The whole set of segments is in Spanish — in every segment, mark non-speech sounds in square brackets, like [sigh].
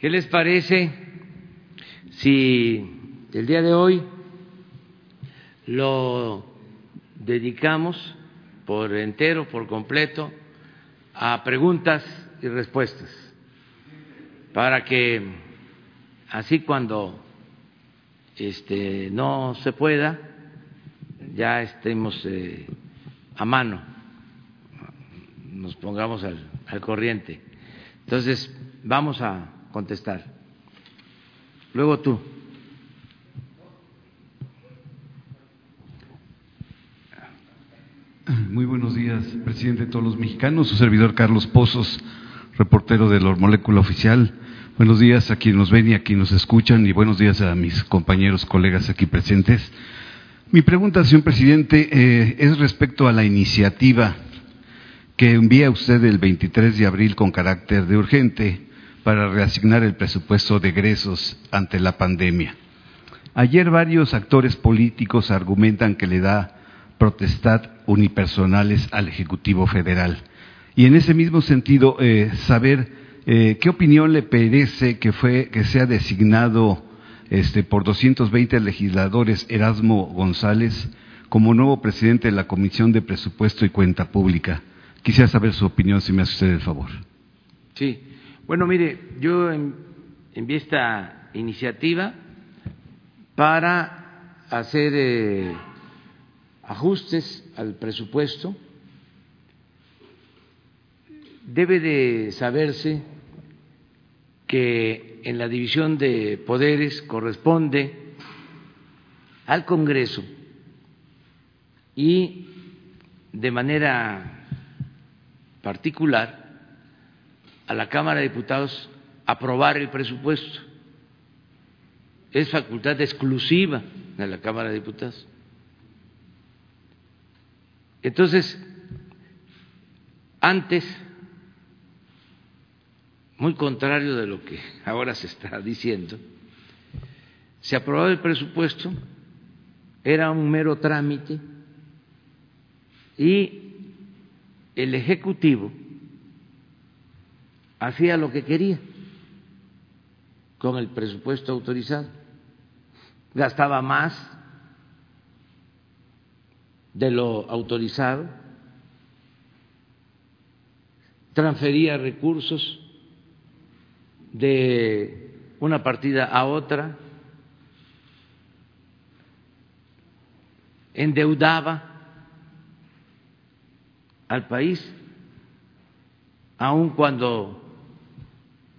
¿Qué les parece si el día de hoy lo dedicamos por entero, por completo, a preguntas y respuestas, para que así cuando este, no se pueda, ya estemos eh, a mano, nos pongamos al, al corriente. Entonces, vamos a contestar. Luego tú. Muy buenos días, presidente de todos los mexicanos, su servidor Carlos Pozos, reportero de la Molécula Oficial. Buenos días a quienes nos ven y a quienes nos escuchan y buenos días a mis compañeros, colegas aquí presentes. Mi pregunta, señor presidente, eh, es respecto a la iniciativa que envía usted el 23 de abril con carácter de urgente para reasignar el presupuesto de egresos ante la pandemia. Ayer varios actores políticos argumentan que le da protestad unipersonales al Ejecutivo Federal. Y en ese mismo sentido, eh, saber eh, qué opinión le parece que fue que sea designado este, por 220 legisladores Erasmo González como nuevo presidente de la Comisión de Presupuesto y Cuenta Pública. Quisiera saber su opinión, si me hace usted el favor. Sí, bueno, mire, yo envié esta iniciativa para hacer eh, ajustes al presupuesto. Debe de saberse que en la división de poderes corresponde al Congreso y de manera particular a la Cámara de Diputados aprobar el presupuesto. Es facultad exclusiva de la Cámara de Diputados. Entonces, antes, muy contrario de lo que [laughs] ahora se está diciendo, se aprobaba el presupuesto, era un mero trámite y el Ejecutivo hacía lo que quería con el presupuesto autorizado. Gastaba más de lo autorizado, transfería recursos de una partida a otra, endeudaba al país, aun cuando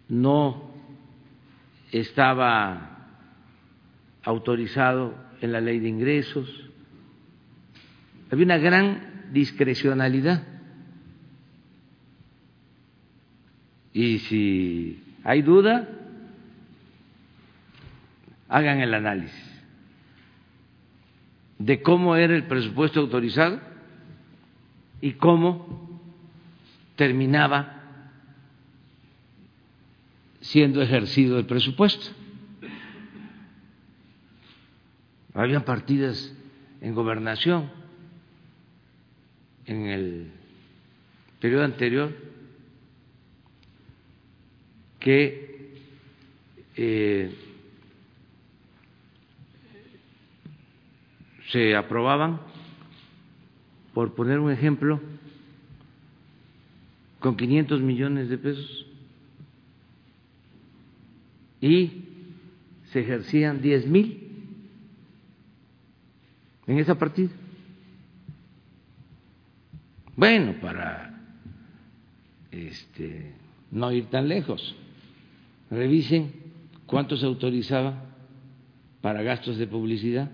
no estaba autorizado en la ley de ingresos había una gran discrecionalidad. Y si hay duda, hagan el análisis de cómo era el presupuesto autorizado y cómo terminaba siendo ejercido el presupuesto. Habían partidas en gobernación en el periodo anterior que eh, se aprobaban, por poner un ejemplo, con 500 millones de pesos y se ejercían 10 mil en esa partida. Bueno, para este, no ir tan lejos, revisen cuánto se autorizaba para gastos de publicidad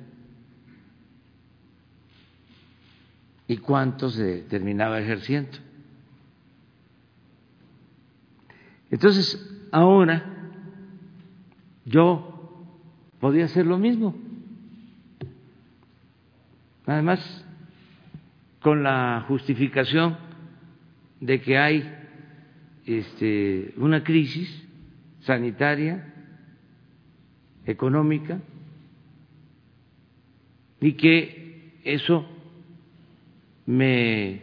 y cuánto se terminaba ejerciendo. Entonces, ahora yo podía hacer lo mismo. Además, con la justificación de que hay este, una crisis sanitaria, económica, y que eso me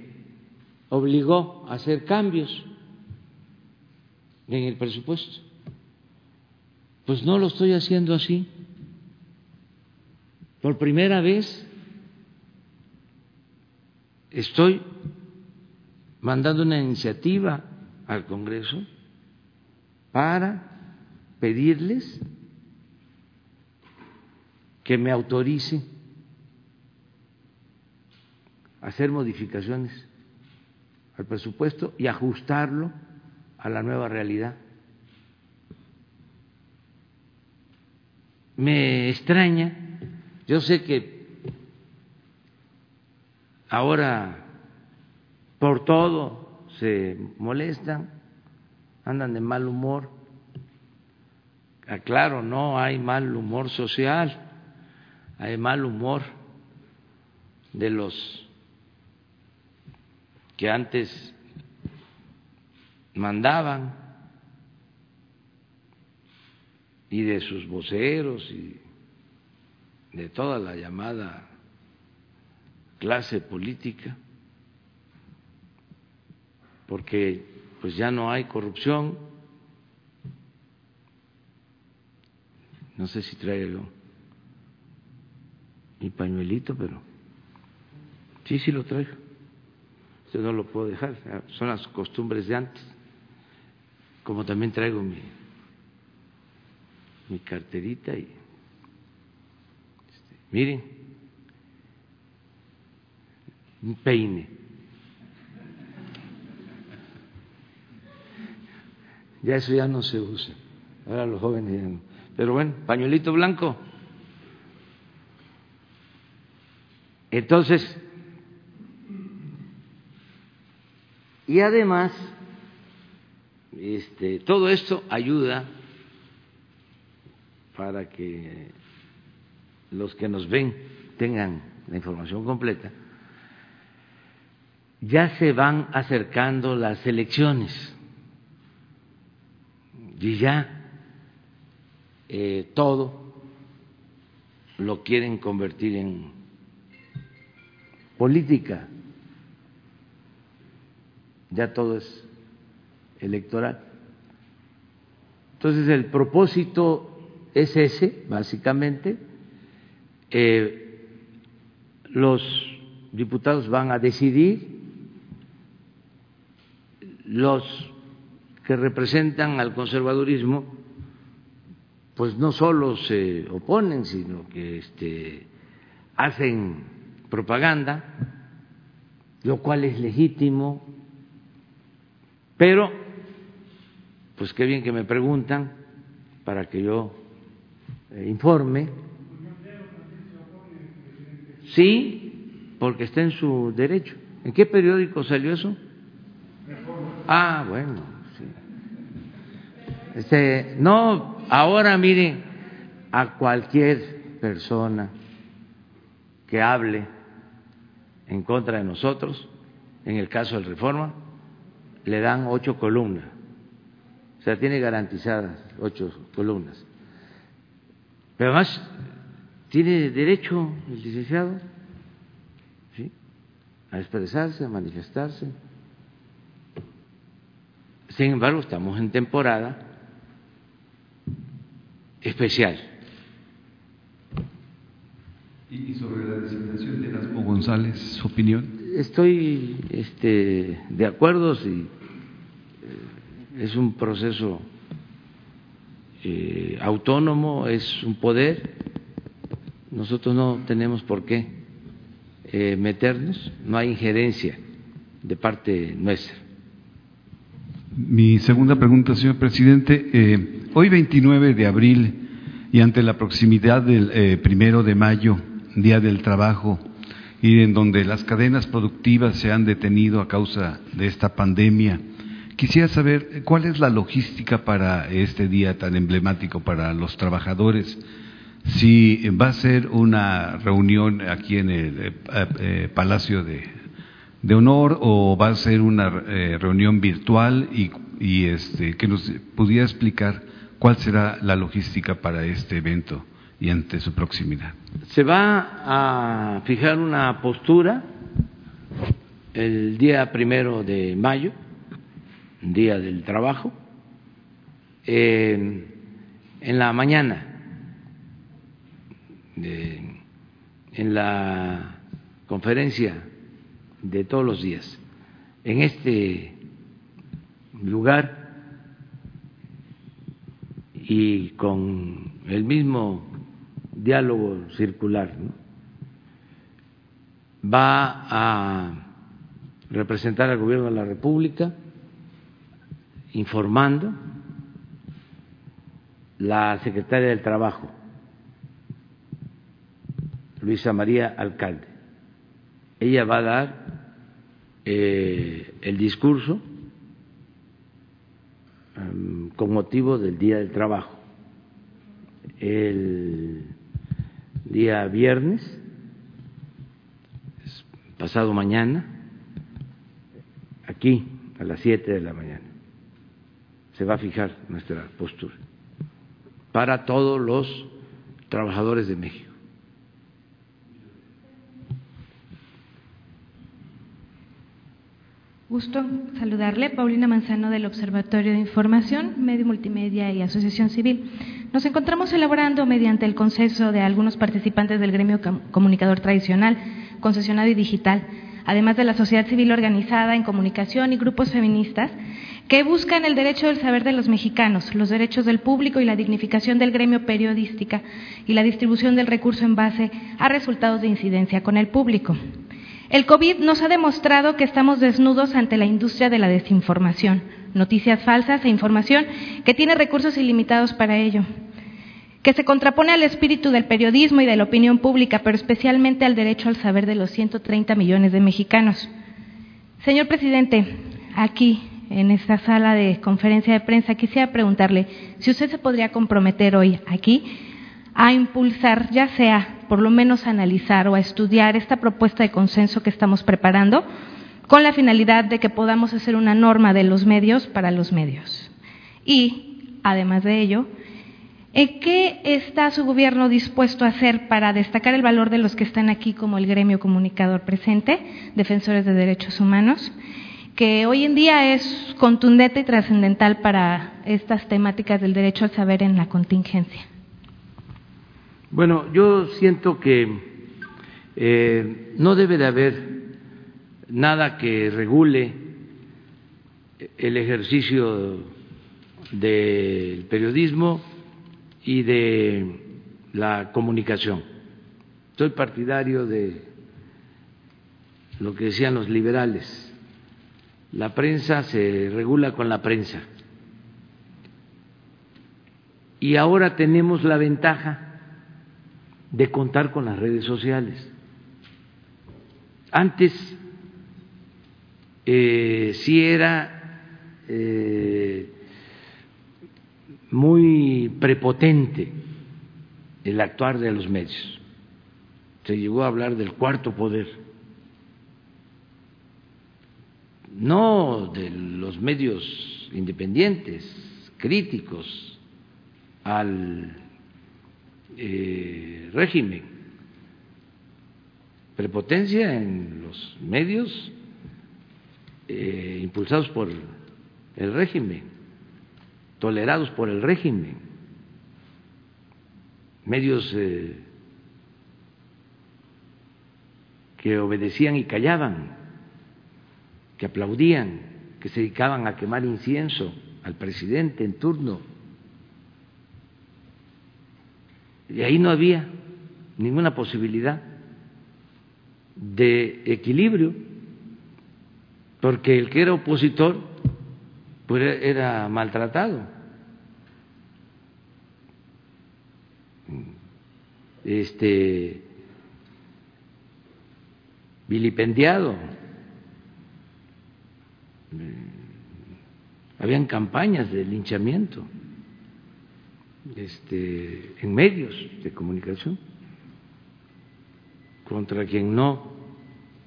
obligó a hacer cambios en el presupuesto. Pues no lo estoy haciendo así. Por primera vez estoy mandando una iniciativa al Congreso para pedirles que me autorice hacer modificaciones al presupuesto y ajustarlo a la nueva realidad. Me extraña, yo sé que ahora por todo se molestan, andan de mal humor. Aclaro, no hay mal humor social, hay mal humor de los que antes mandaban y de sus voceros y de toda la llamada clase política, porque pues ya no hay corrupción. No sé si traigo mi pañuelito, pero sí, sí lo traigo. Yo no lo puedo dejar, son las costumbres de antes. Como también traigo mi, mi carterita y este, miren, un peine. Ya eso ya no se usa. Ahora los jóvenes ya. Pero bueno, pañuelito blanco. Entonces, y además, este, todo esto ayuda para que los que nos ven tengan la información completa. Ya se van acercando las elecciones y ya eh, todo lo quieren convertir en política, ya todo es electoral. Entonces el propósito es ese, básicamente. Eh, los diputados van a decidir, los que representan al conservadurismo, pues no solo se oponen, sino que este, hacen propaganda, lo cual es legítimo, pero, pues qué bien que me preguntan para que yo informe. Sí, porque está en su derecho. ¿En qué periódico salió eso? Ah, bueno, sí. Este, no, ahora miren, a cualquier persona que hable en contra de nosotros, en el caso del Reforma, le dan ocho columnas. O sea, tiene garantizadas ocho columnas. Pero además, tiene derecho el licenciado a expresarse, a manifestarse. Sin embargo, estamos en temporada especial ¿Y sobre la designación de Erasmo González, su opinión? Estoy este, de acuerdo, si eh, es un proceso eh, autónomo, es un poder, nosotros no tenemos por qué eh, meternos, no hay injerencia de parte nuestra. Mi segunda pregunta, señor presidente. hoy 29 de abril y ante la proximidad del primero de mayo, Día del Trabajo y en donde las cadenas productivas se han detenido a causa de esta pandemia. Quisiera saber cuál es la logística para este día tan emblemático para los trabajadores. Si va a ser una reunión aquí en el eh, eh, Palacio de, Honor o va a ser una eh, reunión virtual y, y este, que nos pudiera explicar cuál será la logística para este evento y ante su proximidad. Se va a fijar una postura el día primero de mayo, día del trabajo, eh, en la mañana, en la conferencia de todos los días, en este lugar y con el mismo diálogo circular, va a representar al gobierno de la República informando la secretaria del Trabajo, Luisa María Alcalde. Ella va a dar eh, el discurso em, con motivo del Día del Trabajo. El día viernes, pasado mañana, aquí a las siete de la mañana, se va a fijar nuestra postura para todos los trabajadores de México. Gusto saludarle, Paulina Manzano del Observatorio de Información, Medio Multimedia y Asociación Civil. Nos encontramos elaborando, mediante el consenso de algunos participantes del gremio comunicador tradicional, concesionado y digital, además de la sociedad civil organizada en comunicación y grupos feministas, que buscan el derecho del saber de los mexicanos, los derechos del público y la dignificación del gremio periodística y la distribución del recurso en base a resultados de incidencia con el público. El COVID nos ha demostrado que estamos desnudos ante la industria de la desinformación, noticias falsas e información que tiene recursos ilimitados para ello, que se contrapone al espíritu del periodismo y de la opinión pública, pero especialmente al derecho al saber de los 130 millones de mexicanos. Señor presidente, aquí en esta sala de conferencia de prensa, quisiera preguntarle si usted se podría comprometer hoy aquí a impulsar, ya sea por lo menos a analizar o a estudiar esta propuesta de consenso que estamos preparando, con la finalidad de que podamos hacer una norma de los medios para los medios. Y, además de ello, ¿en qué está su gobierno dispuesto a hacer para destacar el valor de los que están aquí como el gremio comunicador presente, defensores de derechos humanos? Que hoy en día es contundente y trascendental para estas temáticas del derecho al saber en la contingencia. Bueno, yo siento que eh, no debe de haber nada que regule el ejercicio del periodismo y de la comunicación. Soy partidario de lo que decían los liberales, la prensa se regula con la prensa. Y ahora tenemos la ventaja de contar con las redes sociales. Antes eh, sí era eh, muy prepotente el actuar de los medios. Se llegó a hablar del cuarto poder no de los medios independientes, críticos al eh, régimen, prepotencia en los medios eh, impulsados por el régimen, tolerados por el régimen, medios eh, que obedecían y callaban que aplaudían, que se dedicaban a quemar incienso al presidente en turno. Y ahí no había ninguna posibilidad de equilibrio, porque el que era opositor pues era maltratado. Este vilipendiado habían campañas de linchamiento este, en medios de comunicación contra quien no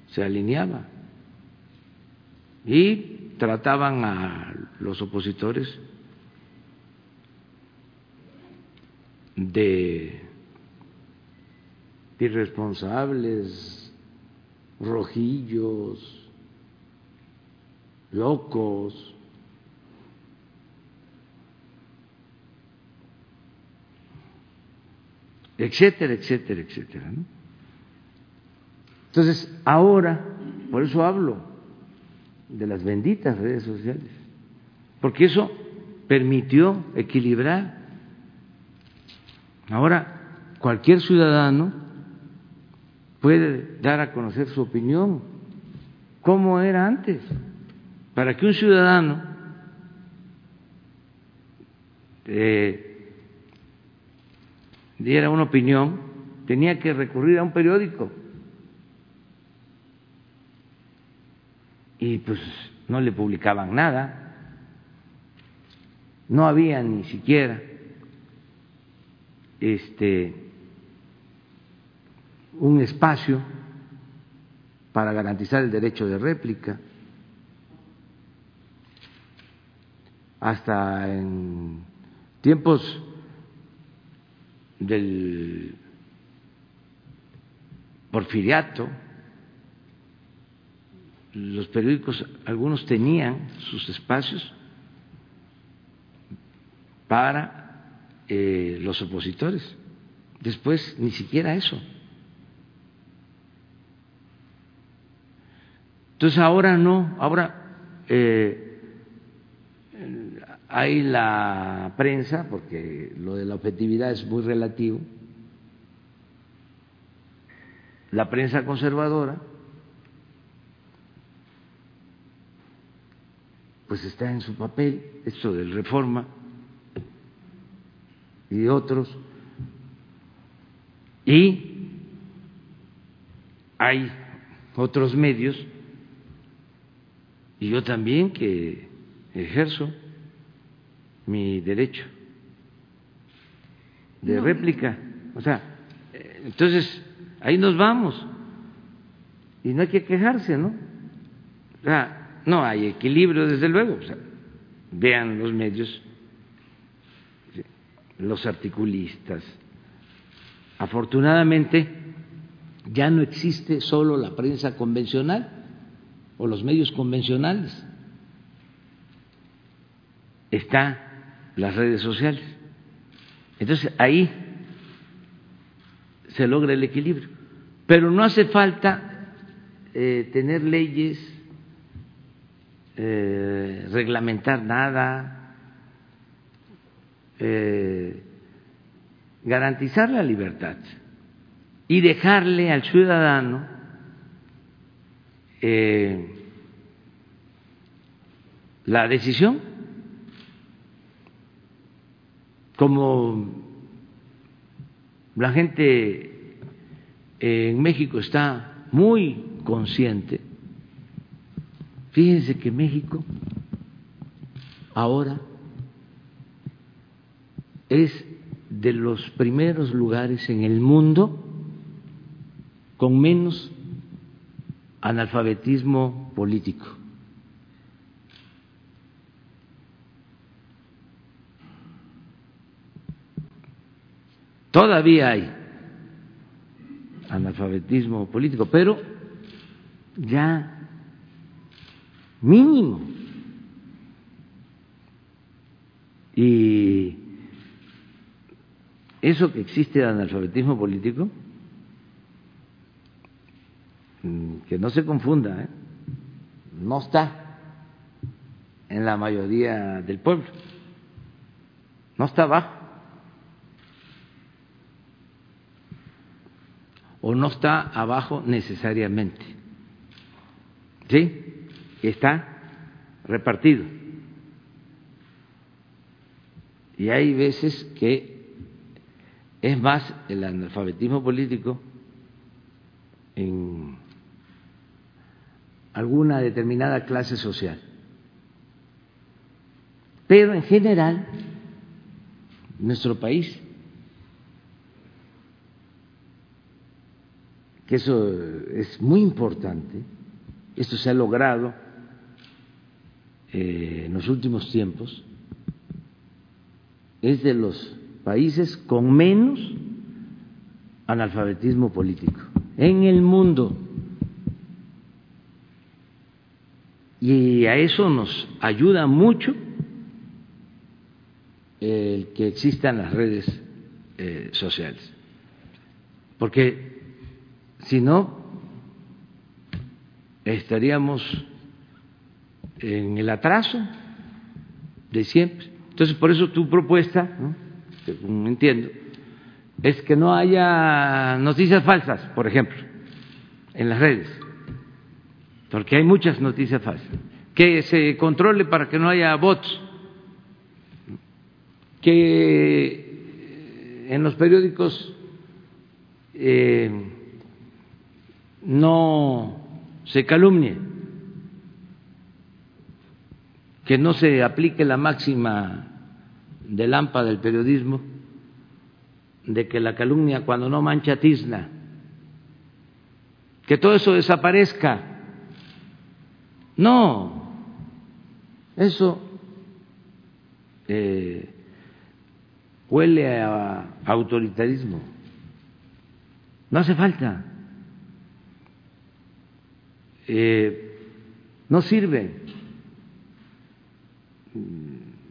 se alineaba. Y trataban a los opositores de irresponsables, rojillos, locos. etcétera, etcétera, etcétera. Entonces, ahora, por eso hablo de las benditas redes sociales, porque eso permitió equilibrar. Ahora, cualquier ciudadano puede dar a conocer su opinión, como era antes, para que un ciudadano eh, diera una opinión, tenía que recurrir a un periódico. Y pues no le publicaban nada, no había ni siquiera este un espacio para garantizar el derecho de réplica. Hasta en tiempos del porfiriato, los periódicos, algunos tenían sus espacios para eh, los opositores. Después ni siquiera eso. Entonces ahora no, ahora eh, hay la prensa, porque lo de la objetividad es muy relativo, la prensa conservadora, pues está en su papel, esto del reforma y otros, y hay otros medios y yo también que ejerzo mi derecho de réplica. O sea, entonces ahí nos vamos y no hay que quejarse, ¿no? O sea, no hay equilibrio, desde luego. O sea, vean los medios, los articulistas. Afortunadamente, ya no existe solo la prensa convencional o los medios convencionales. Están las redes sociales. Entonces ahí se logra el equilibrio. Pero no hace falta eh, tener leyes, eh, reglamentar nada, eh, garantizar la libertad y dejarle al ciudadano eh, la decisión, como la gente en México está muy consciente, fíjense que México ahora es de los primeros lugares en el mundo con menos analfabetismo político. Todavía hay analfabetismo político, pero ya mínimo. Y eso que existe de analfabetismo político Mm, que no se confunda, ¿eh? no está en la mayoría del pueblo, no está abajo, o no está abajo necesariamente, ¿sí? Está repartido. Y hay veces que es más el analfabetismo político en alguna determinada clase social. Pero en general, nuestro país, que eso es muy importante, esto se ha logrado eh, en los últimos tiempos, es de los países con menos analfabetismo político en el mundo. Y a eso nos ayuda mucho el que existan las redes eh, sociales. porque si no, estaríamos en el atraso de siempre. Entonces, por eso tu propuesta, según entiendo, es que no haya noticias falsas, por ejemplo, en las redes, porque hay muchas noticias falsas. Que se controle para que no haya bots, que en los periódicos eh, no se calumnie, que no se aplique la máxima del AMPA del periodismo de que la calumnia cuando no mancha tizna, que todo eso desaparezca. No, eso eh, huele a autoritarismo. No hace falta. Eh, no sirve.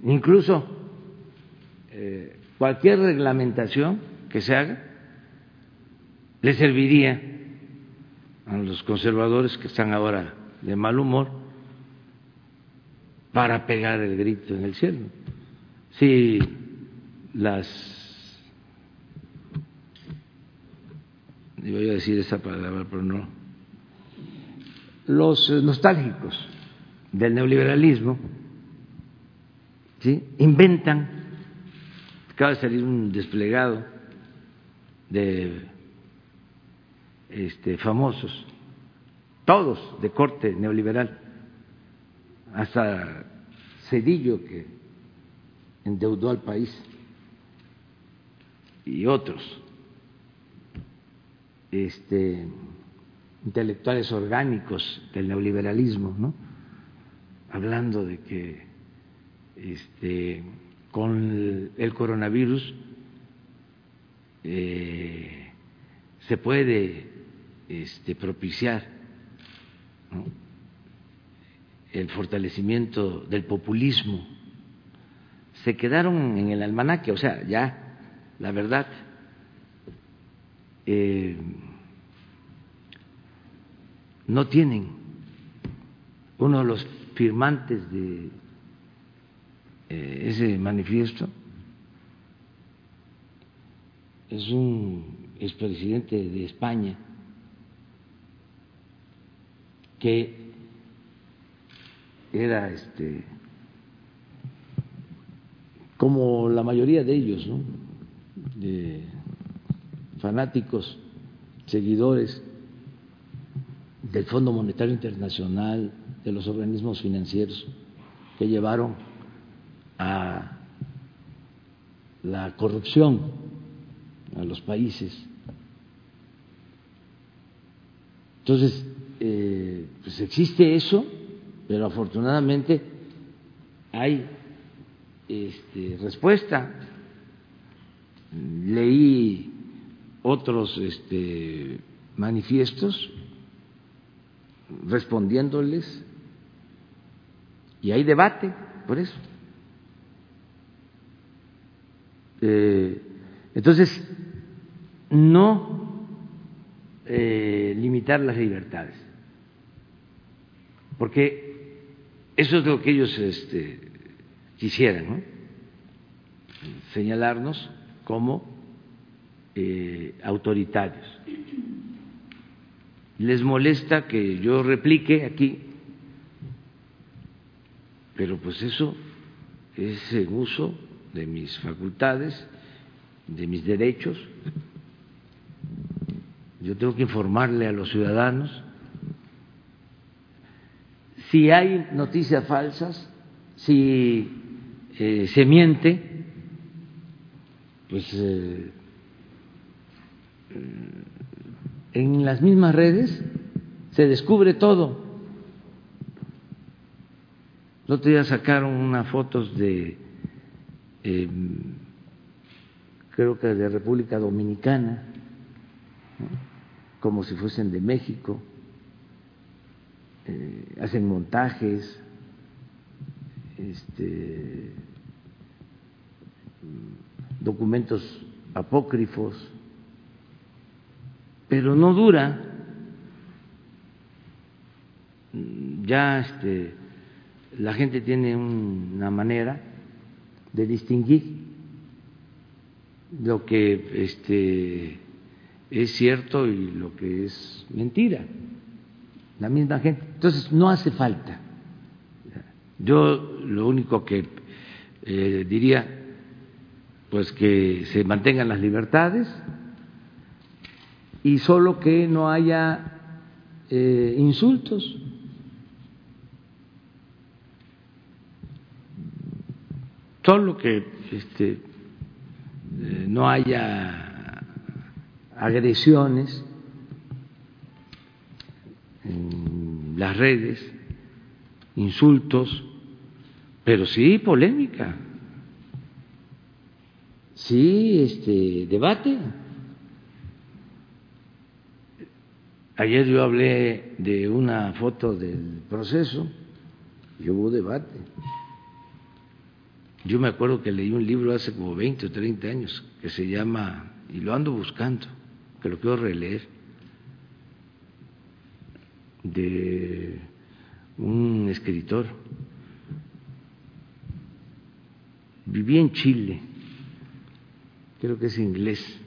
Incluso eh, cualquier reglamentación que se haga le serviría a los conservadores que están ahora de mal humor para pegar el grito en el cielo. Si las voy a decir esa palabra, pero no. Los nostálgicos del neoliberalismo ¿sí? inventan, acaba de salir un desplegado de este, famosos, todos de corte neoliberal, hasta Cedillo que endeudó al país y otros este, intelectuales orgánicos del neoliberalismo, ¿no? hablando de que este, con el coronavirus eh, se puede este, propiciar el fortalecimiento del populismo. Se quedaron en el almanaque, o sea, ya, la verdad, eh, no tienen uno de los firmantes de eh, ese manifiesto es un expresidente de España que era este como la mayoría de ellos, ¿no? de fanáticos, seguidores del Fondo Monetario Internacional, de los organismos financieros que llevaron a la corrupción a los países. Entonces, eh, pues existe eso, pero afortunadamente hay este, respuesta. Leí otros este, manifiestos respondiéndoles y hay debate por eso. Eh, entonces, no eh, limitar las libertades, porque eso es lo que ellos este, quisieran, señalarnos como eh, autoritarios. Les molesta que yo replique aquí, pero pues eso es en uso de mis facultades, de mis derechos. Yo tengo que informarle a los ciudadanos. Si hay noticias falsas, si eh, se miente, pues eh, en las mismas redes se descubre todo. El otro día sacaron unas fotos de eh, creo que de República Dominicana, como si fuesen de México, eh, hacen montajes, este, documentos apócrifos, pero no dura. Ya este, la gente tiene una manera de distinguir lo que este, es cierto y lo que es mentira. La misma gente. Entonces, no hace falta. Yo lo único que eh, diría, pues que se mantengan las libertades y solo que no haya eh, insultos. Solo que este, eh, no haya agresiones en las redes, insultos, pero sí polémica, sí este debate. Ayer yo hablé de una foto del proceso y hubo debate. Yo me acuerdo que leí un libro hace como 20 o 30 años que se llama, y lo ando buscando, que lo quiero releer, de un escritor. Viví en Chile, creo que es inglés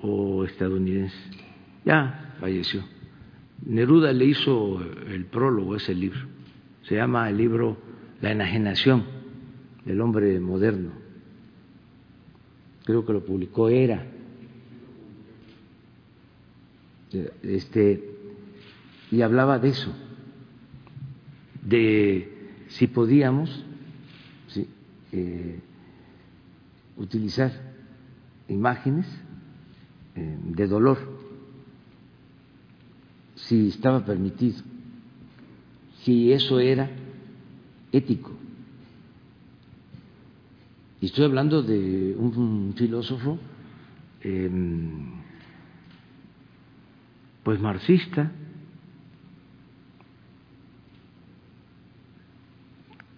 o estadounidense. Ya falleció. Neruda le hizo el prólogo ese libro. Se llama el libro La enajenación del hombre moderno. Creo que lo publicó Era. Este, y hablaba de eso, de si podíamos eh, utilizar imágenes eh, de dolor, si estaba permitido, si eso era ético. Y estoy hablando de un filósofo em, pues marxista,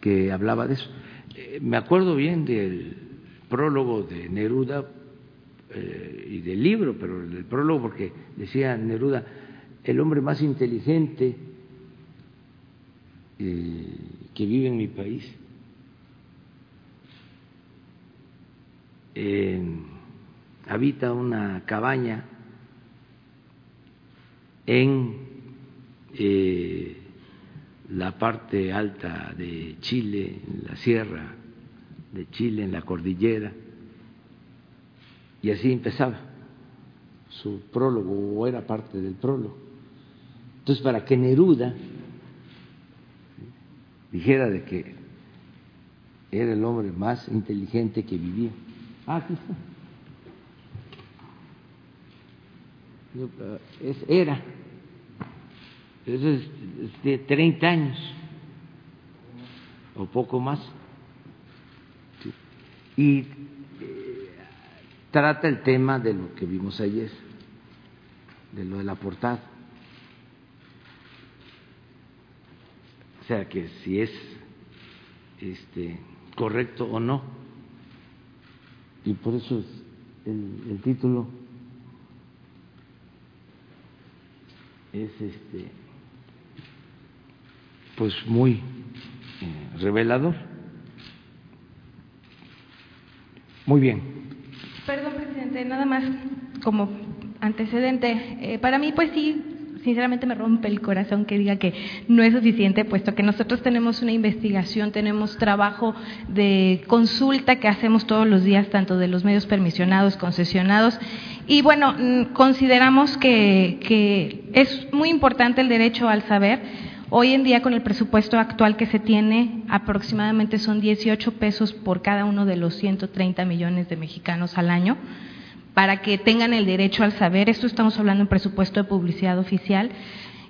que hablaba de eso. Eh, me acuerdo bien del prólogo de Neruda eh, y del libro, pero el prólogo porque decía Neruda, el hombre más inteligente eh, que vive en mi país. habita una cabaña en la parte alta de Chile, en la sierra de Chile, en la cordillera, y así empezaba su prólogo, o era parte del prólogo. Entonces, para que Neruda dijera de que era el hombre más inteligente que vivía. Ah, aquí está. Es, era. Eso es de 30 años o poco más. Y trata el tema de lo que vimos ayer, de lo de la portada. O sea, que si es este, correcto o no. Y por eso es el, título es este pues muy eh, revelador. Muy bien. Perdón, presidente, nada más como antecedente. Eh, para mí, pues sí, sinceramente me rompe el corazón que diga que no es suficiente, puesto que nosotros tenemos una investigación, tenemos trabajo de consulta que hacemos todos los días, tanto de los medios permisionados, concesionados, y bueno, mm, consideramos que, que es muy importante el derecho al saber. Hoy en día, con el presupuesto actual que se tiene, aproximadamente son 18 pesos por cada uno de los 130 millones de mexicanos al año para que tengan el derecho al saber. Esto estamos hablando en presupuesto de publicidad oficial.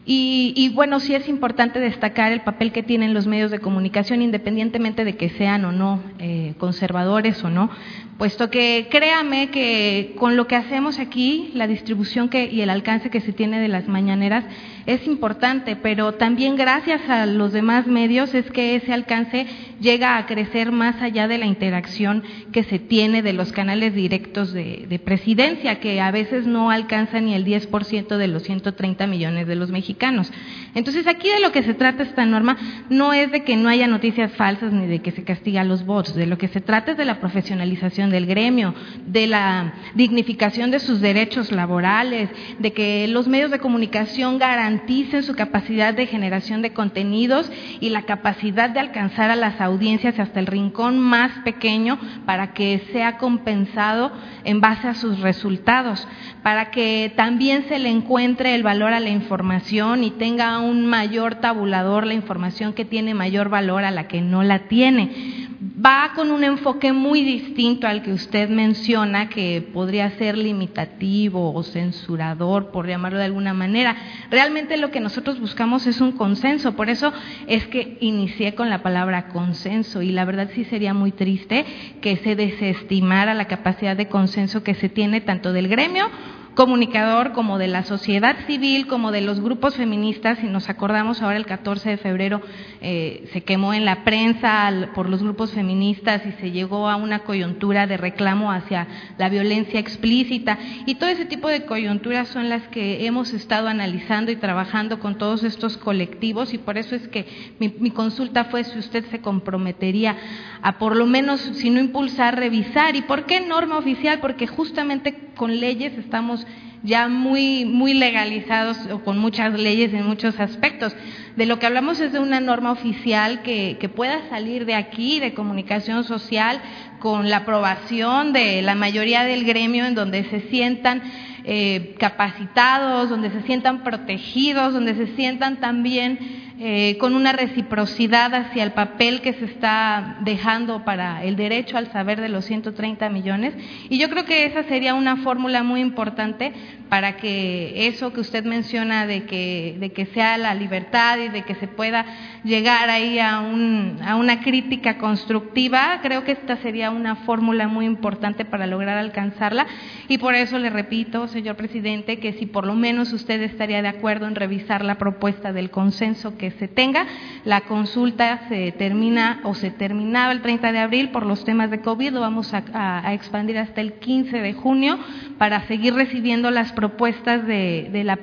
Y, bueno, sí es importante destacar el papel que tienen los medios de comunicación, independientemente de que sean o no eh, conservadores o no, puesto que créame que con lo que hacemos aquí, la distribución que, y el alcance que se tiene de las mañaneras es importante, pero también gracias a los demás medios es que ese alcance llega a crecer más allá de la interacción que se tiene de los canales directos de, de presidencia, que a veces no alcanza ni el 10% de los 130 millones de los mexicanos. Entonces, aquí de lo que se trata esta norma no es de que no haya noticias falsas ni de que se castiga a los bots, de lo que se trata es de la profesionalización del gremio, de la dignificación de sus derechos laborales, de que los medios de comunicación garanticen su capacidad de generación de contenidos y la capacidad de alcanzar a las audiencias hasta el rincón más pequeño para que sea compensado en base a sus resultados, para que también se le encuentre el valor a la información y tenga un mayor tabulador la información que tiene mayor valor a la que no la tiene. Va con un enfoque muy distinto al que usted menciona, que podría ser limitativo o censurador, por llamarlo de alguna manera. Realmente lo que nosotros buscamos es un consenso, por eso es que inicié con la palabra consenso y la verdad sí sería muy triste que se desestimara la capacidad de consenso que se tiene tanto del gremio comunicador como de la sociedad civil, como de los grupos feministas, y nos acordamos ahora el 14 de febrero eh, se quemó en la prensa por los grupos feministas y se llegó a una coyuntura de reclamo hacia la violencia explícita y todo ese tipo de coyunturas son las que hemos estado analizando y trabajando con todos estos colectivos y por eso es que mi, mi consulta fue si usted se comprometería a por lo menos, si no impulsar, revisar. ¿Y por qué norma oficial? Porque justamente con leyes estamos ya muy, muy legalizados o con muchas leyes en muchos aspectos. De lo que hablamos es de una norma oficial que, que pueda salir de aquí, de comunicación social, con la aprobación de la mayoría del gremio, en donde se sientan eh, capacitados, donde se sientan protegidos, donde se sientan también eh, con una reciprocidad hacia el papel que se está dejando para el derecho al saber de los 130 millones. Y yo creo que esa sería una fórmula muy importante para que eso que usted menciona de que, de que sea la libertad y de que se pueda llegar ahí a, un, a una crítica constructiva, creo que esta sería una fórmula muy importante para lograr alcanzarla. Y por eso le repito, señor presidente, que si por lo menos usted estaría de acuerdo en revisar la propuesta del consenso que se tenga. La consulta se termina o se terminaba el 30 de abril por los temas de COVID, lo vamos a, expandir hasta el 15 de junio para seguir recibiendo las propuestas de, la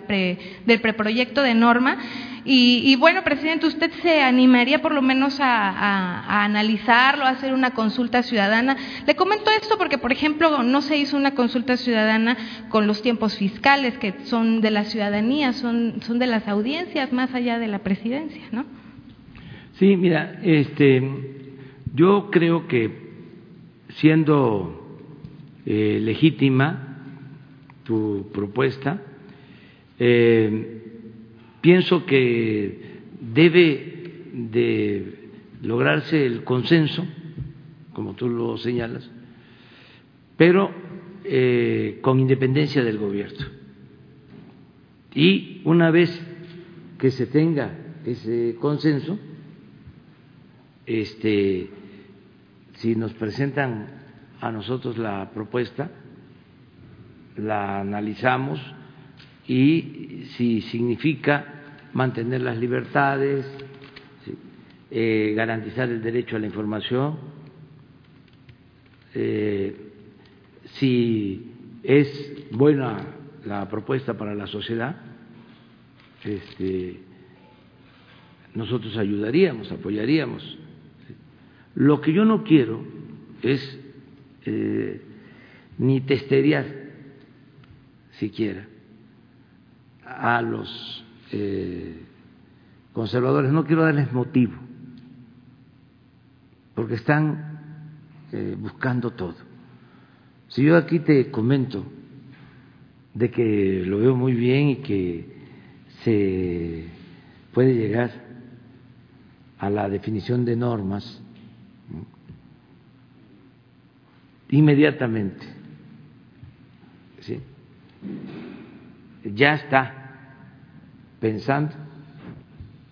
del preproyecto de norma. Y, bueno, presidente, ¿usted se animaría por lo menos a, analizarlo, a hacer una consulta ciudadana? Le comento esto porque, por ejemplo, no se hizo una consulta ciudadana con los tiempos fiscales, que son de la ciudadanía, son, son de las audiencias, más allá de la presidencia, ¿no? Sí, mira, este, yo creo que siendo eh, legítima tu propuesta, eh, pienso que debe de lograrse el consenso, como tú lo señalas, pero eh, con independencia del gobierno. Y una vez que se tenga ese consenso, este, si nos presentan a nosotros la propuesta, la analizamos y si significa mantener las libertades, eh, garantizar el derecho a la información, eh, si es buena la propuesta para la sociedad, este, nosotros ayudaríamos, apoyaríamos. Lo que yo no quiero es eh, ni testeriar siquiera a los eh, conservadores, no quiero darles motivo, porque están eh, buscando todo. Si yo aquí te comento de que lo veo muy bien y que se puede llegar a la definición de normas inmediatamente, ¿sí? Ya está pensando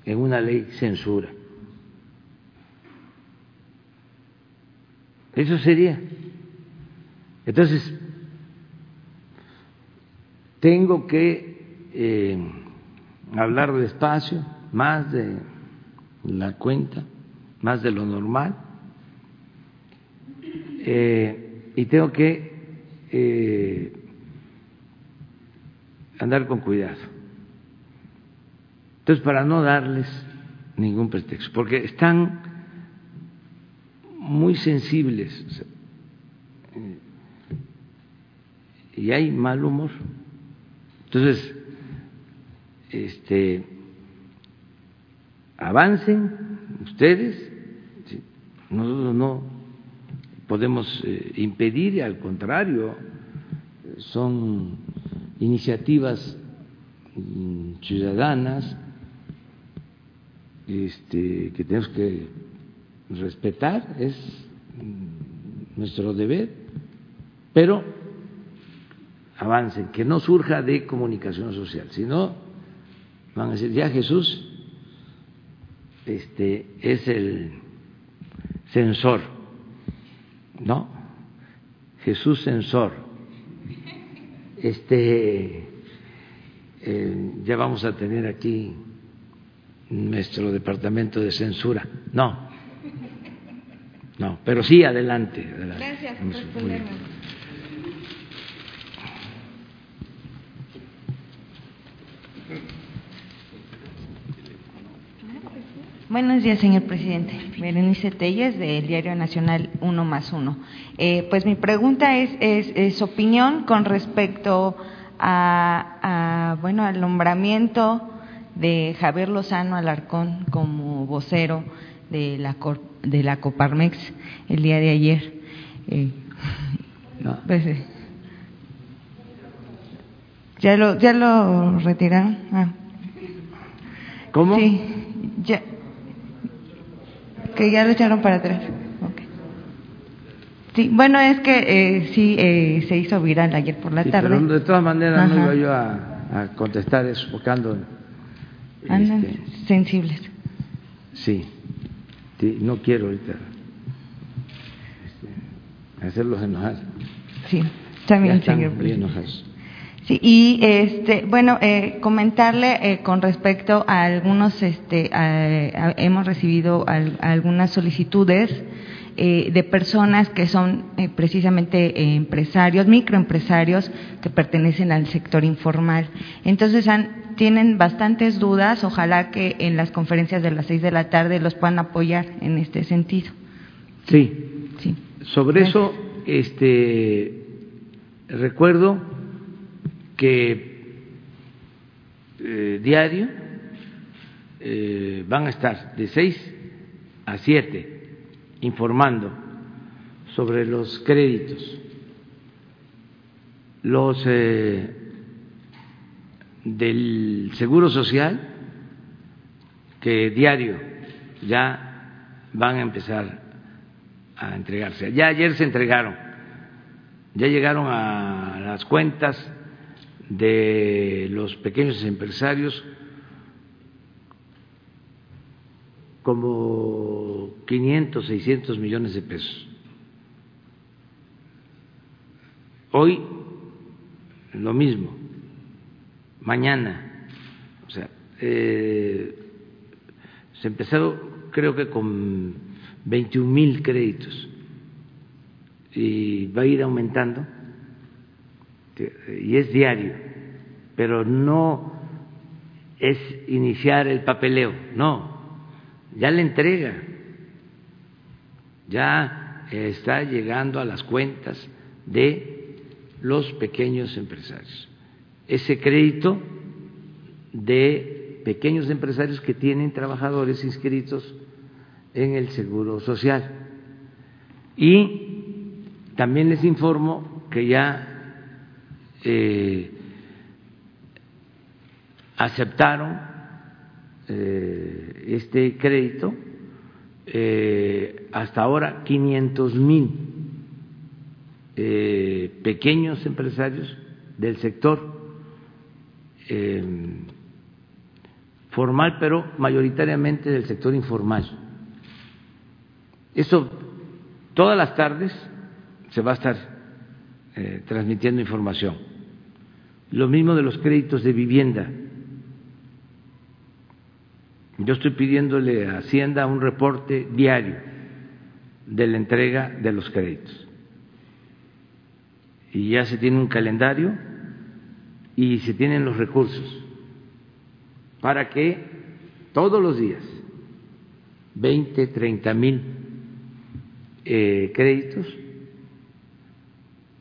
en una ley censura. Eso sería. Entonces, tengo que eh, hablar despacio, más de la cuenta, más de lo normal, eh, y tengo que eh, andar con cuidado. Entonces, para no darles ningún pretexto, porque están muy sensibles y hay mal humor. Entonces, este, avancen ustedes, nosotros no podemos eh, impedir, al contrario, son iniciativas mm, ciudadanas este, que tenemos que respetar, es mm, nuestro deber, pero avancen, que no surja de comunicación social, sino van a decir, ya Jesús este, es el censor, ¿no? Jesús censor. Este, eh, ya vamos a tener aquí nuestro departamento de censura. No, no, pero sí adelante. Gracias por Buenos días, señor presidente. Berenice Telles, del Diario Nacional Uno más Uno. Eh, pues mi pregunta es, es, opinión con respecto a, bueno, al nombramiento de Javier Lozano Alarcón como vocero de la, de la Coparmex el día de ayer. Eh, pues, eh, ¿Ya lo, ya lo retiraron? Ah. ¿Cómo? Sí, ya, que ya lo echaron para atrás. Sí, bueno, es que eh, sí eh, se hizo viral ayer por la tarde. Pero de todas maneras no iba yo a, contestar eso, buscando. Andan este, sensibles. Sí, no quiero ahorita este, hacerlos enojar. Sí, también, señor. Sí, y este, bueno, eh, comentarle eh, con respecto a algunos, este, hemos recibido algunas solicitudes eh, de personas que son precisamente empresarios, microempresarios que pertenecen al sector informal. Entonces han, tienen bastantes dudas, ojalá que en las conferencias de las seis de la tarde los puedan apoyar en este sentido. Sí. sí. Sobre eso, este, recuerdo que eh, diario eh, van a estar de seis a siete informando sobre los créditos, los eh, del Seguro Social, que diario ya van a empezar a entregarse. Ya ayer se entregaron, ya llegaron a las cuentas de los pequeños empresarios como 500, 600 millones de pesos. Hoy lo mismo, mañana, o sea, eh, se empezaron creo que con 21 mil créditos y va a ir aumentando y es diario, pero no es iniciar el papeleo, no, ya la entrega, ya está llegando a las cuentas de los pequeños empresarios. Ese crédito de pequeños empresarios que tienen trabajadores inscritos en el Seguro Social. Y también les informo que ya eh, aceptaron eh, este crédito, eh, hasta ahora 500 mil pequeños empresarios del sector formal, pero mayoritariamente del sector informal. Eso todas las tardes se va a estar transmitiendo información. Lo mismo de los créditos de vivienda. Yo estoy pidiéndole a Hacienda un reporte diario de la entrega de los créditos. Y ya se tiene un calendario y se tienen los recursos para que todos los días 20, 30 mil eh, créditos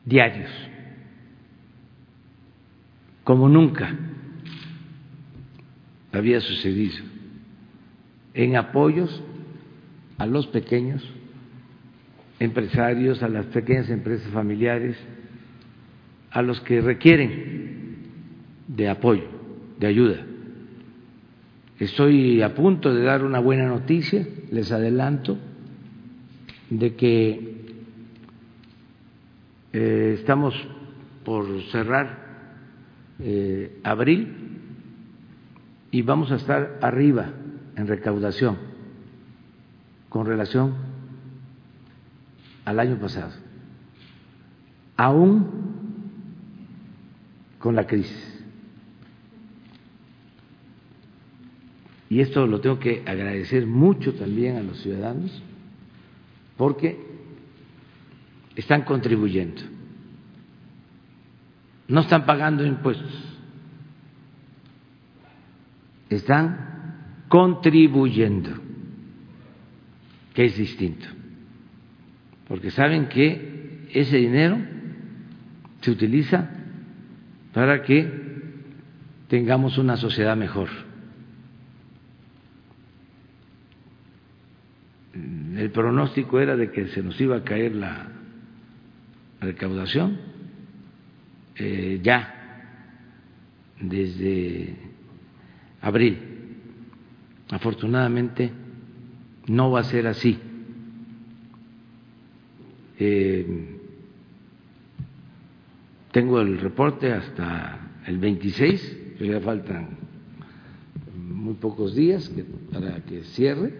diarios, como nunca había sucedido, en apoyos a los pequeños empresarios, a las pequeñas empresas familiares, a los que requieren de apoyo, de ayuda. Estoy a punto de dar una buena noticia, les adelanto, de que eh, estamos por cerrar eh, abril y vamos a estar arriba en recaudación con relación al año pasado, aún con la crisis. y esto lo tengo que agradecer mucho también a los ciudadanos, porque están contribuyendo, no están pagando impuestos, están contribuyendo, que es distinto, porque saben que ese dinero se utiliza para que tengamos una sociedad mejor. El pronóstico era de que se nos iba a caer la recaudación eh, ya desde abril. Afortunadamente no va a ser así. Eh, tengo el reporte hasta el 26, pero ya faltan muy pocos días para que cierre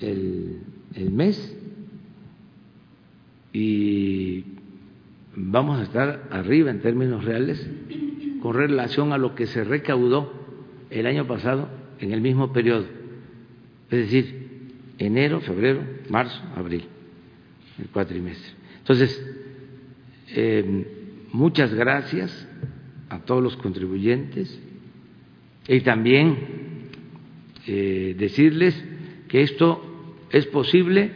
el, el mes y vamos a estar arriba en términos reales con relación a lo que se recaudó el año pasado en el mismo periodo, es decir, enero, febrero, marzo, abril, el cuatrimestre. Entonces, eh, muchas gracias a todos los contribuyentes y también eh, decirles que esto es posible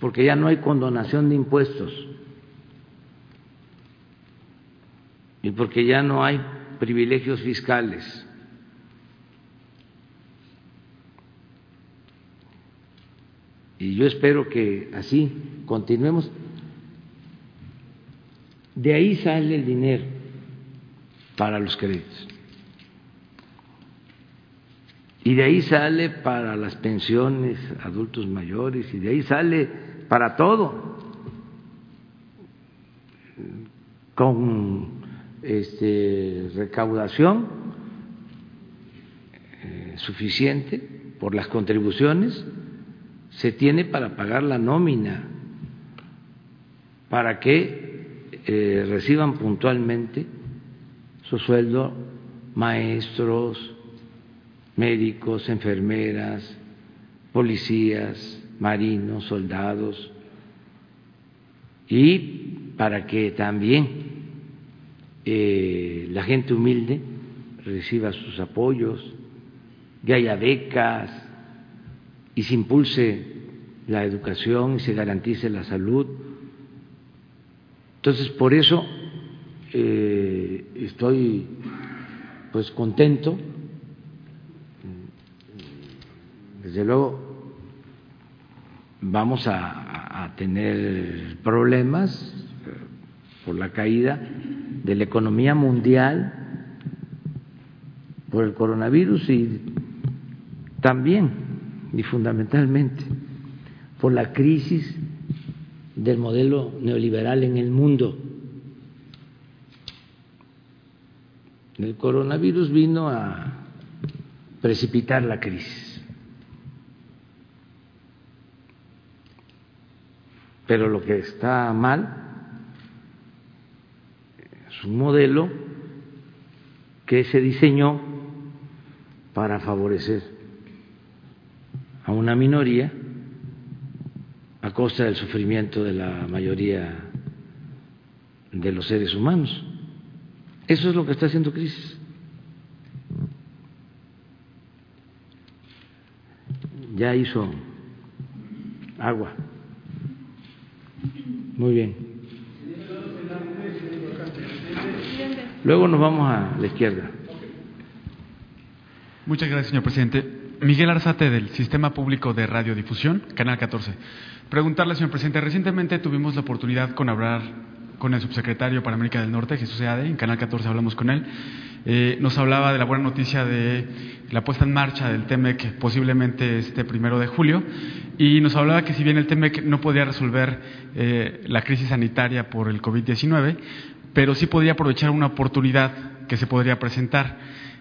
porque ya no hay condonación de impuestos y porque ya no hay privilegios fiscales. Y yo espero que así continuemos. De ahí sale el dinero para los créditos. Y de ahí sale para las pensiones, adultos mayores, y de ahí sale para todo, con este, recaudación eh, suficiente por las contribuciones, se tiene para pagar la nómina, para que eh, reciban puntualmente su sueldo maestros, médicos, enfermeras, policías, marinos, soldados, y para que también eh, la gente humilde reciba sus apoyos, que haya becas y se impulse la educación y se garantice la salud. Entonces, por eso eh, estoy pues contento desde luego vamos a, tener problemas por la caída de la economía mundial por el coronavirus y también y fundamentalmente por la crisis del modelo neoliberal en el mundo. El coronavirus vino a precipitar la crisis. Pero lo que está mal es un modelo que se diseñó para favorecer a una minoría a costa del sufrimiento de la mayoría de los seres humanos. Eso es lo que está haciendo crisis. Ya hizo agua. Muy bien. Luego nos vamos a la izquierda. Muchas gracias, señor presidente. Miguel Arzate, del Sistema Público de Radiodifusión, Canal 14. Preguntarle, señor presidente, recientemente tuvimos la oportunidad con hablar con el subsecretario para América del Norte, Jesús Eade, en Canal 14 hablamos con él. Eh, nos hablaba de la buena noticia de la puesta en marcha del TEMEC posiblemente este primero de julio y nos hablaba que si bien el TEMEC no podía resolver eh, la crisis sanitaria por el COVID-19, pero sí podía aprovechar una oportunidad que se podría presentar,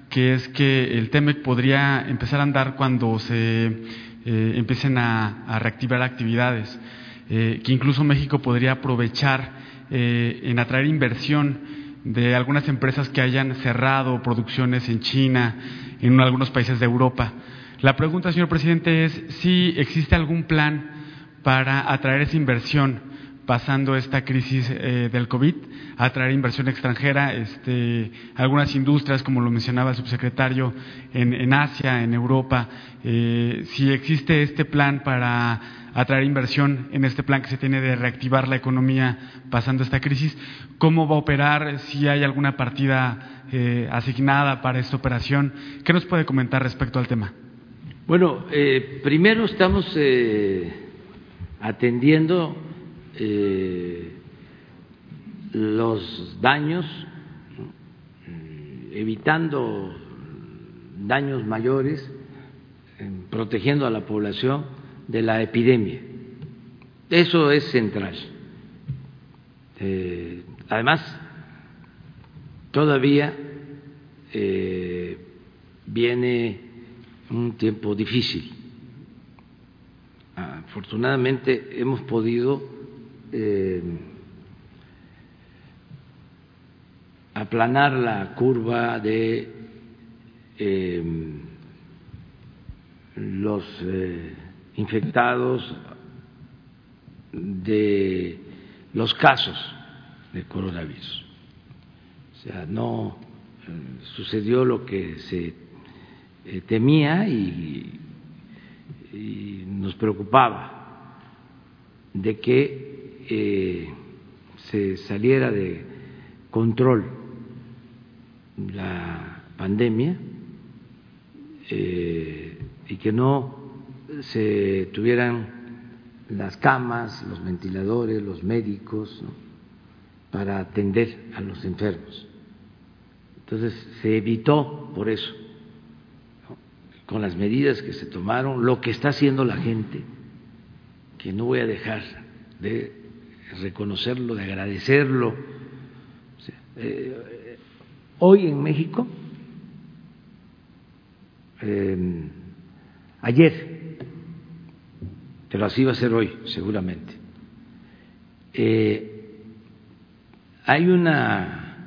que es que el TEMEC podría empezar a andar cuando se eh, empiecen a, reactivar actividades, que incluso México podría aprovechar eh, en atraer inversión de algunas empresas que hayan cerrado producciones en China, en algunos países de Europa. La pregunta, señor presidente, es si existe algún plan para atraer esa inversión pasando esta crisis eh, del COVID, atraer inversión extranjera, este, algunas industrias, como lo mencionaba el subsecretario, en, Asia, en Europa, eh, si existe este plan para atraer inversión en este plan que se tiene de reactivar la economía pasando esta crisis. ¿Cómo va a operar? Si hay alguna partida eh, asignada para esta operación. ¿Qué nos puede comentar respecto al tema? Bueno, eh, primero estamos eh, los daños, evitando daños mayores, protegiendo a la población de la epidemia. Eso es central. Eh, además, todavía eh, viene un tiempo difícil. Afortunadamente hemos podido eh, aplanar la curva de los infectados de los casos de coronavirus. O sea, no eh, sucedió lo que se eh, temía y, nos preocupaba de que eh, se saliera de control la pandemia y que no se tuvieran las camas, los ventiladores, los médicos para atender a los enfermos. Entonces se evitó por eso, con las medidas que se tomaron, lo que está haciendo la gente, que no voy a dejar de reconocerlo, de agradecerlo. Eh, hoy en México, eh, ayer pero así va a ser hoy, seguramente. Eh, hay una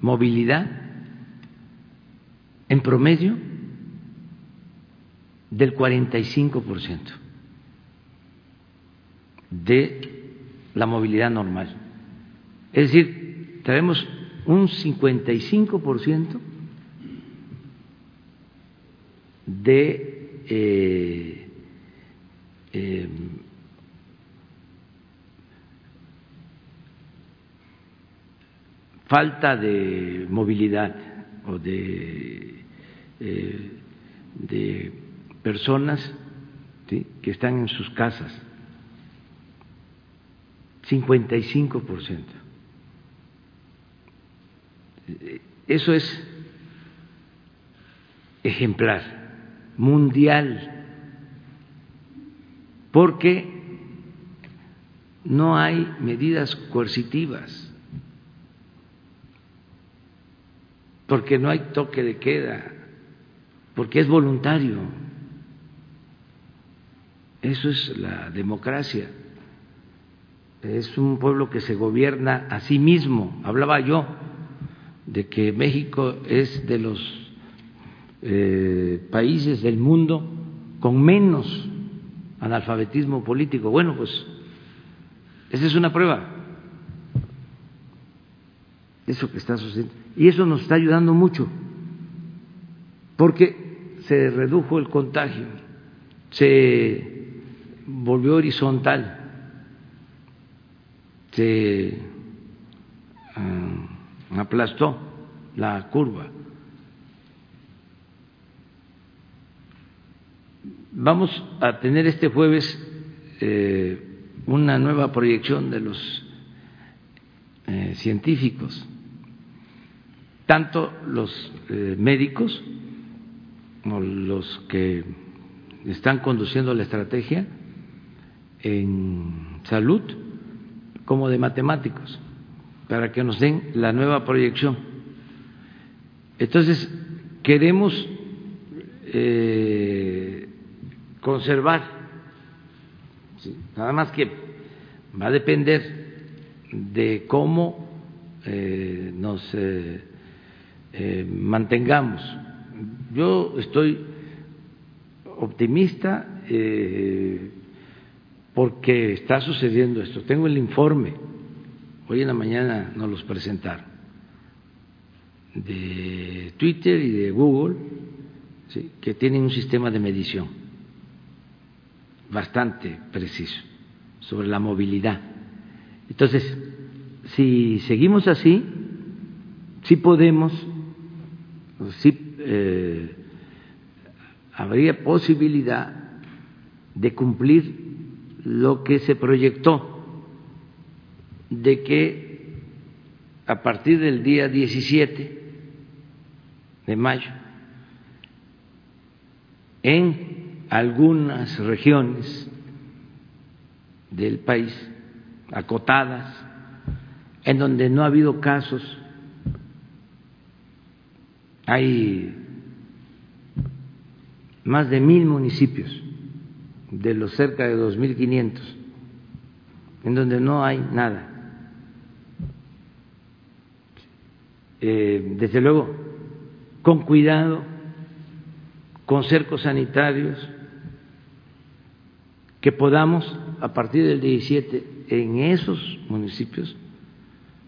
movilidad en promedio del 45% de la movilidad normal. Es decir, tenemos un 55% de eh, eh, falta de movilidad o de, eh, de personas que están en sus casas. 55%. Eso es ejemplar, mundial porque no hay medidas coercitivas, porque no hay toque de queda, porque es voluntario. Eso es la democracia. Es un pueblo que se gobierna a sí mismo. Hablaba yo de que México es de los eh, países del mundo con menos analfabetismo político. Bueno, pues esa es una prueba. Eso que está sucediendo. Y eso nos está ayudando mucho, porque se redujo el contagio, se volvió horizontal, se ah, aplastó la curva. Vamos a tener este jueves eh, una nueva proyección de los eh, científicos, tanto los eh, médicos como los que están conduciendo la estrategia en salud, como de matemáticos, para que nos den la nueva proyección. Entonces, queremos eh, conservar Nada más que va a depender de cómo eh, nos eh, eh, mantengamos. Yo estoy optimista porque está sucediendo esto. Tengo el informe, hoy en la mañana nos los presentaron, de Twitter y de Google, que tienen un sistema de medición bastante preciso sobre la movilidad. Entonces, si seguimos así, sí podemos, sí eh, habría posibilidad de cumplir lo que se proyectó, de que a partir del día 17 de mayo, en algunas regiones del país acotadas, en donde no ha habido casos, hay más de mil municipios de los cerca de dos mil quinientos en donde no hay nada. Eh, desde luego, con cuidado, con cercos sanitarios, que podamos, a partir del 17, en esos municipios,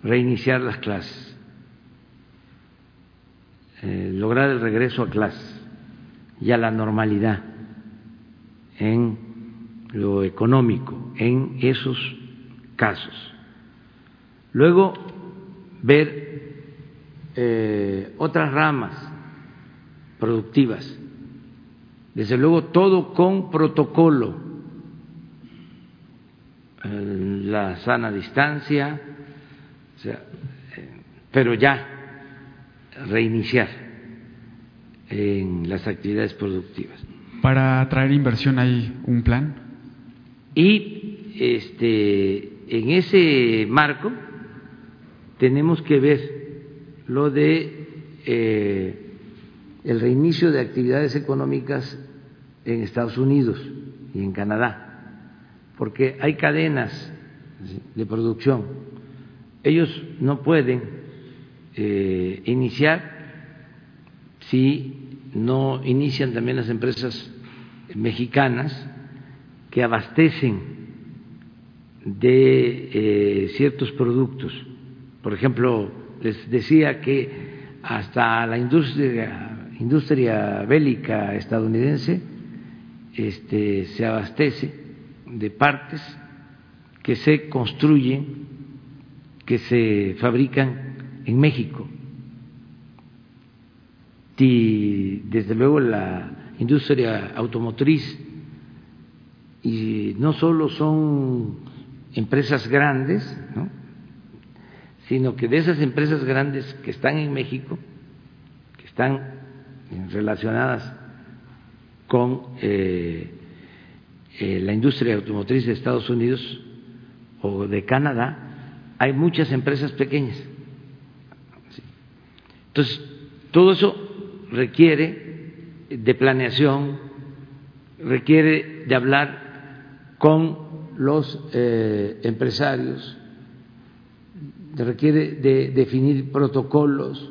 reiniciar las clases, eh, lograr el regreso a clases y a la normalidad en lo económico, en esos casos. Luego, ver eh, otras ramas productivas, desde luego todo con protocolo la sana distancia, pero ya reiniciar en las actividades productivas. Para atraer inversión hay un plan. Y este, en ese marco tenemos que ver lo de eh, el reinicio de actividades económicas en Estados Unidos y en Canadá porque hay cadenas de producción. Ellos no pueden eh, iniciar si no inician también las empresas mexicanas que abastecen de eh, ciertos productos. Por ejemplo, les decía que hasta la industria, industria bélica estadounidense este, se abastece de partes que se construyen, que se fabrican en México. Y desde luego la industria automotriz, y no solo son empresas grandes, sino que de esas empresas grandes que están en México, que están relacionadas con eh, eh, la industria automotriz de Estados Unidos o de Canadá, hay muchas empresas pequeñas. Entonces, todo eso requiere de planeación, requiere de hablar con los eh, empresarios, requiere de definir protocolos,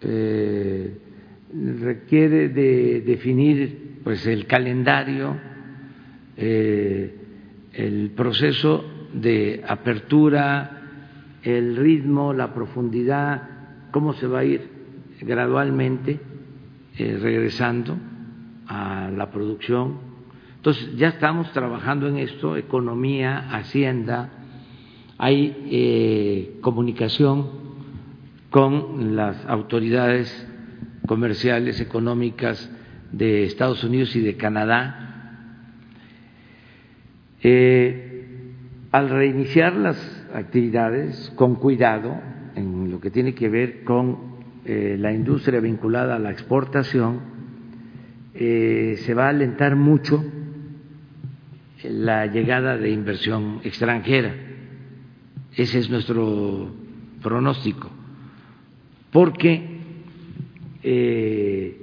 eh, requiere de definir pues el calendario, eh, el proceso de apertura, el ritmo, la profundidad, cómo se va a ir gradualmente eh, regresando a la producción. Entonces, ya estamos trabajando en esto, economía, hacienda, hay eh, comunicación con las autoridades comerciales, económicas de Estados Unidos y de Canadá. Eh, al reiniciar las actividades con cuidado en lo que tiene que ver con eh, la industria vinculada a la exportación, eh, se va a alentar mucho la llegada de inversión extranjera. Ese es nuestro pronóstico, porque eh,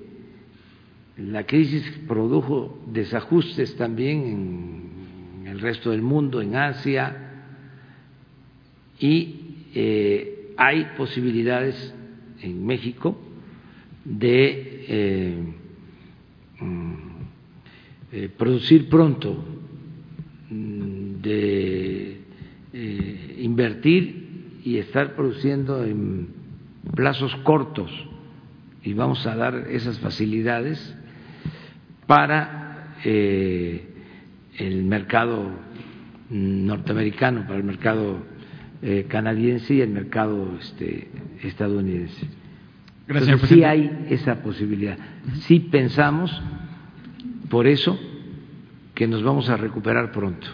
la crisis produjo desajustes también en el resto del mundo, en Asia, y hay posibilidades en México de eh, mm, eh, producir pronto, mm, de eh, invertir y estar produciendo en plazos cortos. Y vamos a dar esas facilidades para el mercado norteamericano, para el mercado canadiense y el mercado este, estadounidense. Gracias, sí hay esa posibilidad. Sí pensamos, por eso, que nos vamos a recuperar pronto.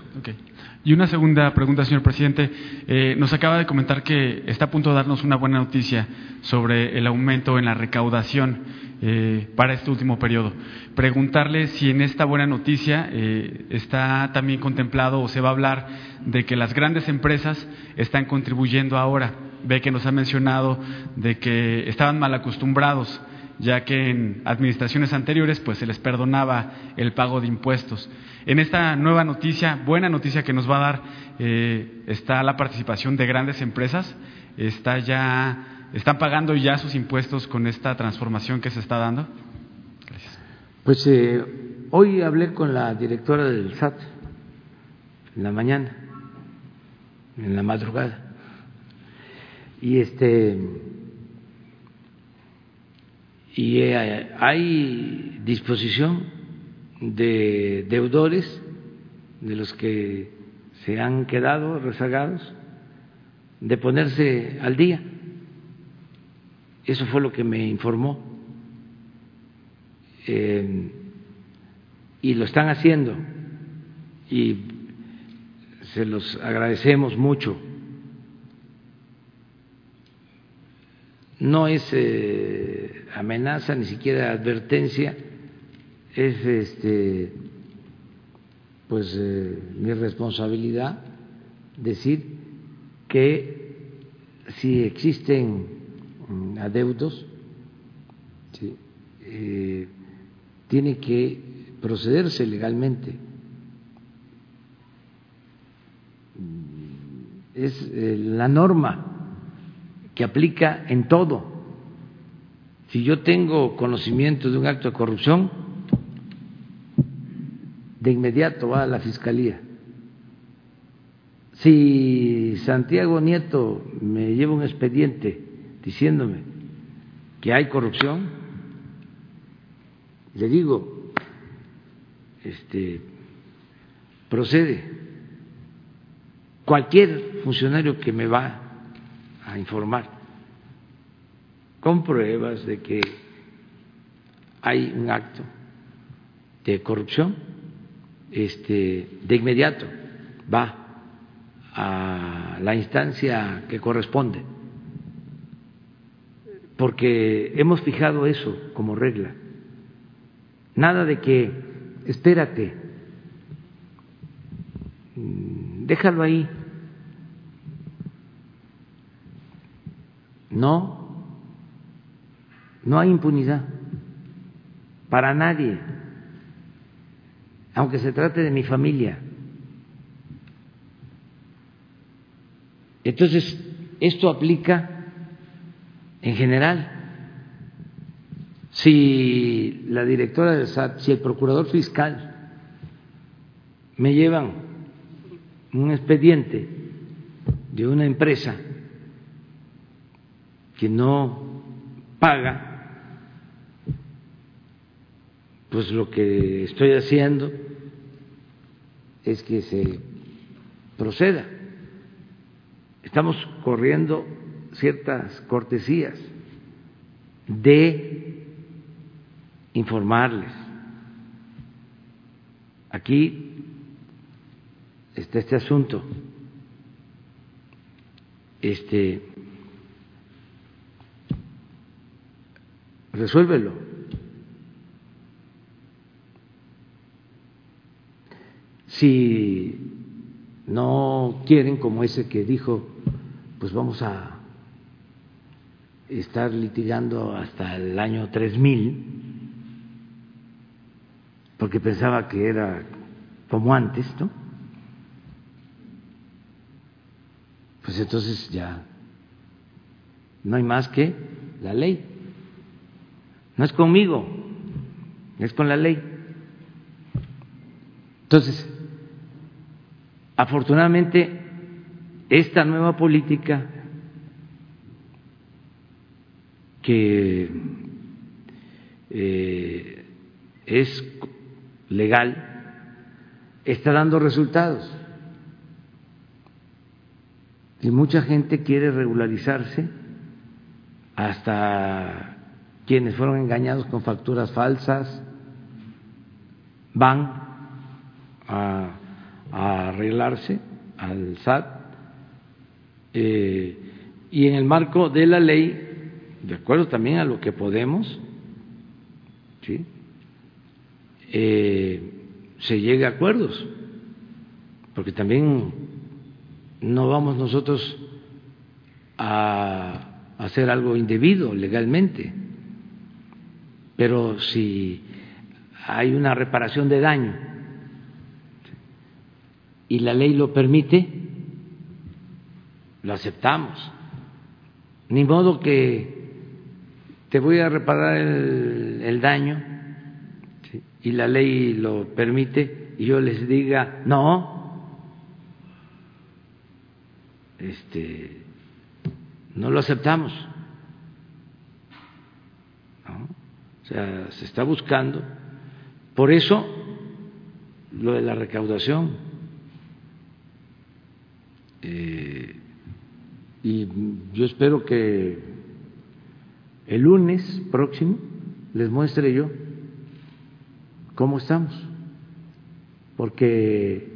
Y una segunda pregunta, señor presidente. Eh, nos acaba de comentar que está a punto de darnos una buena noticia sobre el aumento en la recaudación eh, para este último periodo. Preguntarle si en esta buena noticia eh, está también contemplado o se va a hablar de que las grandes empresas están contribuyendo ahora ve que nos ha mencionado de que estaban mal acostumbrados, ya que en administraciones anteriores pues se les perdonaba el pago de impuestos. En esta nueva noticia, buena noticia que nos va a dar, eh, está la participación de grandes empresas, está ya, están pagando ya sus impuestos con esta transformación que se está dando. Gracias. Pues eh, hoy hablé con la directora del SAT en la mañana, en la madrugada y este y eh, hay disposición de deudores de los que se han quedado rezagados de ponerse al día. Eso fue lo que me informó. Eh, y lo están haciendo y se los agradecemos mucho. no es eh, amenaza ni siquiera advertencia, es este pues eh, mi responsabilidad decir que si existen mm, adeudos eh, tiene que procederse legalmente. Es la norma que aplica en todo. Si yo tengo conocimiento de un acto de corrupción, de inmediato va a la fiscalía. Si Santiago Nieto me lleva un expediente diciéndome que hay corrupción, le digo, este, procede. Cualquier funcionario que me va a informar con pruebas de que hay un acto de corrupción, este, de inmediato va a la instancia que corresponde, porque hemos fijado eso como regla. Nada de que, espérate, mm, déjalo ahí, No, no hay impunidad. para nadie, aunque se trate de mi familia. Entonces, esto aplica en general. Si la directora del SAT, si el procurador fiscal me llevan un expediente de una empresa que no paga, pues lo que estoy haciendo es que se proceda. Estamos corriendo ciertas cortesías de informarles. Aquí está este asunto. Este resuélvelo. Si no quieren, como ese que dijo, pues vamos a estar litigando hasta el año 3000, porque pensaba que era como antes, ¿no? Pues entonces ya no hay más que la ley. No es conmigo, es con la ley. Entonces, afortunadamente, esta nueva política que eh, es legal está dando resultados. Y mucha gente quiere regularizarse hasta quienes fueron engañados con facturas falsas van a, arreglarse al SAT eh, y en el marco de la ley, de acuerdo también a lo que podemos, ¿sí? Eh, se llegue a acuerdos, porque también no vamos nosotros a hacer algo indebido legalmente pero si hay una reparación de daño y la ley lo permite, lo aceptamos. Ni modo que te voy a reparar el, daño y la ley lo permite y yo les diga, no, este, no lo aceptamos. O sea, se está buscando. Por eso, lo de la recaudación. Eh, y yo espero que el lunes próximo les muestre yo cómo estamos, porque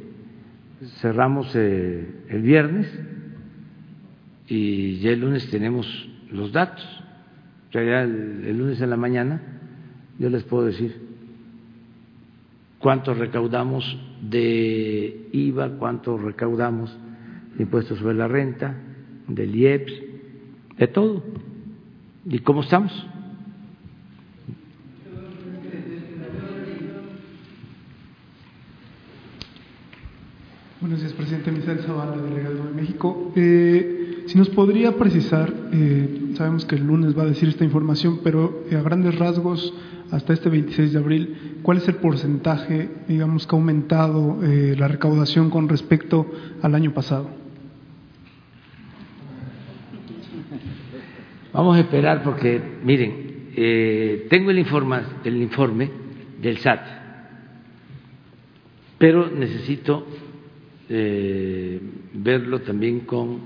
cerramos eh, el viernes y ya el lunes tenemos los datos, ya el lunes en la mañana yo les puedo decir cuánto recaudamos de IVA, cuánto recaudamos de impuestos sobre la renta, del IEPS, de todo. ¿Y cómo estamos? Buenos días, presidente Misael Zavala, delegado de México. Eh, si nos podría precisar, eh, sabemos que el lunes va a decir esta información, pero eh, a grandes rasgos, hasta este 26 de abril, ¿cuál es el porcentaje, digamos, que ha aumentado eh, la recaudación con respecto al año pasado? Vamos a esperar porque, miren, eh, tengo el, informa, el informe del SAT, pero necesito eh, verlo también con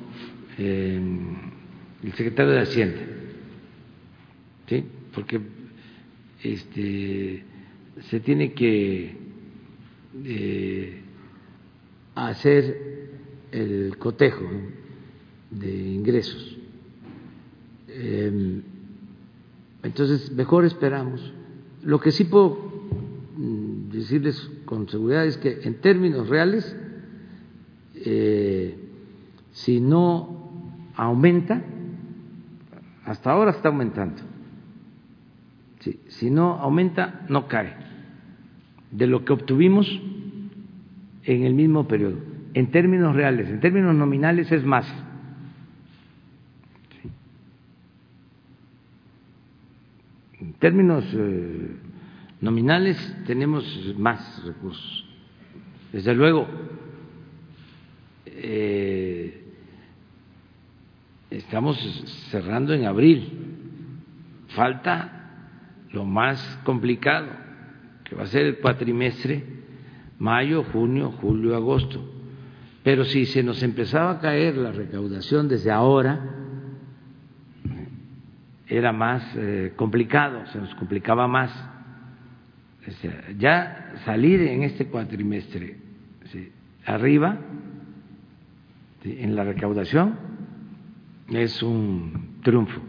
el secretario de Hacienda, ¿sí? porque este, se tiene que eh, hacer el cotejo de ingresos. Em, entonces, mejor esperamos. Lo que sí puedo mm, decirles con seguridad es que en términos reales, eh, si no aumenta, hasta ahora está aumentando si no aumenta, no cae de lo que obtuvimos en el mismo periodo. En términos reales, en términos nominales es más. En términos eh, nominales tenemos más recursos. Desde luego, eh, estamos cerrando en abril. Falta lo más complicado, que va a ser el cuatrimestre, mayo, junio, julio, agosto. Pero si se nos empezaba a caer la recaudación desde ahora, era más eh, complicado, se nos complicaba más. ya salir en este cuatrimestre arriba en la recaudación es un triunfo.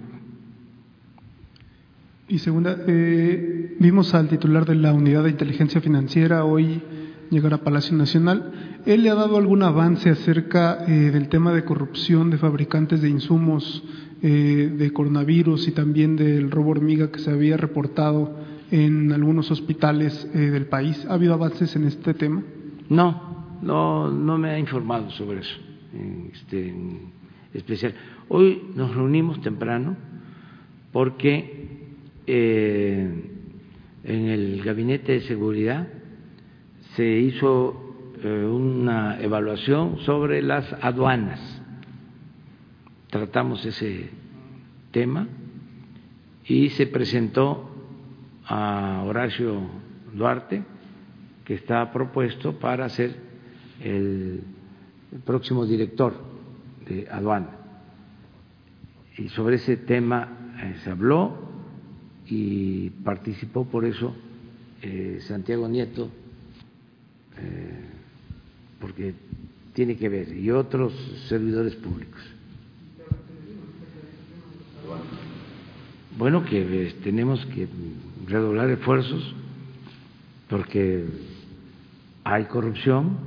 Y segunda, eh, vimos al titular de la Unidad de Inteligencia Financiera hoy llegar a Palacio Nacional. ¿Él le ha dado algún avance acerca eh, del tema de corrupción de fabricantes de insumos eh, de coronavirus y también del robo hormiga que se había reportado en algunos hospitales del país? ¿Ha habido avances en este tema? No, no, no me ha informado sobre eso este, en especial. Hoy nos reunimos temprano porque eh, en el gabinete de seguridad se hizo eh, una evaluación sobre las aduanas. Tratamos ese tema y se presentó a Horacio Duarte, que está propuesto para ser el próximo director de aduana. Y sobre ese tema eh, se habló y participó por eso eh, Santiago Nieto, eh, porque tiene que ver, y otros servidores públicos. Bueno, que tenemos que redoblar esfuerzos porque hay corrupción,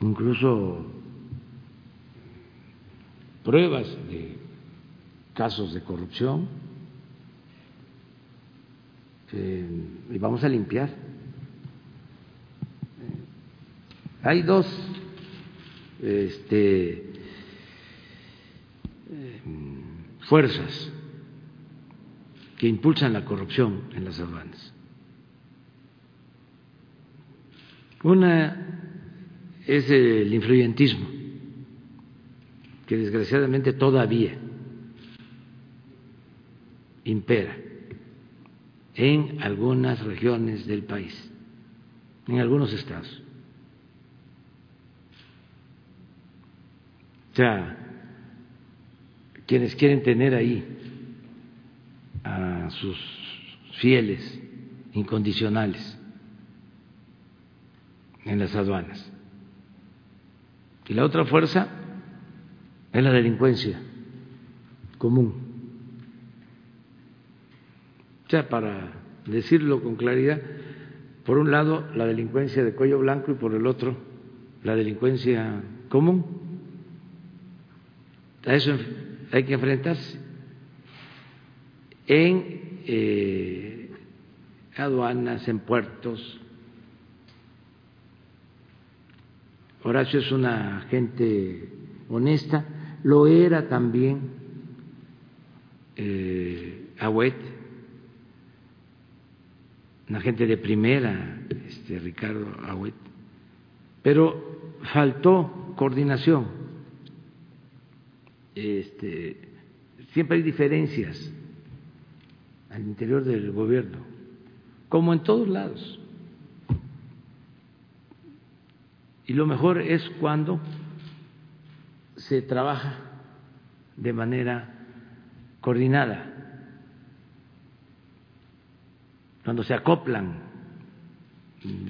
incluso pruebas de casos de corrupción eh, y vamos a limpiar. Hay dos este, eh, fuerzas que impulsan la corrupción en las aduanas. Una es el influyentismo, que desgraciadamente todavía impera en algunas regiones del país, en algunos estados. O sea, quienes quieren tener ahí a sus fieles incondicionales en las aduanas. Y la otra fuerza es la delincuencia común. O sea, para decirlo con claridad, por un lado la delincuencia de cuello blanco y por el otro la delincuencia común. A eso hay que enfrentarse en eh, aduanas, en puertos, Horacio es una gente honesta, lo era también eh, Agüet, una gente de primera, este, Ricardo Agüet, pero faltó coordinación. Este, siempre hay diferencias al interior del gobierno, como en todos lados. Y lo mejor es cuando se trabaja de manera coordinada, cuando se acoplan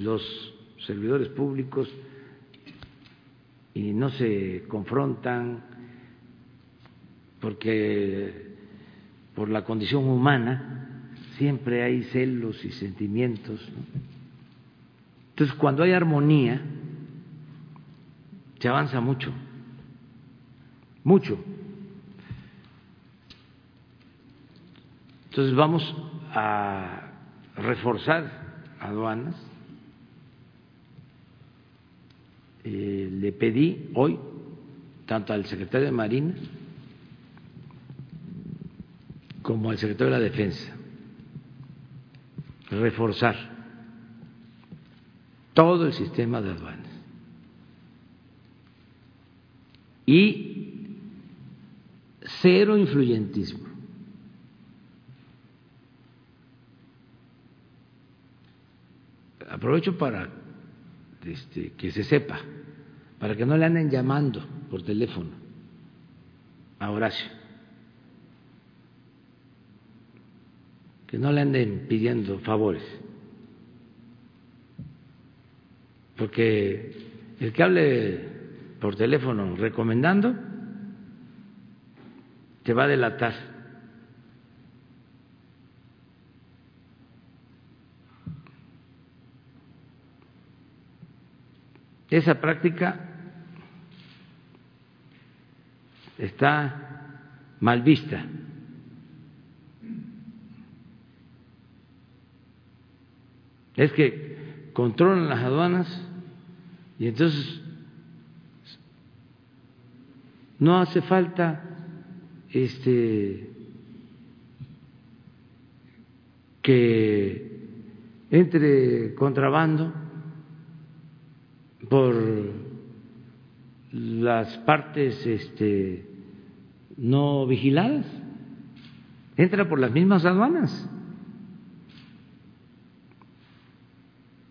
los servidores públicos y no se confrontan porque por la condición humana siempre hay celos y sentimientos. Entonces, cuando hay armonía, se avanza mucho, mucho. Entonces vamos a reforzar aduanas. Eh, le pedí hoy, tanto al secretario de Marina como al secretario de la Defensa, reforzar todo el sistema de aduanas. Y cero influyentismo. Aprovecho para este, que se sepa, para que no le anden llamando por teléfono a Horacio, que no le anden pidiendo favores, porque el que hable por teléfono recomendando te va a delatar Esa práctica está mal vista. Es que controlan las aduanas y entonces no hace falta este que entre contrabando por las partes este, no vigiladas, entra por las mismas aduanas.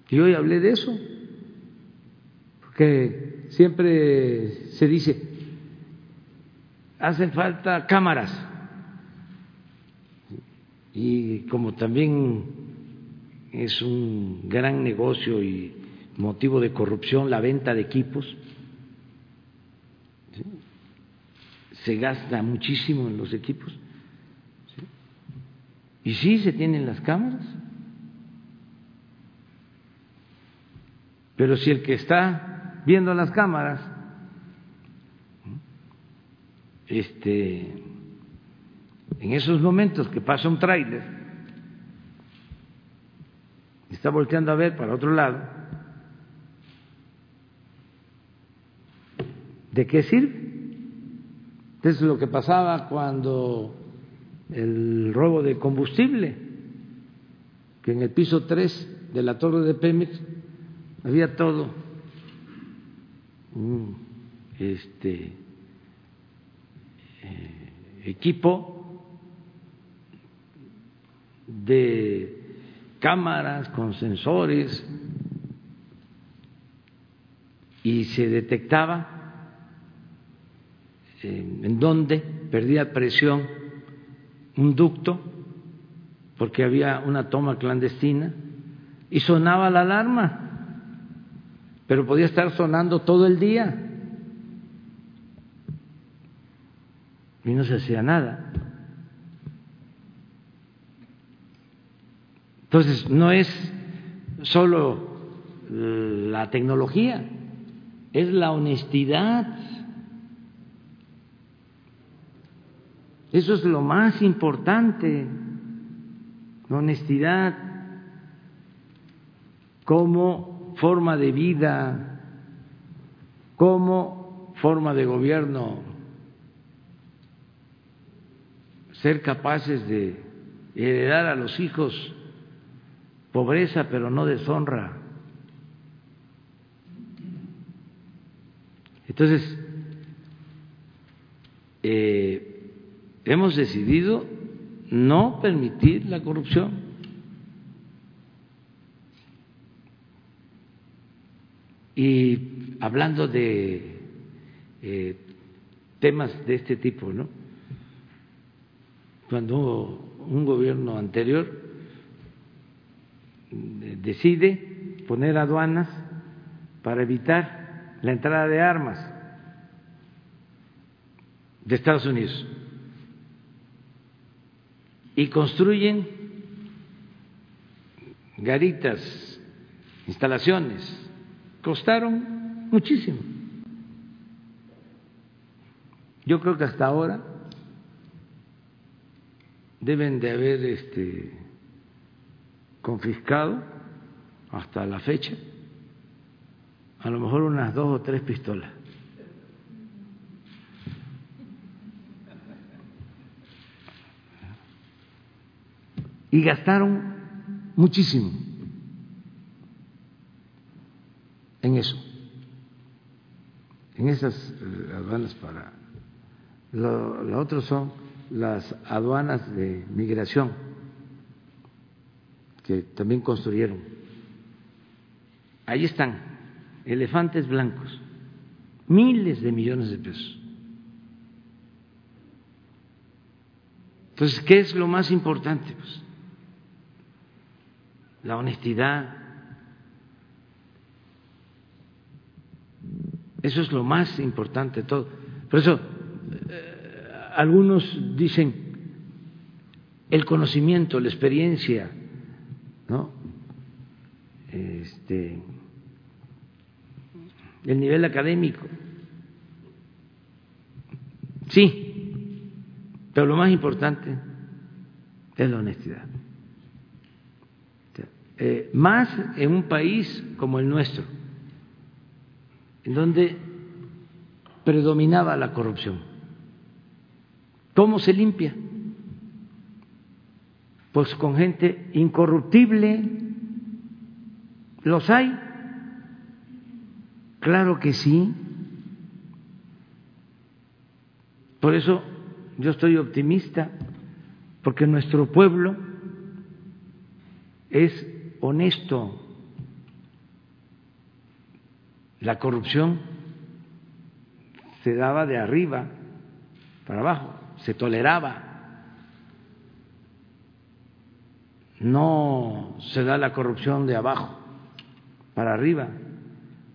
Y hoy hablé de eso, porque siempre se dice, hacen falta cámaras. Y como también es un gran negocio y motivo de corrupción la venta de equipos. Se gasta muchísimo en los equipos. Y sí se tienen las cámaras. Pero si el que está viendo las cámaras este en esos momentos que pasa un tráiler está volteando a ver para otro lado ¿De qué sirve? Es lo que pasaba cuando el robo de combustible, que en el piso 3 de la torre de Pemex había todo. Un este, eh, equipo de cámaras con sensores y se detectaba en donde perdía presión un ducto porque había una toma clandestina y sonaba la alarma, pero podía estar sonando todo el día. Y no se hacía nada. Entonces, no es solo la tecnología, es la honestidad. Eso es lo más importante, la honestidad. Como forma de vida, como forma de gobierno, ser capaces de heredar a los hijos pobreza pero no deshonra. Entonces, eh, hemos decidido no permitir la corrupción. Y hablando de eh, temas de este tipo, ¿no? Cuando un gobierno anterior eh, decide poner aduanas para evitar la entrada de armas de Estados Unidos y construyen garitas, instalaciones, costaron muchísimo. Yo creo que hasta ahora deben de haber este, confiscado hasta la fecha a lo mejor unas dos o tres pistolas. Y gastaron muchísimo en eso, en esas eh, aduanas para... Lo, lo otro son las aduanas de migración que también construyeron. Ahí están, elefantes blancos, miles de millones de pesos. Entonces, ¿qué es lo más importante? Pues, la honestidad. Eso es lo más importante de todo. Por eso, eh, algunos dicen el conocimiento, la experiencia, ¿no? Este, el nivel académico. Sí, pero lo más importante es la honestidad. Eh, más en un país como el nuestro, en donde predominaba la corrupción. ¿Cómo se limpia? Pues con gente incorruptible. ¿Los hay? Claro que sí. Por eso yo estoy optimista, porque nuestro pueblo es honesto. La corrupción se daba de arriba para abajo, se toleraba. No se da la corrupción de abajo para arriba.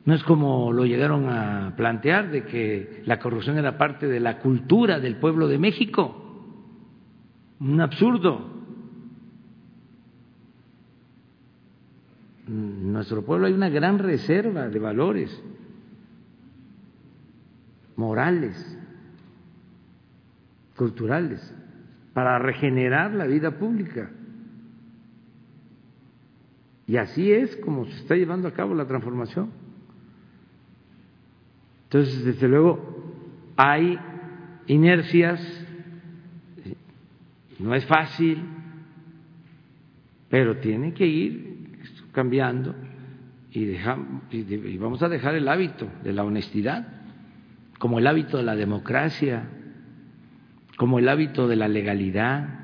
No es como lo llegaron a plantear de que la corrupción era parte de la cultura del pueblo de México. Un absurdo. En nuestro pueblo hay una gran reserva de valores morales, culturales, para regenerar la vida pública. Y así es como se está llevando a cabo la transformación. Entonces, desde luego, hay inercias, no es fácil, pero tiene que ir cambiando y, dejamos, y vamos a dejar el hábito de la honestidad, como el hábito de la democracia, como el hábito de la legalidad,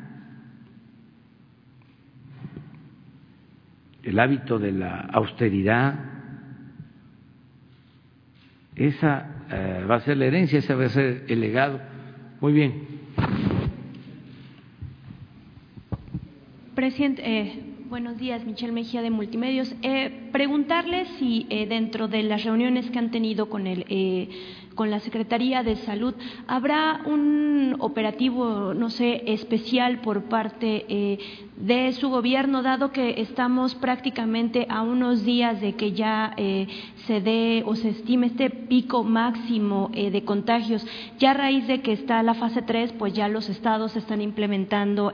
el hábito de la austeridad. Esa eh, va a ser la herencia, ese va a ser el legado. Muy bien. Presidente, eh, Buenos días, Michelle Mejía de Multimedios. Eh, preguntarle si eh, dentro de las reuniones que han tenido con el eh, con la Secretaría de Salud, ¿habrá un operativo, no sé, especial por parte eh, de su gobierno, dado que estamos prácticamente a unos días de que ya eh, se dé o se estime este pico máximo eh, de contagios? Ya a raíz de que está la fase 3, pues ya los estados están implementando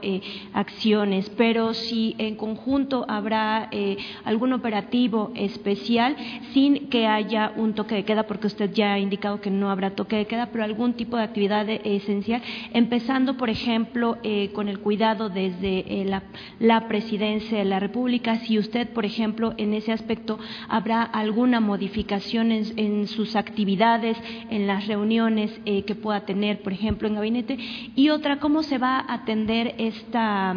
acciones, pero si en conjunto habrá algún operativo especial sin que haya un toque de queda, porque usted ya ha indicado que no habrá toque de queda, pero algún tipo de actividad esencial, empezando, por ejemplo, eh, con el cuidado desde eh, la, presidencia de la República. Si usted, por ejemplo, en ese aspecto habrá alguna modificación en, sus actividades, en las reuniones eh, que pueda tener, por ejemplo, en gabinete. Y otra, ¿cómo se va a atender esta,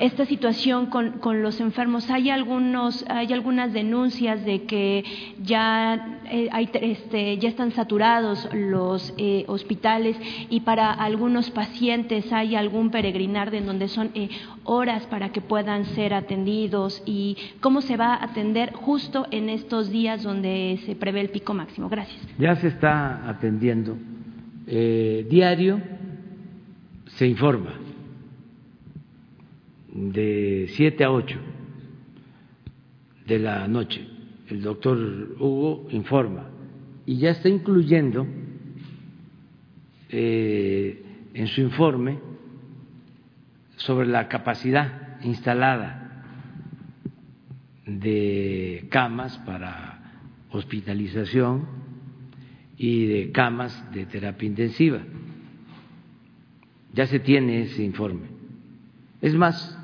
esta situación con, con los enfermos? Hay, algunos, hay algunas denuncias de que ya, hay, este, ya están saturados los eh, hospitales y para algunos pacientes hay algún peregrinar de donde son eh, horas para que puedan ser atendidos y cómo se va a atender justo en estos días donde se prevé el pico máximo. Gracias. Ya se está atendiendo. Eh, diario se informa de 7 a 8 de la noche. El doctor Hugo informa y ya está incluyendo eh, en su informe sobre la capacidad instalada de camas para hospitalización y de camas de terapia intensiva. Ya se tiene ese informe. Es más,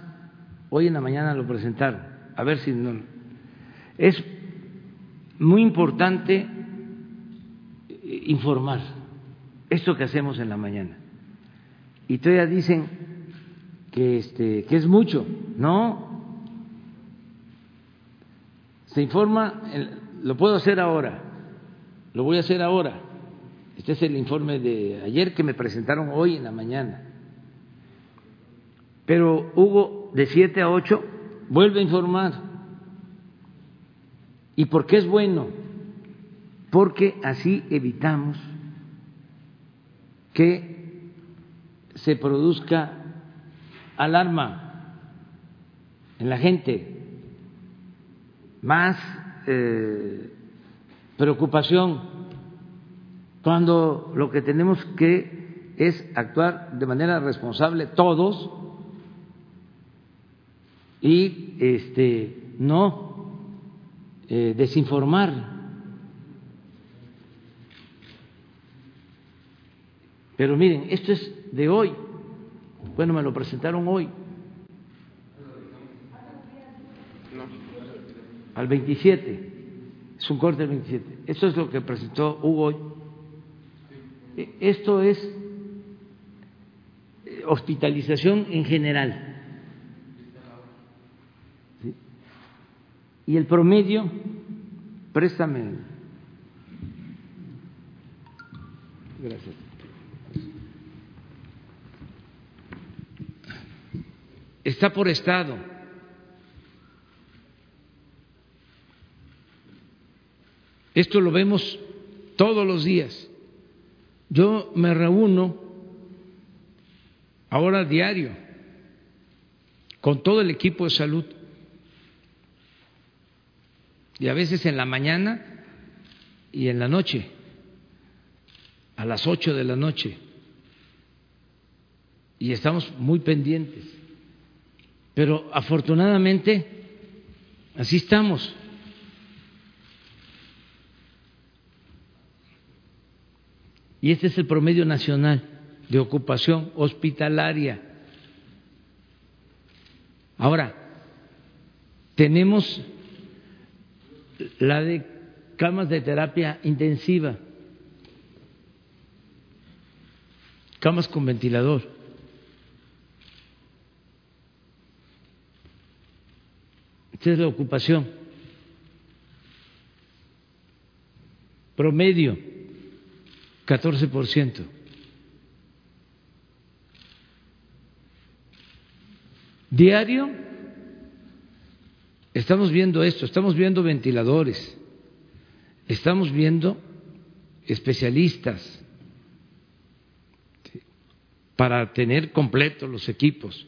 hoy en la mañana lo presentaron, a ver si no. Es muy importante informar esto que hacemos en la mañana. Y todavía dicen que, este, que es mucho. No. Se informa, lo puedo hacer ahora, lo voy a hacer ahora. Este es el informe de ayer que me presentaron hoy en la mañana. Pero Hugo, de 7 a 8, vuelve a informar. ¿Y por qué es bueno? Porque así evitamos que se produzca alarma en la gente, más eh, preocupación, cuando lo que tenemos que es actuar de manera responsable todos y este no eh, desinformar Pero miren, esto es de hoy. Bueno, me lo presentaron hoy. Al 27. Es un corte del 27. Esto es lo que presentó Hugo hoy. E, esto es eh, hospitalización en general. Y el promedio, préstame. Gracias. Está por estado. Esto lo vemos todos los días. Yo me reúno ahora diario con todo el equipo de salud y a veces en la mañana y en la noche, a las ocho de la noche, y estamos muy pendientes. Pero afortunadamente, así estamos. Y este es el promedio nacional de ocupación hospitalaria. Ahora, tenemos la de camas de terapia intensiva, camas con ventilador. Es la ocupación. Promedio, 14%. Diario, estamos viendo esto, estamos viendo ventiladores, estamos viendo especialistas para tener completos los equipos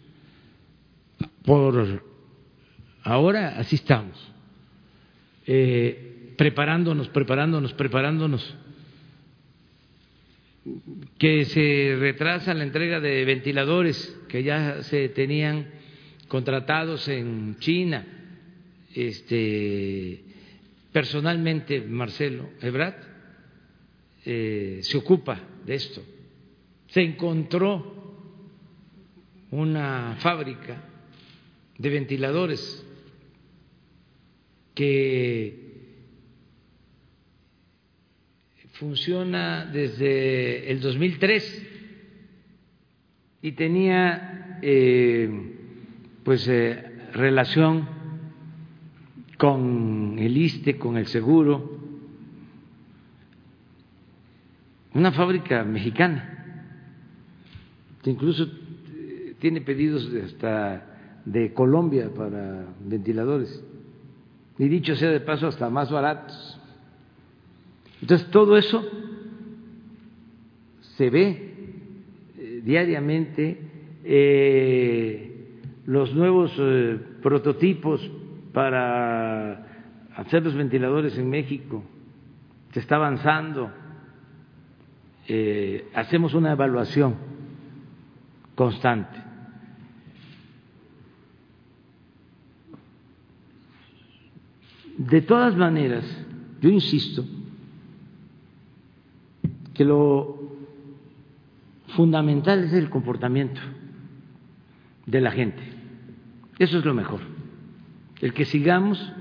por Ahora así estamos, eh, preparándonos, preparándonos, preparándonos. Que se retrasa la entrega de ventiladores que ya se tenían contratados en China. Este, personalmente, Marcelo Ebrat eh, se ocupa de esto. Se encontró una fábrica de ventiladores que funciona desde el 2003 y tenía eh, pues eh, relación con el ISTE, con el seguro, una fábrica mexicana que incluso eh, tiene pedidos hasta de Colombia para ventiladores y dicho sea de paso, hasta más baratos. Entonces, todo eso se ve eh, diariamente, eh, los nuevos eh, prototipos para hacer los ventiladores en México, se está avanzando, hacemos una evaluación constante. De todas maneras, yo insisto que lo fundamental es el comportamiento de la gente. Eso es lo mejor. El que sigamos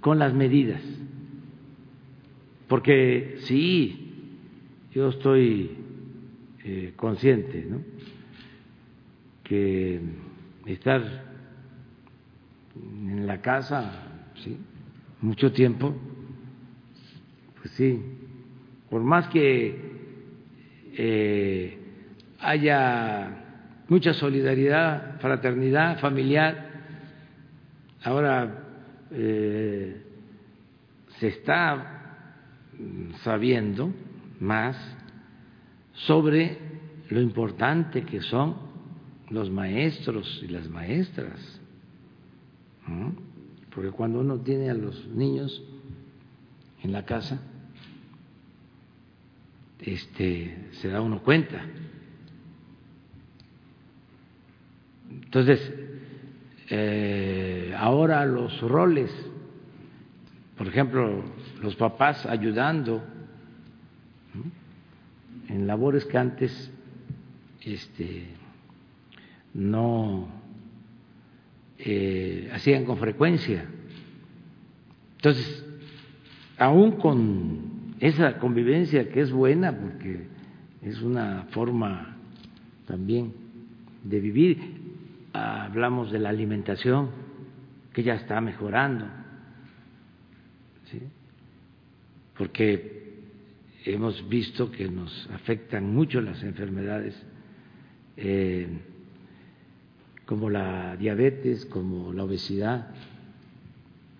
con las medidas. Porque sí, yo estoy eh, consciente. Que estar en la casa, ¿sí? Mucho tiempo, pues sí, por más que eh, haya mucha solidaridad, fraternidad familiar, ahora eh, se está sabiendo más sobre lo importante que son los maestros y las maestras. Porque cuando uno tiene a los niños en la casa, este, se da uno cuenta. Entonces, eh, ahora los roles, por ejemplo, los papás ayudando en labores que antes este, no eh, hacían con frecuencia. Entonces, aún con esa convivencia que es buena, porque es una forma también de vivir, hablamos de la alimentación, que ya está mejorando, porque hemos visto que nos afectan mucho las enfermedades eh, como la diabetes, como la obesidad,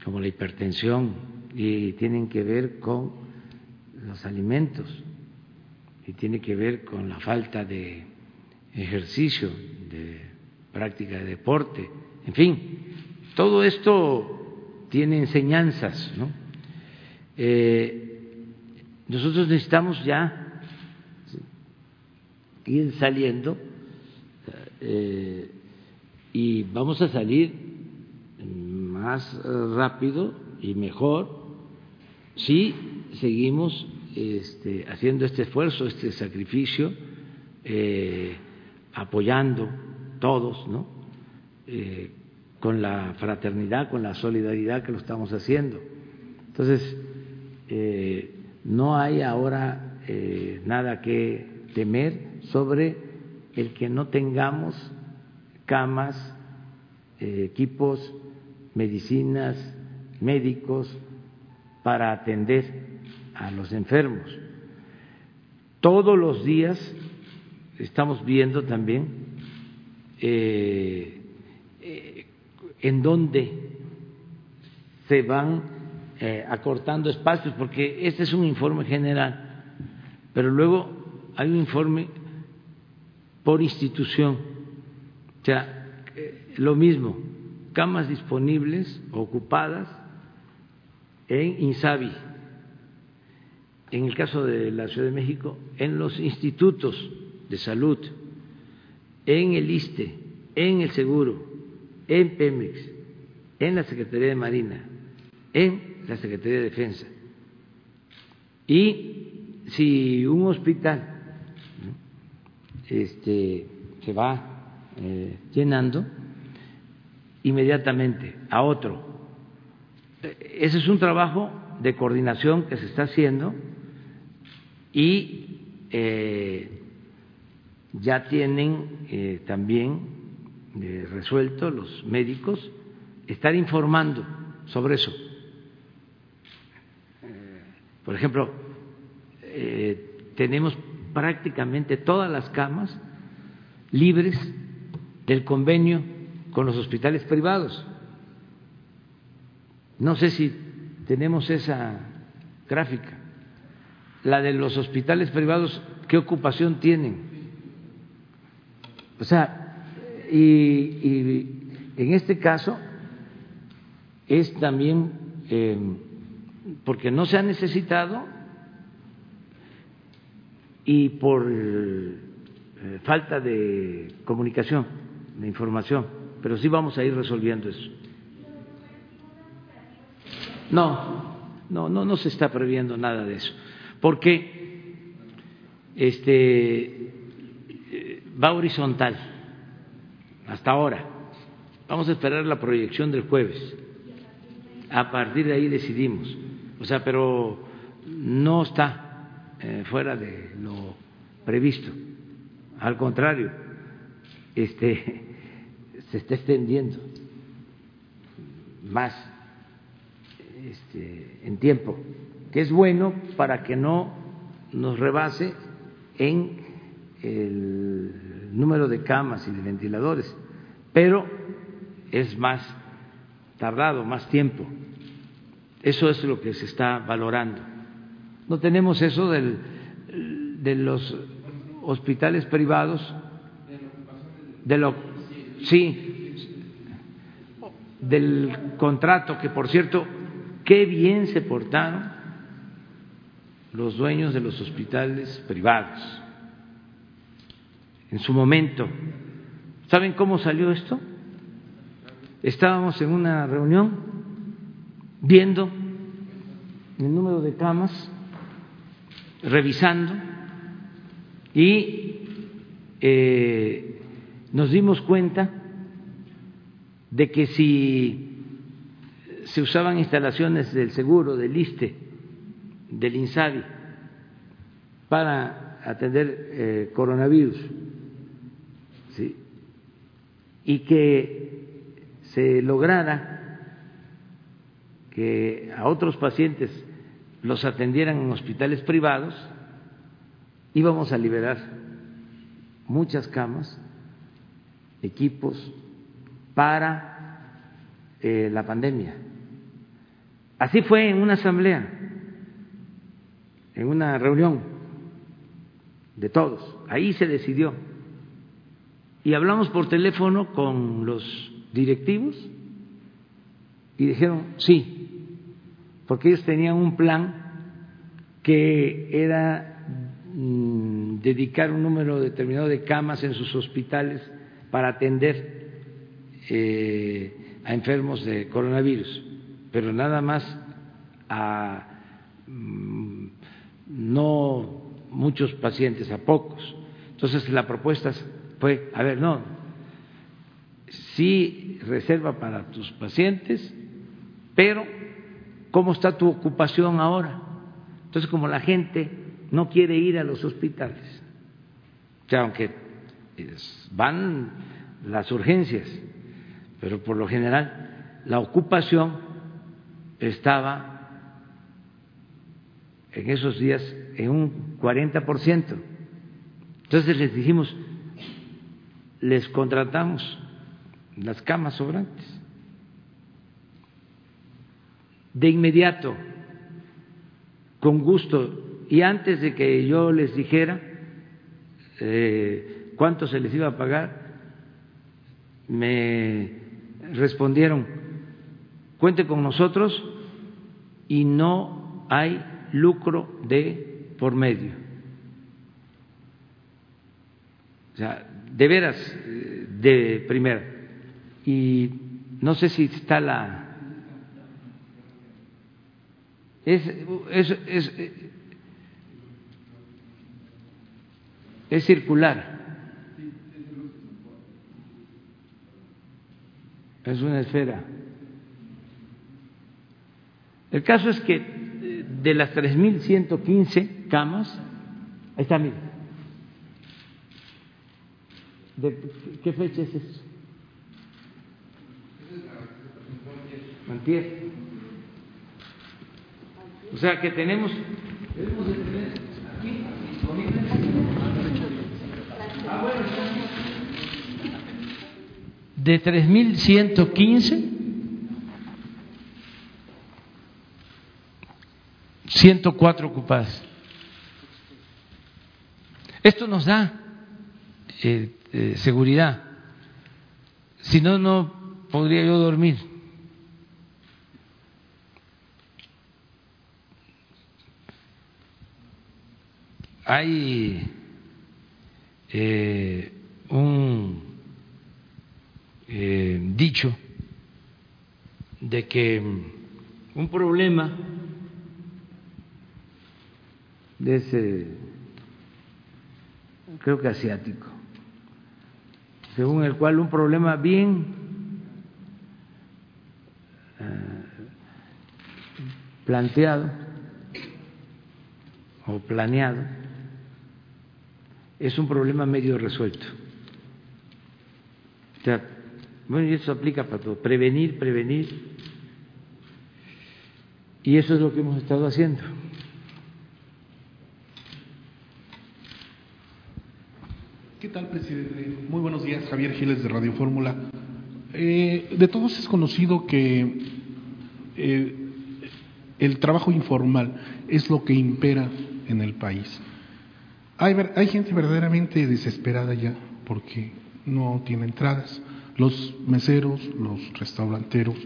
como la hipertensión, y tienen que ver con los alimentos, y tiene que ver con la falta de ejercicio, de práctica de deporte, en fin, todo esto tiene enseñanzas, ¿no? Eh, nosotros necesitamos ya ir saliendo eh, y vamos a salir más rápido y mejor si seguimos este, haciendo este esfuerzo, este sacrificio, eh, apoyando todos, ¿no? Eh, con la fraternidad, con la solidaridad que lo estamos haciendo. Entonces, eh, no hay ahora eh, nada que temer sobre el que no tengamos camas, equipos, medicinas, médicos para atender a los enfermos. Todos los días estamos viendo también eh, eh, en donde se van eh, acortando espacios, porque este es un informe general, pero luego hay un informe por institución, o sea, lo mismo, camas disponibles, ocupadas en INSABI, en el caso de la Ciudad de México, en los institutos de salud, en el ISTE, en el Seguro, en Pemex, en la Secretaría de Marina, en la Secretaría de Defensa. Y si un hospital este, se va eh, llenando, inmediatamente a otro. Ese es un trabajo de coordinación que se está haciendo y eh, ya tienen eh, también eh, resuelto los médicos estar informando sobre eso. Eh, por ejemplo, tenemos prácticamente todas las camas libres del convenio con los hospitales privados. No sé si tenemos esa gráfica. La de los hospitales privados, ¿qué ocupación tienen? O sea, y, en este caso es también em, porque no se ha necesitado y por eh, falta de comunicación, de información, pero sí vamos a ir resolviendo eso. No, no, no, no se está previendo nada de eso, porque este va horizontal hasta ahora. Vamos a esperar la proyección del jueves. A partir de ahí decidimos. O sea, pero no está eh, fuera de lo previsto. Al contrario, este se está extendiendo más este, en tiempo, que es bueno para que no nos rebase en el número de camas y de ventiladores, pero es más tardado, más tiempo. Eso es lo que se está valorando. No tenemos eso del, de los hospitales privados, de lo sí, del contrato que por cierto qué bien se portaron los dueños de los hospitales privados en su momento. ¿Saben cómo salió esto? Estábamos en una reunión viendo el número de camas, revisando y eh, nos dimos cuenta de que si se usaban instalaciones del seguro, del ISTE, del INSABI, para atender eh, coronavirus, y que se lograra que a otros pacientes los atendieran en hospitales privados, íbamos a liberar muchas camas, equipos para eh, la pandemia. Así fue en una asamblea, en una reunión de todos. Ahí se decidió y hablamos por teléfono con los directivos y dijeron sí, porque ellos tenían un plan que era mm, dedicar un número determinado de camas en sus hospitales para atender eh, a enfermos de coronavirus, pero nada más a mm, no muchos pacientes, a pocos. Entonces la propuesta fue, a ver, no, sí reserva para tus pacientes, pero ¿cómo está tu ocupación ahora? Entonces, como la gente no quiere ir a los hospitales, o sea, aunque van las urgencias, pero por lo general la ocupación estaba en esos días en un 40%. Entonces les dijimos, les contratamos las camas sobrantes. De inmediato, con gusto, y antes de que yo les dijera eh, cuánto se les iba a pagar, me respondieron, cuente con nosotros y no hay lucro de por medio. O sea, de veras de primera. Y no sé si está la... Es, es, es, es circular. Es una esfera. El caso es que de las 3.115 camas, ahí está, mire, ¿De qué fecha es eso? Mantier. O sea que tenemos, debemos de tener aquí disponible. Ah, bueno, de 3.115, 104 ocupadas. Esto nos da eh, eh, seguridad. Si no, no podría yo dormir. Hay eh, un eh, dicho de que un problema de ese, creo que asiático, según el cual un problema bien eh, planteado o planeado es un problema medio resuelto. O sea, bueno, y eso aplica para todo, prevenir, prevenir. Y eso es lo que hemos estado haciendo. ¿Qué tal, presidente? Muy buenos días, Javier Giles de Radio Fórmula. Eh, de todos es conocido que eh, el trabajo informal es lo que impera en el país. Hay, hay gente verdaderamente desesperada ya porque no tiene entradas. Los meseros, los restauranteros,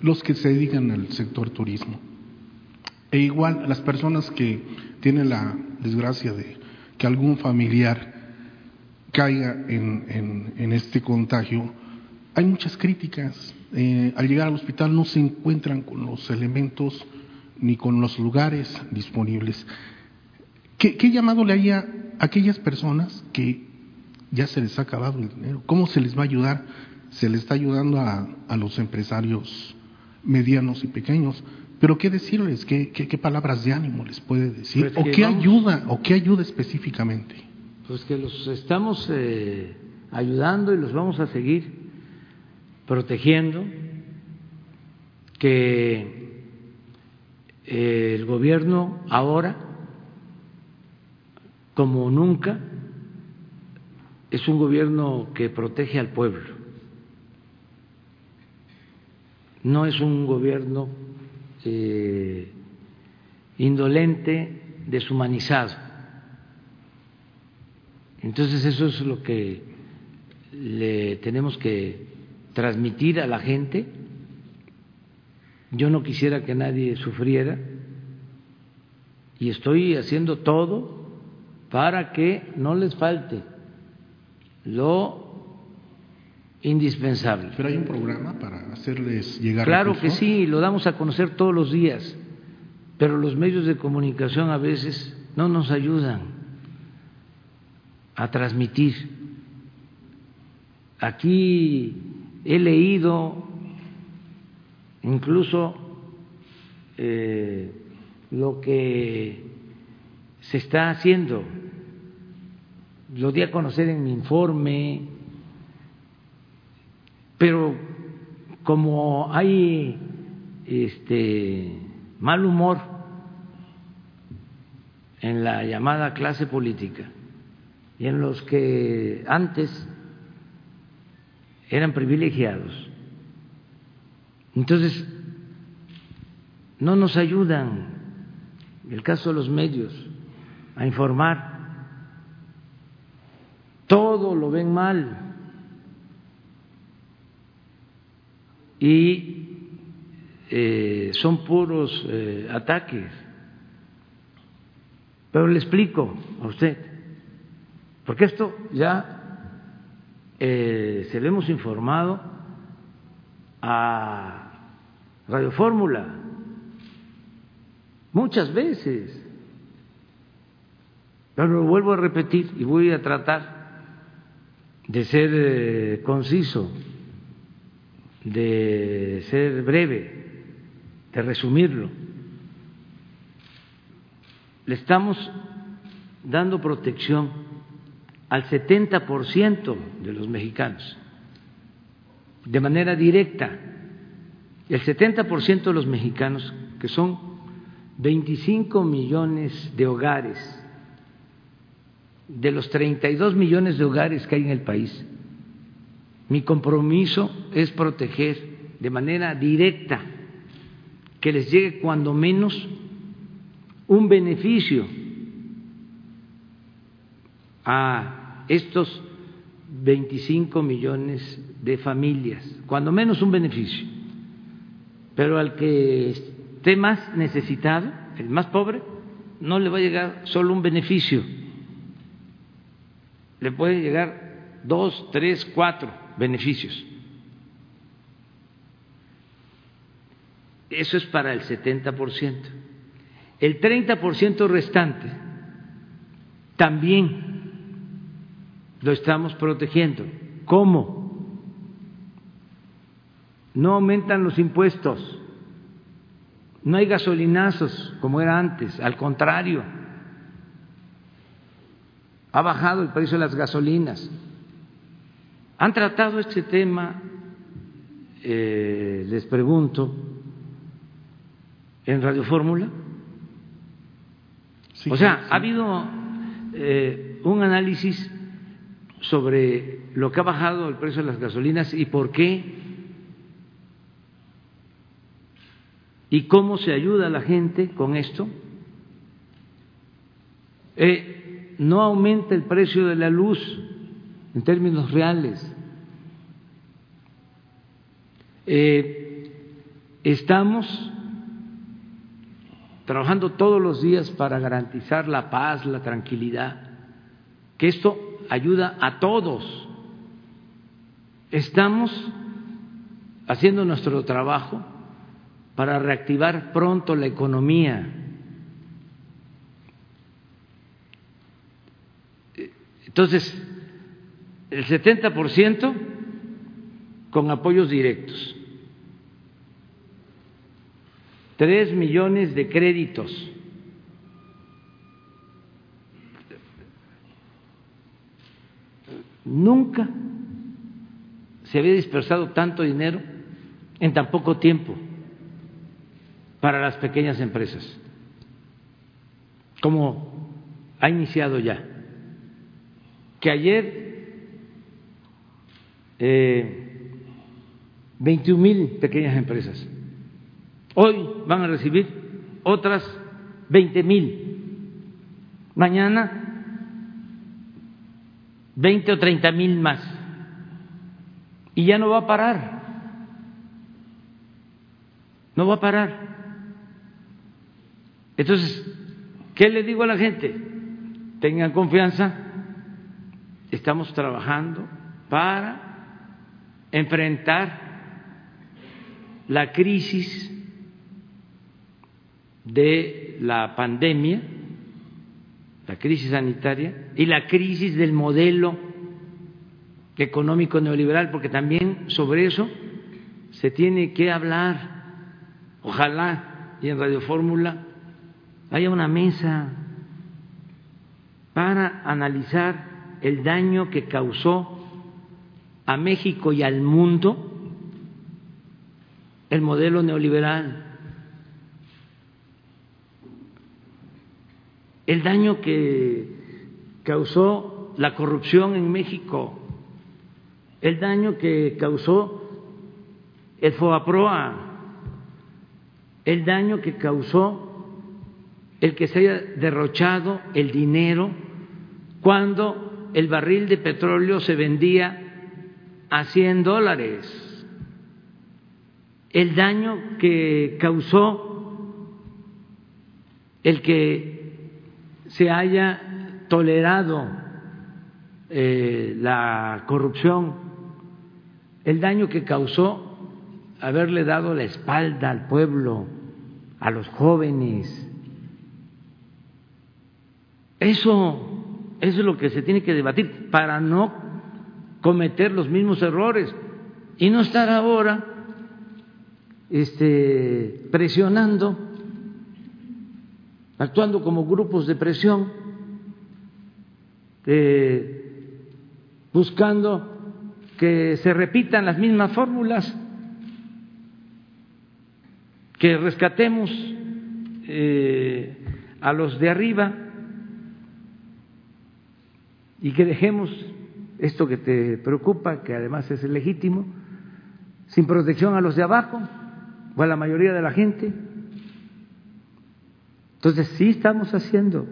los que se dedican al sector turismo. E igual las personas que tienen la desgracia de que algún familiar caiga en, este contagio, hay muchas críticas. Eh, al llegar al hospital no se encuentran con los elementos ni con los lugares disponibles. ¿Qué, llamado le haría a aquellas personas que ya se les ha acabado el dinero? ¿Cómo se les va a ayudar? Se les está ayudando a, a los empresarios medianos y pequeños. Pero ¿qué decirles? ¿Qué, qué, palabras de ánimo les puede decir? Pues ¿O qué ayuda? ¿O qué ayuda específicamente? Pues que los estamos eh, ayudando y los vamos a seguir protegiendo, que eh, el gobierno ahora como nunca, es un gobierno que protege al pueblo. No es un gobierno eh, indolente, deshumanizado. Entonces eso es lo que le tenemos que transmitir a la gente. Yo no quisiera que nadie sufriera y estoy haciendo todo para que no les falte lo indispensable. Pero hay un programa para hacerles llegar. Claro que sí, lo damos a conocer todos los días, pero los medios de comunicación a veces no nos ayudan a transmitir. Aquí he leído incluso eh, lo que se está haciendo. Lo di a conocer en mi informe, pero como hay este mal humor en la llamada clase política y en los que antes eran privilegiados. Entonces, no nos ayudan, el caso de los medios, a informar. Todo lo ven mal. Y eh, son puros eh, ataques. Pero le explico a usted, porque esto ya eh, se lo hemos informado a Radio Fórmula muchas veces. Pero lo vuelvo a repetir y voy a tratar de ser eh, conciso, de ser breve, de resumirlo. Le estamos dando protección al 70% de los mexicanos, de manera directa. El 70% de los mexicanos, que son 25 millones de hogares, de los 32 millones de hogares que hay en el país, mi compromiso es proteger de manera directa que les llegue cuando menos un beneficio a estos 25 millones de familias, cuando menos un beneficio. Pero al que esté más necesitado, el más pobre, no le va a llegar solo un beneficio, le pueden llegar dos, tres, cuatro beneficios. Eso es para el 70%. El 30% restante también lo estamos protegiendo. ¿Cómo? No aumentan los impuestos, no hay gasolinazos como era antes, al contrario, ha bajado el precio de las gasolinas. ¿Han tratado este tema, eh, les pregunto, en Radio Fórmula? o sea, ha habido eh, un análisis sobre lo que ha bajado el precio de las gasolinas y por qué y cómo se ayuda a la gente con esto. Eh, no aumenta el precio de la luz en términos reales. Eh, estamos trabajando todos los días para garantizar la paz, la tranquilidad, que esto ayuda a todos. Estamos haciendo nuestro trabajo para reactivar pronto la economía. Entonces, el 70% con apoyos directos. tres millones de créditos. Nunca se había dispersado tanto dinero en tan poco tiempo para las pequeñas empresas, como ha iniciado ya. Que ayer eh, 21 mil pequeñas empresas Hoy van a recibir otras 20 mil. Mañana 20 o 30 mil más. Y ya no va a parar. No va a parar. Entonces, ¿qué le digo a la gente? Tengan confianza. Estamos trabajando para enfrentar la crisis de la pandemia, la crisis sanitaria y la crisis del modelo económico neoliberal, porque también sobre eso se tiene que hablar. Ojalá y en Radio Fórmula haya una mesa para analizar el daño que causó a México y al mundo el modelo neoliberal. El daño que causó la corrupción en México, el daño que causó el FOAPROA, el daño que causó el que se haya derrochado el dinero cuando el barril de petróleo se vendía a 100 dólares, el daño que causó el que se haya tolerado eh, la corrupción, el daño que causó haberle dado la espalda al pueblo, a los jóvenes. Eso, eso es lo que se tiene que debatir para no cometer los mismos errores. Y no estar ahora este, presionando actuando como grupos de presión, eh, buscando que se repitan las mismas fórmulas, que rescatemos eh, a los de arriba y que dejemos esto que te preocupa, que además es legítimo, sin protección a los de abajo o a la mayoría de la gente. Entonces sí estamos haciendo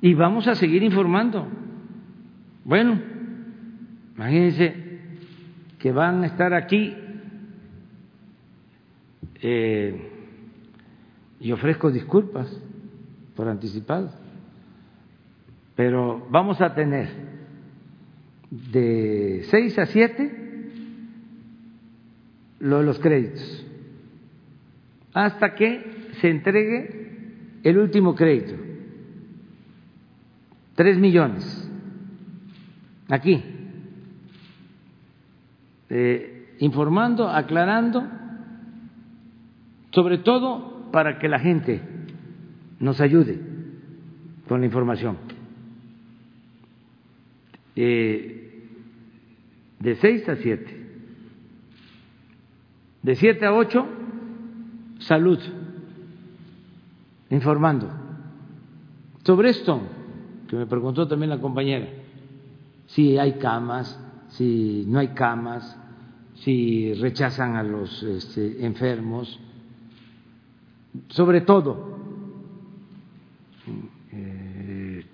y vamos a seguir informando. Bueno, imagínense que van a estar aquí eh, y ofrezco disculpas por anticipado, pero vamos a tener de seis a siete lo de los créditos hasta que se entregue el último crédito. Tres millones. Aquí. Eh, informando, aclarando, sobre todo para que la gente nos ayude con la información. Eh, de seis a siete. De siete a ocho, salud, informando. Sobre esto, que me preguntó también la compañera, si hay camas, si no hay camas, si rechazan a los este, enfermos, sobre todo eh,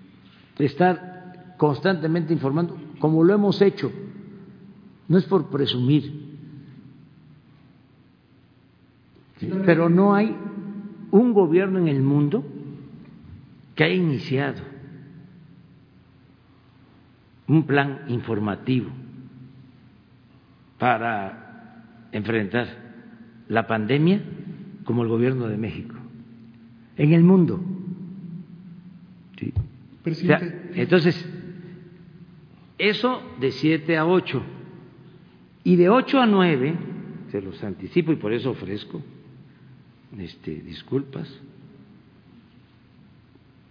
estar constantemente informando, como lo hemos hecho, no es por presumir, pero no hay un gobierno en el mundo que haya iniciado un plan informativo para enfrentar la pandemia como el gobierno de México. En el mundo. entonces, eso de 7 a 8 y de 8 a 9, se los anticipo y por eso ofrezco este, disculpas,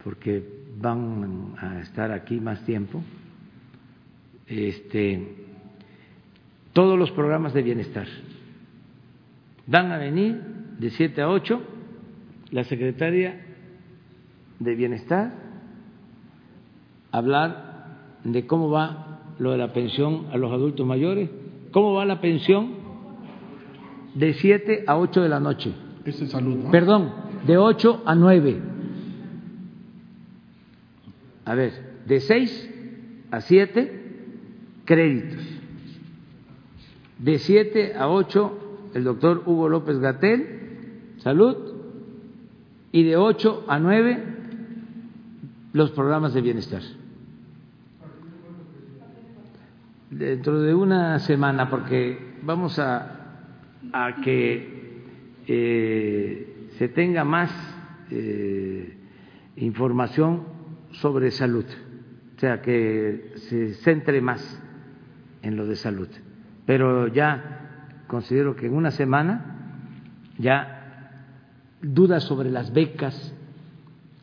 porque van a estar aquí más tiempo. Este, todos los programas de bienestar van a venir de 7 a 8 la secretaria de bienestar a hablar de cómo va lo de la pensión a los adultos mayores, cómo va la pensión de 7 a 8 de la noche. es salud, Perdón, de 8 a 9. A ver, de 6 a 7 créditos. De 7 a 8 el doctor Hugo López Gatel, salud, y de 8 a 9 los programas de bienestar. Dentro de una semana, porque vamos a, a que eh, se tenga más eh, información sobre salud, o sea, que se centre más en lo de salud. Pero ya considero que en una semana ya dudas sobre las becas,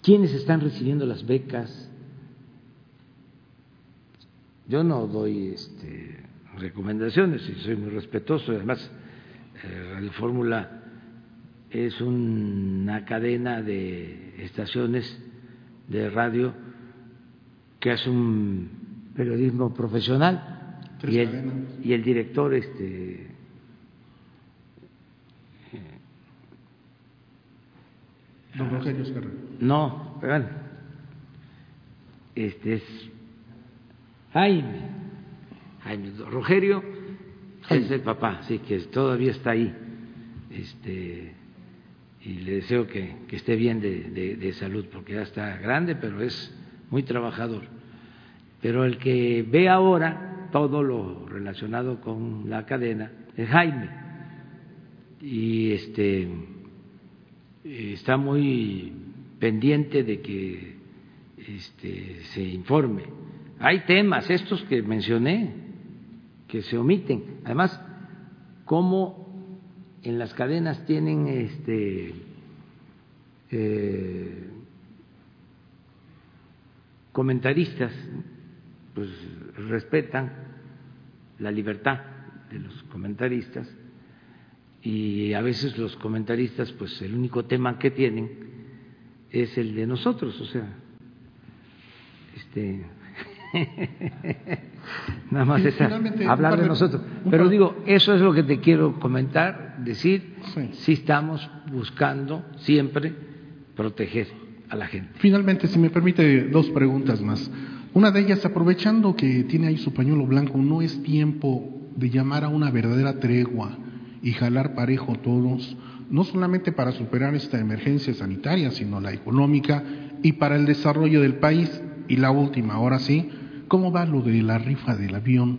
quiénes están recibiendo las becas. Yo no doy este, recomendaciones y soy muy respetuoso. Además, eh, Radio Fórmula es una cadena de estaciones de radio que hace un periodismo profesional y el, y el director este Don Rogelio No, perdón. Este es Jaime. Jaime. Rogelio es el papá, sí, que todavía está ahí. Este, y le deseo que, que esté bien de, de, de, salud, porque ya está grande, pero es muy trabajador. Pero el que ve ahora todo lo relacionado con la cadena es Jaime y este está muy pendiente de que este, se informe. Hay temas estos que mencioné que se omiten. Además, como en las cadenas tienen este eh, comentaristas pues respetan la libertad de los comentaristas y a veces los comentaristas pues el único tema que tienen es el de nosotros, o sea, este [laughs] nada más es hablar de nosotros. Pero digo, eso es lo que te quiero comentar, decir, si estamos buscando siempre proteger a la gente. Finalmente, si me permite, dos preguntas más. Una de ellas, aprovechando que tiene ahí su pañuelo blanco, no es tiempo de llamar a una verdadera tregua y jalar parejo todos, no solamente para superar esta emergencia sanitaria, sino la económica y para el desarrollo del país. Y la última, ahora sí, ¿cómo va lo de la rifa del avión?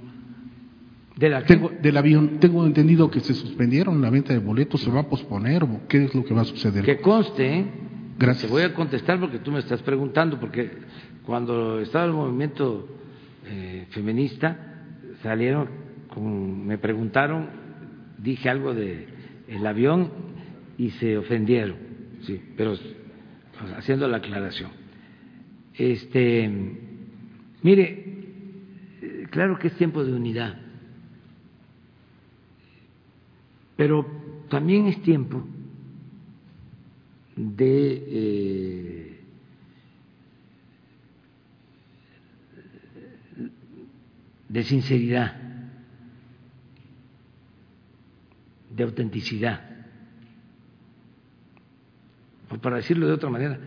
¿De la tengo, del avión. Tengo entendido que se suspendieron la venta de boletos, se va a posponer o qué es lo que va a suceder. Que conste, ¿eh? Gracias. Te voy a contestar porque tú me estás preguntando, porque cuando estaba el movimiento eh, feminista salieron, con, me preguntaron, dije algo de el avión y se ofendieron, sí, pero haciendo la aclaración. Este, mire, claro que es tiempo de unidad, pero también es tiempo de eh, de sinceridad, de autenticidad. O para decirlo de otra manera,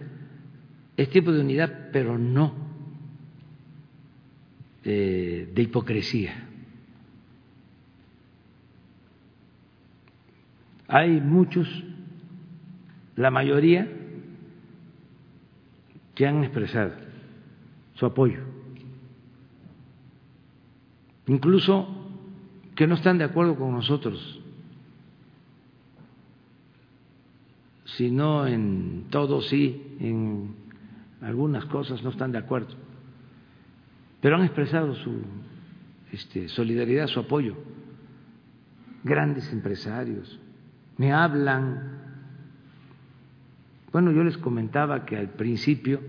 es tiempo de unidad, pero no eh, de hipocresía. Hay muchos, la mayoría, que han expresado su apoyo, incluso que no están de acuerdo con nosotros, sino en todo sí, en algunas cosas no están de acuerdo, pero han expresado su este, solidaridad, su apoyo. Grandes empresarios me hablan. Bueno, yo les comentaba que al principio,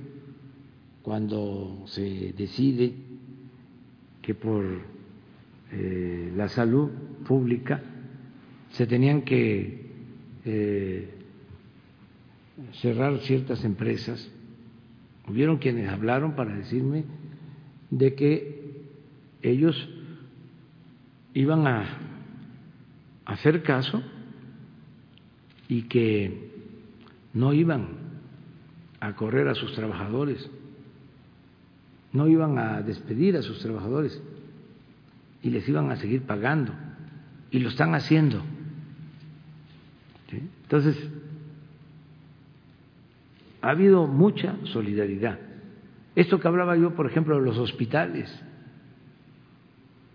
cuando se decide que por eh, la salud pública se tenían que eh, cerrar ciertas empresas, hubieron quienes hablaron para decirme de que ellos iban a hacer caso y que no iban a correr a sus trabajadores, no iban a despedir a sus trabajadores y les iban a seguir pagando y lo están haciendo. Entonces, ha habido mucha solidaridad. Esto que hablaba yo, por ejemplo, de los hospitales,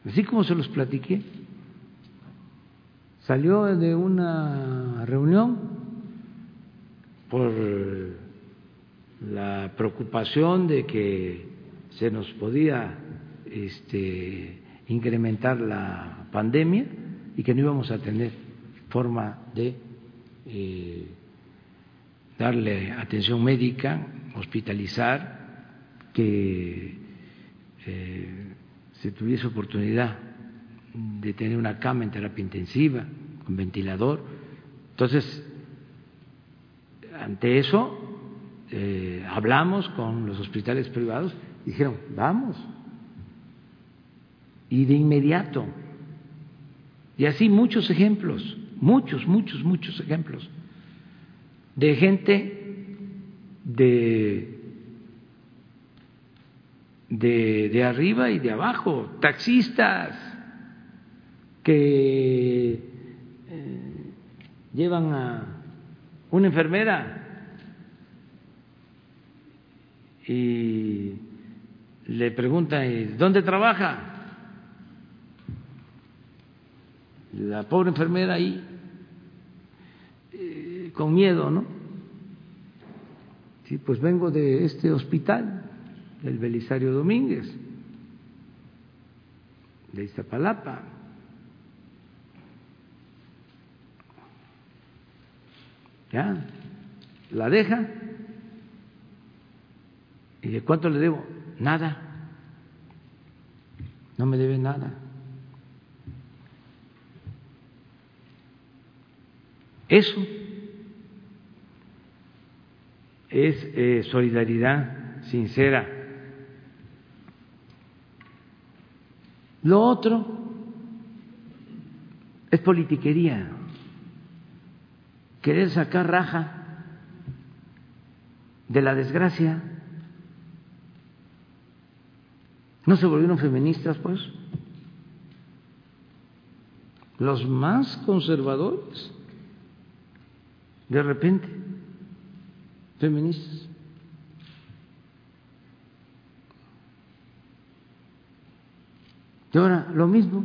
así como se los platiqué, salió de una reunión por la preocupación de que se nos podía este, incrementar la pandemia y que no íbamos a tener forma de eh, darle atención médica, hospitalizar, que eh, se tuviese oportunidad de tener una cama en terapia intensiva, con ventilador. Entonces, ante eso, eh, hablamos con los hospitales privados y dijeron, vamos. Y de inmediato. Y así muchos ejemplos, muchos, muchos, muchos ejemplos de gente de, de, de arriba y de abajo, taxistas, que eh, llevan a una enfermera y le preguntan, ¿dónde trabaja? La pobre enfermera ahí, eh, con miedo, ¿no? Sí, pues vengo de este hospital, del Belisario Domínguez, de Iztapalapa. ¿Ya? La deja. ¿Y de cuánto le debo? Nada. No me debe nada. Eso es eh, solidaridad sincera. Lo otro es politiquería querer sacar raja de la desgracia. ¿No se volvieron feministas, pues? Los más conservadores, de repente, feministas. Y ahora, lo mismo,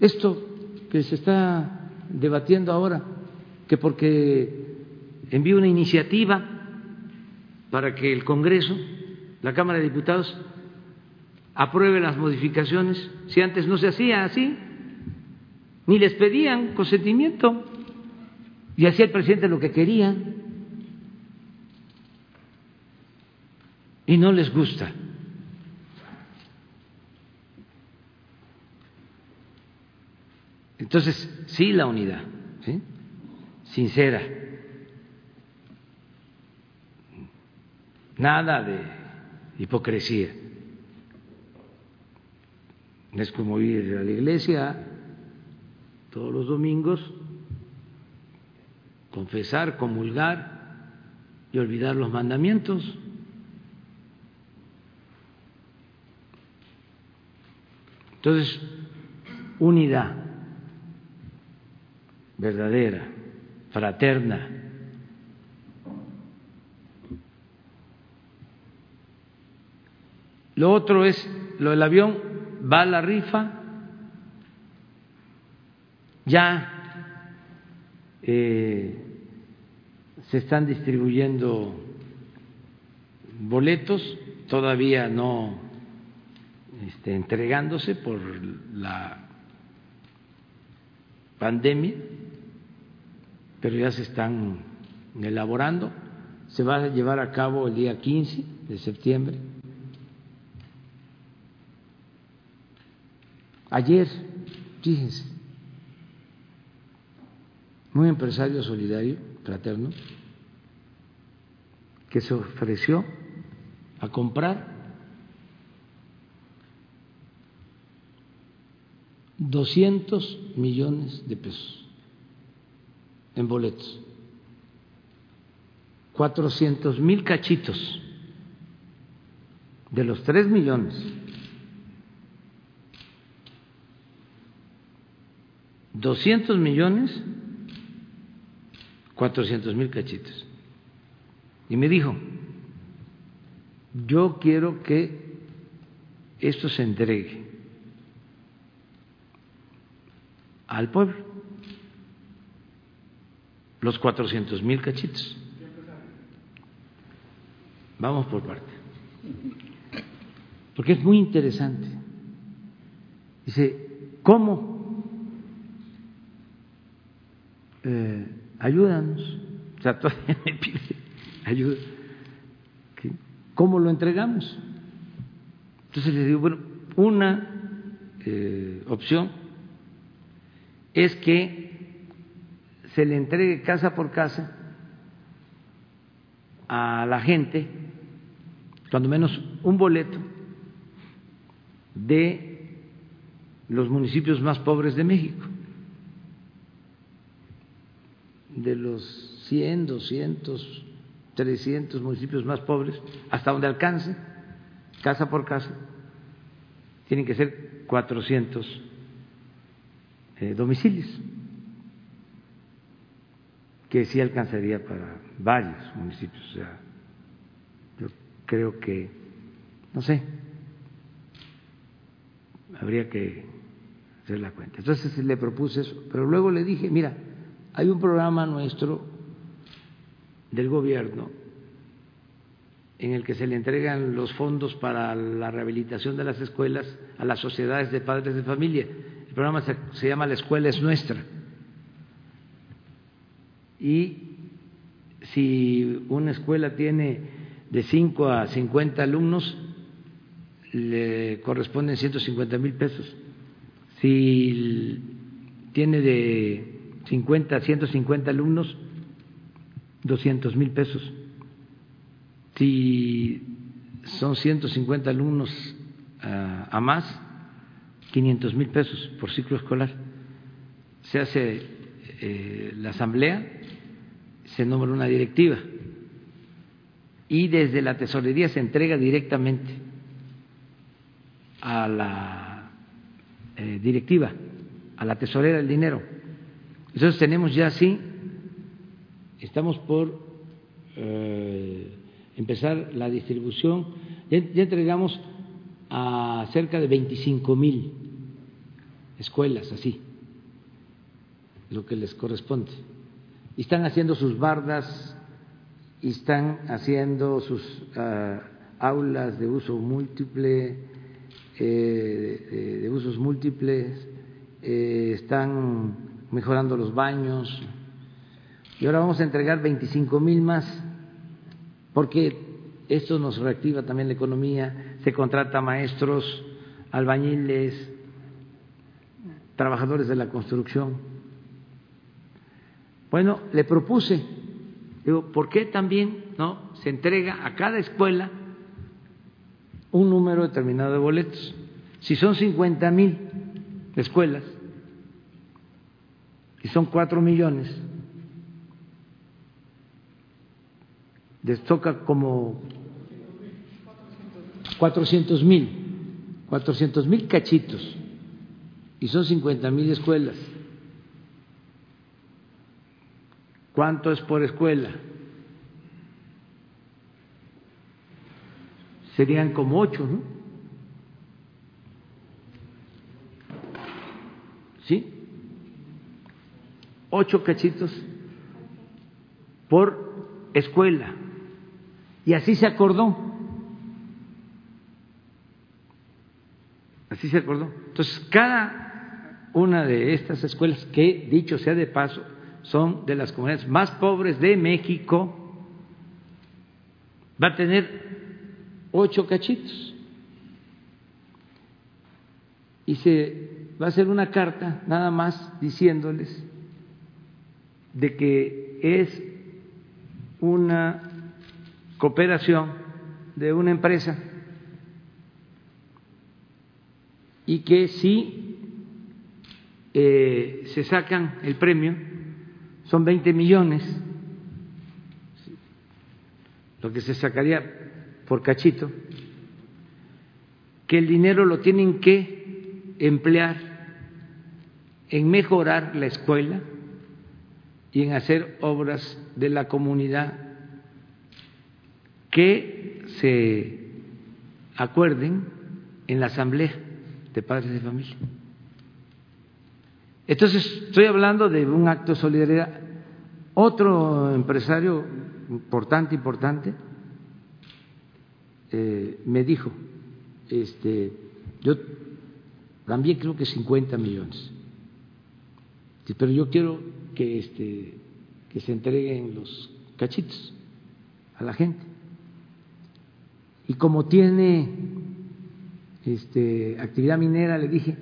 esto que se está debatiendo ahora, que porque envío una iniciativa para que el Congreso, la Cámara de Diputados, apruebe las modificaciones, si antes no se hacía así, ni les pedían consentimiento, y hacía el presidente lo que quería, y no les gusta. Entonces, sí la unidad, sincera. Nada de hipocresía. Es como ir a la iglesia todos los domingos, confesar, comulgar y olvidar los mandamientos. Entonces, unidad verdadera, fraterna. Lo otro es, lo del avión, va a la rifa, ya eh, se están distribuyendo boletos, todavía no este, entregándose por la pandemia, pero ya se están elaborando. Se va a llevar a cabo el día 15 de septiembre. Ayer, fíjense, un empresario solidario, fraterno, que se ofreció a comprar 200 millones de pesos en boletos, 400 mil cachitos de los 3 millones. Doscientos millones, cuatrocientos mil cachitos. Y me dijo, yo quiero que esto se entregue al pueblo. Los cuatrocientos mil cachitos. Vamos por parte. Porque es muy interesante. Dice, ¿cómo? Eh, ayúdanos. O sea, [laughs] todavía me pide ayuda. ¿Cómo lo entregamos? Entonces le digo, bueno, una eh, opción es que se le entregue casa por casa a la gente, cuando menos un boleto de los municipios más pobres de México, de los 100, 200, 300 municipios más pobres, hasta donde alcance, casa por casa, tienen que ser 400 eh, domicilios, que sí alcanzaría para varios municipios. O sea, yo creo que, no sé, habría que hacer la cuenta. Entonces le propuse eso, pero luego le dije, mira, hay un programa nuestro del gobierno en el que se le entregan los fondos para la rehabilitación de las escuelas a las sociedades de padres de familia programa se, llama La Escuela es Nuestra. Y si una escuela tiene de 5 a 50 alumnos, le corresponden 150 mil pesos. Si tiene de 50 a 150 alumnos, 200 mil pesos. Si son 150 alumnos ah, a más, 500 mil pesos por ciclo escolar. Se hace eh, la asamblea, se nombra una directiva y desde la tesorería se entrega directamente a la eh, directiva, a la tesorera el dinero. Entonces tenemos ya así, estamos por eh, empezar la distribución, ya, ya entregamos a cerca de 25 mil escuelas así, lo que les corresponde. Y están haciendo sus bardas y están haciendo sus ah, aulas de uso múltiple, eh, de, usos múltiples, eh, están mejorando los baños. Y ahora vamos a entregar 25 mil más, porque esto nos reactiva también la economía, se contrata maestros, albañiles, trabajadores de la construcción. Bueno, le propuse, digo, ¿por qué también no se entrega a cada escuela un número determinado de boletos? Si son 50 mil escuelas y son cuatro millones, les toca como 400 mil, 400 mil cachitos y son 50 mil escuelas. ¿Cuánto es por escuela? Serían como ocho, ¿no? ¿Sí? Ocho cachitos por escuela. Y así se acordó. Así se acordó. Entonces, cada una de estas escuelas, que dicho sea de paso, son de las comunidades más pobres de México, va a tener ocho cachitos. Y se va a hacer una carta nada más diciéndoles de que es una cooperación de una empresa y que si eh, se sacan el premio son 20 millones, lo que se sacaría por cachito, que el dinero lo tienen que emplear en mejorar la escuela y en hacer obras de la comunidad que se acuerden en la asamblea de padres de familia. Entonces, estoy hablando de un acto de solidaridad. Otro empresario importante, importante, eh, me dijo, este, yo también creo que 50 millones, pero yo quiero que, este, que se entreguen los cachitos a la gente. Y como tiene este, actividad minera, le dije,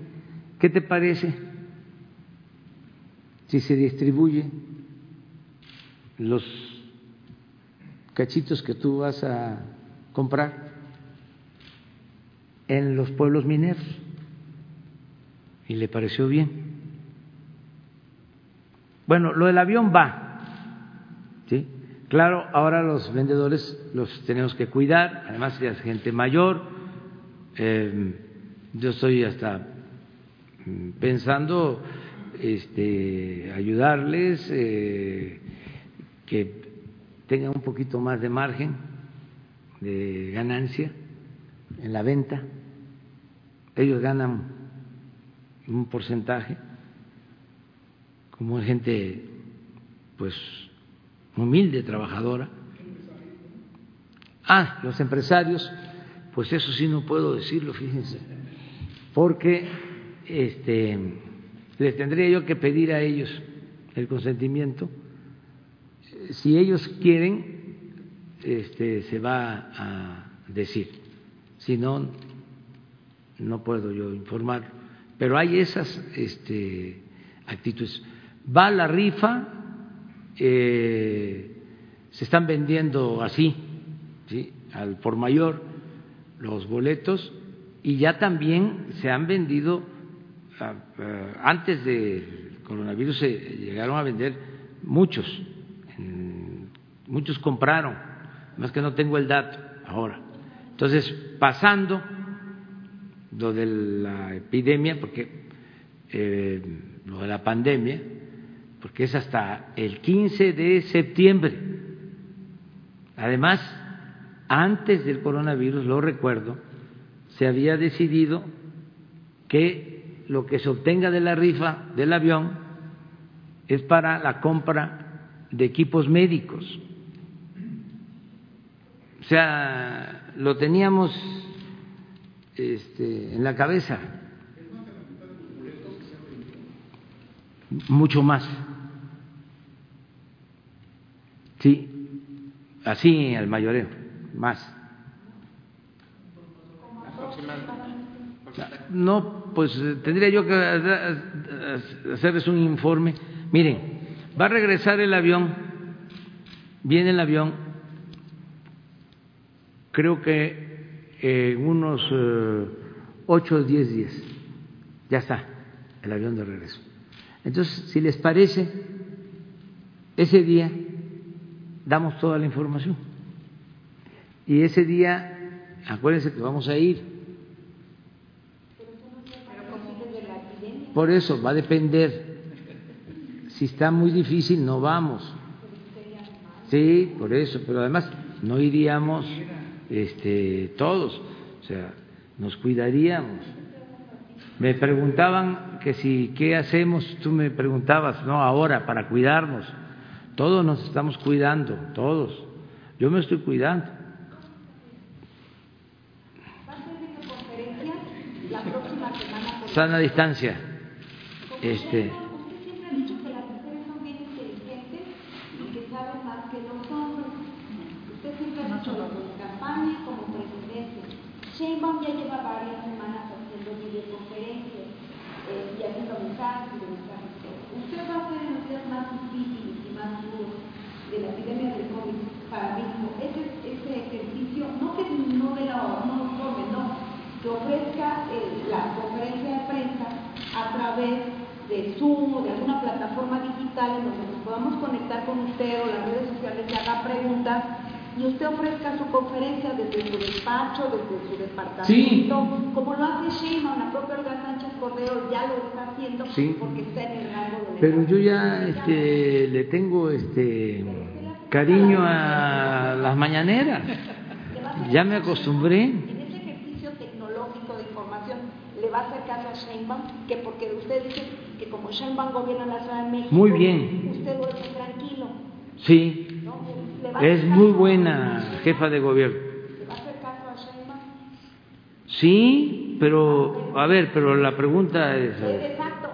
¿qué te parece? Si se distribuye los cachitos que tú vas a comprar en los pueblos mineros. Y le pareció bien. Bueno, lo del avión va. ¿sí? Claro, ahora los vendedores los tenemos que cuidar, además ya es gente mayor. Eh, yo estoy hasta mm, pensando este, ayudarles, eh, que tengan un poquito más de margen de ganancia en la venta. Ellos ganan un porcentaje, como gente pues humilde, trabajadora. Ah, los empresarios, pues eso sí no puedo decirlo, fíjense, porque este les tendría yo que pedir a ellos el consentimiento. Si ellos quieren, este, se va a decir. Si no, no puedo yo informar. Pero hay esas este, actitudes. Va la rifa, eh, se están vendiendo así, ¿sí? al por mayor, los boletos, y ya también se han vendido antes del coronavirus se llegaron a vender muchos, muchos compraron, más que no tengo el dato ahora. Entonces, pasando lo de la epidemia, porque eh, lo de la pandemia, porque es hasta el 15 de septiembre. Además, antes del coronavirus, lo recuerdo, se había decidido que lo que se obtenga de la rifa del avión es para la compra de equipos médicos. O sea, lo teníamos este, en la cabeza. Mucho más. Sí, así al mayoreo, más. No, pues eh, tendría yo que hacerles un informe. Miren, va a regresar el avión, viene el avión, creo que en unos eh, ocho o diez días, ya está el avión de regreso. Entonces, si les parece, ese día damos toda la información. Y ese día, acuérdense que vamos a ir Por eso va a depender. Si está muy difícil, no vamos. Sí, por eso, pero además no iríamos este, todos, o sea, nos cuidaríamos. Me preguntaban que si, ¿qué hacemos? Tú me preguntabas, no, ahora, para cuidarnos. Todos nos estamos cuidando, todos. Yo me estoy cuidando. Distancia. Usted siempre ha dicho que las presidencia. Sheinbaum ya lleva varias semanas haciendo videoconferencias y haciendo mensajes y mensajes. Usted va a ser los días más difíciles y más duros de la epidemia del COVID para México. Ese, ese ejercicio, no que no no que ofrezca la conferencia de prensa a través de Zoom o de alguna plataforma digital en donde nos podamos conectar con usted o las redes sociales y haga preguntas y usted ofrezca su conferencia desde su despacho, desde su departamento, como lo hace Sheinbaum, la propia Olga Sánchez Cordero ya lo está haciendo porque está en el rango de Pero yo ya este, le tengo este cariño a las mañaneras, ya me acostumbré le va a hacer caso a Sheinbaum, que porque usted dice que como Sheinbaum gobierna la Ciudad de México, muy bien. usted duerme tranquilo. Sí, ¿no? es muy buena jefa de gobierno. ¿Le va a hacer caso a Sheinbaum? Sí, pero, a ver, pero la pregunta es... Exacto.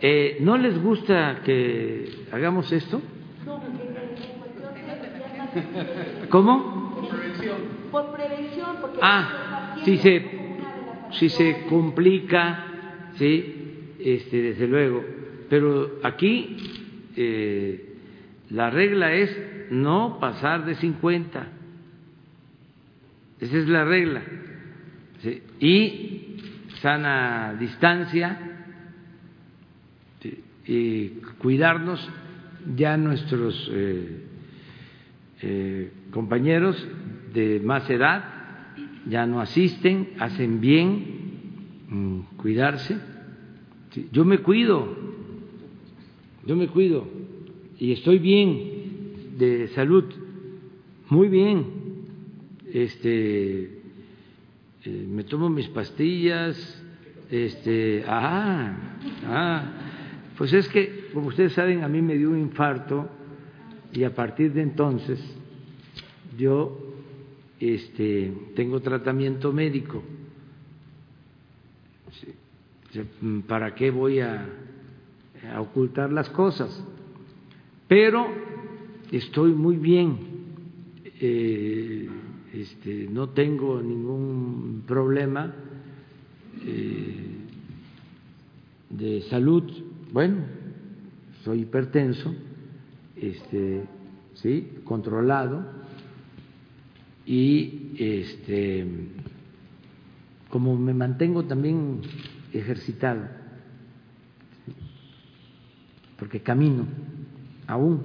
Eh, ¿No les gusta que hagamos esto? ¿Cómo? Por prevención. Por prevención, porque... Ah, sí, se si se complica, sí, este, desde luego. Pero aquí eh, la regla es no pasar de 50. Esa es la regla. Y sana distancia y cuidarnos ya nuestros eh, eh, compañeros de más edad ya no asisten, hacen bien mm, cuidarse. Yo me cuido, yo me cuido y estoy bien de salud, muy bien. Este, eh, me tomo mis pastillas, este, ah, ah, pues es que, como ustedes saben, a mí me dio un infarto y a partir de entonces yo este, tengo tratamiento médico. ¿Para qué voy a, ocultar las cosas? Pero estoy muy bien, eh, este, no tengo ningún problema eh, de salud. Bueno, soy hipertenso, este, sí, controlado y este como me mantengo también ejercitado porque camino aún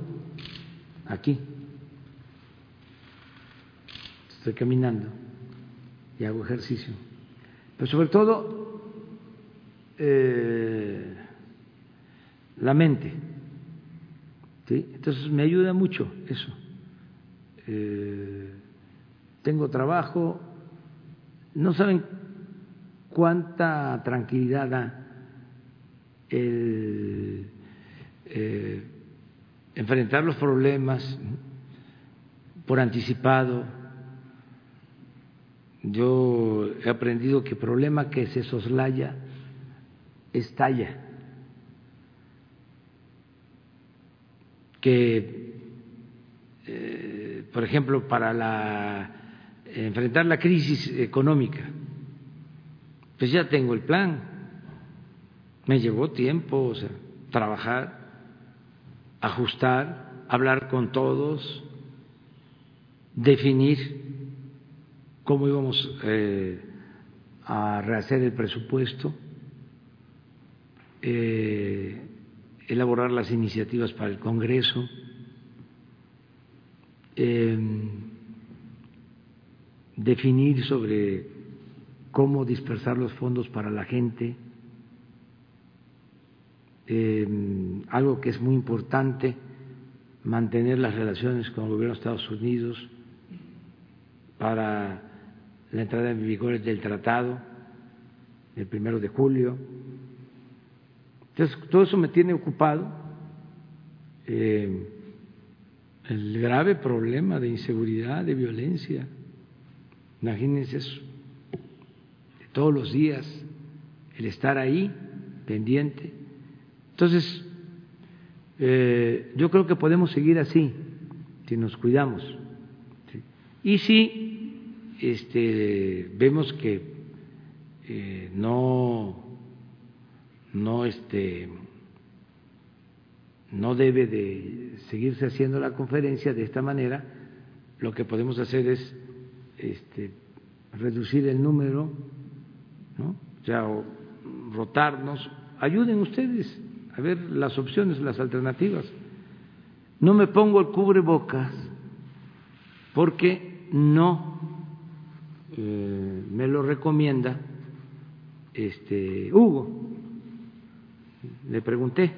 aquí estoy caminando y hago ejercicio pero sobre todo eh, la mente ¿sí? entonces me ayuda mucho eso eh, tengo trabajo, no saben cuánta tranquilidad da el eh, enfrentar los problemas por anticipado. Yo he aprendido que problema que se soslaya estalla, que, eh, por ejemplo, para la, enfrentar la crisis económica, pues ya tengo el plan, me llevó tiempo, o sea, trabajar, ajustar, hablar con todos, definir cómo íbamos eh, a rehacer el presupuesto, eh, elaborar las iniciativas para el Congreso, em, definir sobre cómo dispersar los fondos para la gente, em, algo que es muy importante, mantener las relaciones con el gobierno de Estados Unidos para la entrada en vigor del tratado el primero de julio. Entonces, todo eso me tiene ocupado. Eh, el grave problema de inseguridad, de violencia. Imagínense eso. Todos los días, el estar ahí, pendiente. Entonces, eh, yo creo que podemos seguir así, si nos cuidamos. Y si este, vemos que eh, no, no, este, no debe de seguirse haciendo la conferencia de esta manera, lo que podemos hacer es este, reducir el número, ¿no? ya, rotarnos. Ayuden ustedes a ver las opciones, las alternativas. No me pongo el cubrebocas porque no eh, me lo recomienda este Hugo. Le pregunté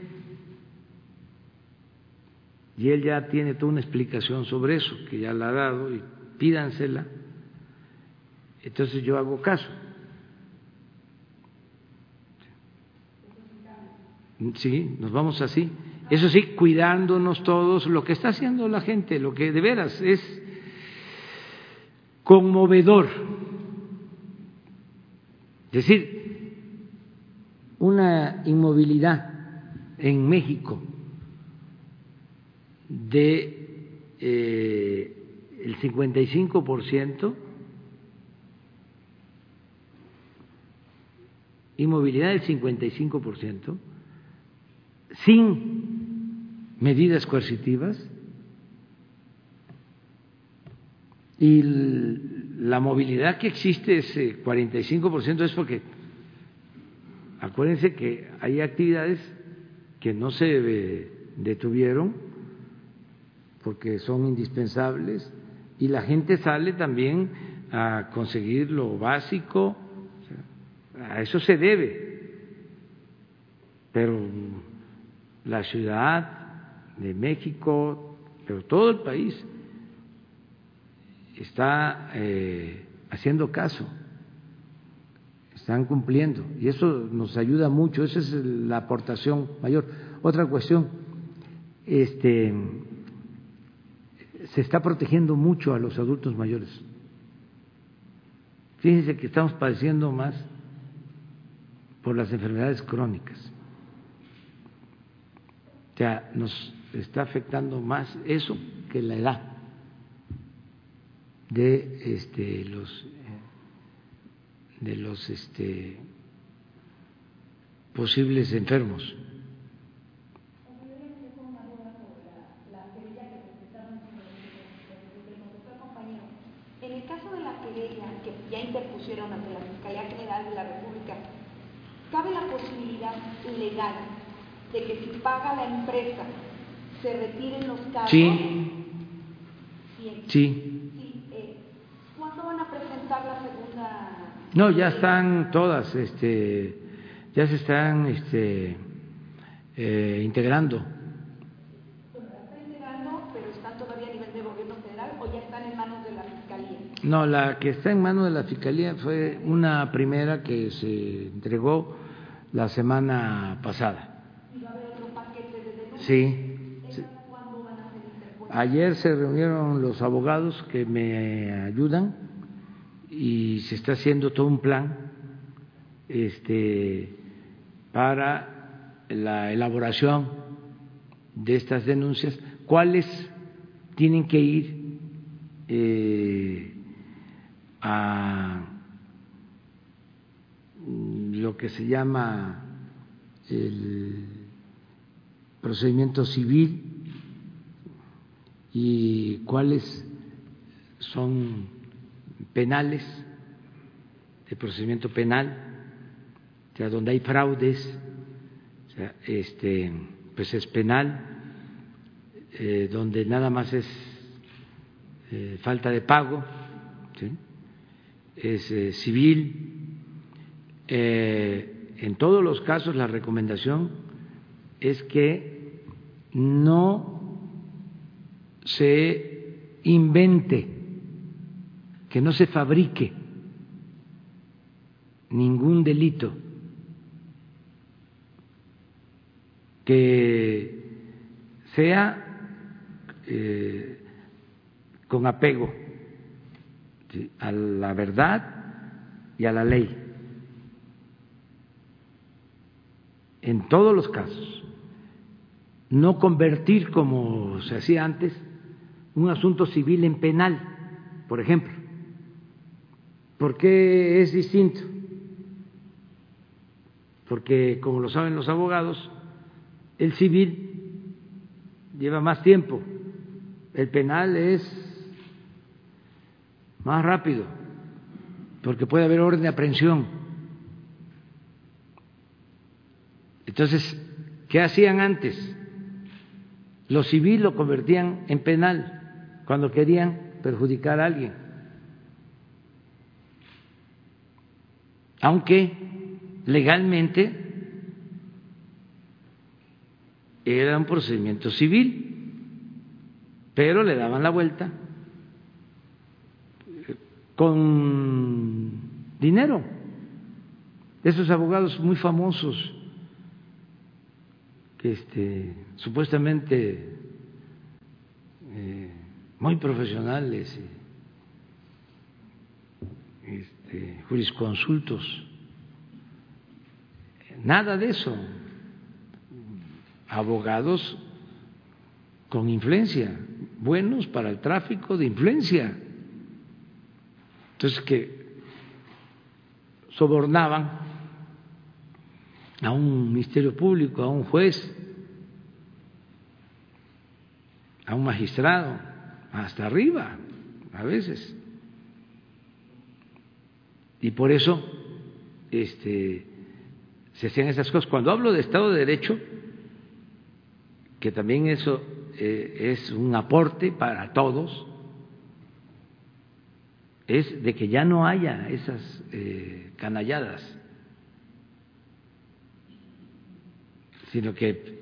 y él ya tiene toda una explicación sobre eso, que ya la ha dado y pídansela. Entonces yo hago caso. Sí, nos vamos así. Eso sí, cuidándonos todos, lo que está haciendo la gente, lo que de veras es conmovedor. Es decir, una inmovilidad en México de eh, el 55%, inmovilidad del 55%, sin medidas coercitivas. Y la movilidad que existe, ese 45%, es porque acuérdense que hay actividades que no se detuvieron porque son indispensables y la gente sale también a conseguir lo básico, a eso se debe, pero la ciudad de México, pero todo el país está eh, haciendo caso, están cumpliendo y eso nos ayuda mucho, esa es la aportación mayor. Otra cuestión, este, se está protegiendo mucho a los adultos mayores. Fíjense que estamos padeciendo más por las enfermedades crónicas. O sea, nos está afectando más eso que la edad de este, los de los este, posibles enfermos. En el caso de la querella que ya interpusieron ante la Fiscalía General de la República, ¿cabe la posibilidad legal de que si paga la empresa se retiren los cargos? Sí. Sí. Eh, ¿Cuándo van a presentar la segunda? No, ya están todas, este, ya se están este, eh, integrando. están integrando, pero están todavía a nivel de gobierno federal o ya están en manos de la fiscalía. No, la que está en manos de la fiscalía fue una primera que se entregó la semana pasada. ¿Y va a haber otro Sí. Ayer se reunieron los abogados que me ayudan y se está haciendo todo un plan este, para la elaboración de estas denuncias, cuáles tienen que ir eh, a lo que se llama el procedimiento civil y cuáles son penales, de procedimiento penal, o sea, donde hay fraudes, este, pues es penal, eh, donde nada más es eh, falta de pago, es eh, civil. en todos los casos la recomendación es que no se invente, que no se fabrique ningún delito, que sea eh, con apego a la verdad y a la ley, en todos los casos. No convertir, como se hacía antes, un asunto civil en penal, por ejemplo. ¿Por qué es distinto? Porque, como lo saben los abogados, el civil lleva más tiempo el penal es más rápido, porque puede haber orden de aprehensión. Entonces, ¿qué hacían antes? Lo civil lo convertían en penal cuando querían perjudicar a alguien. Aunque legalmente era un procedimiento civil pero le daban la vuelta con dinero. Esos abogados muy famosos, este, supuestamente eh, muy profesionales, este, jurisconsultos, nada de eso. Abogados con influencia, buenos para el tráfico de influencia. Entonces que sobornaban a un ministerio público, a un juez, a un magistrado, hasta arriba, a veces. Y por eso este, se hacían esas cosas. Cuando hablo de Estado de Derecho, que también eso eh, es un aporte para todos, es de que ya no haya esas eh, canalladas, sino que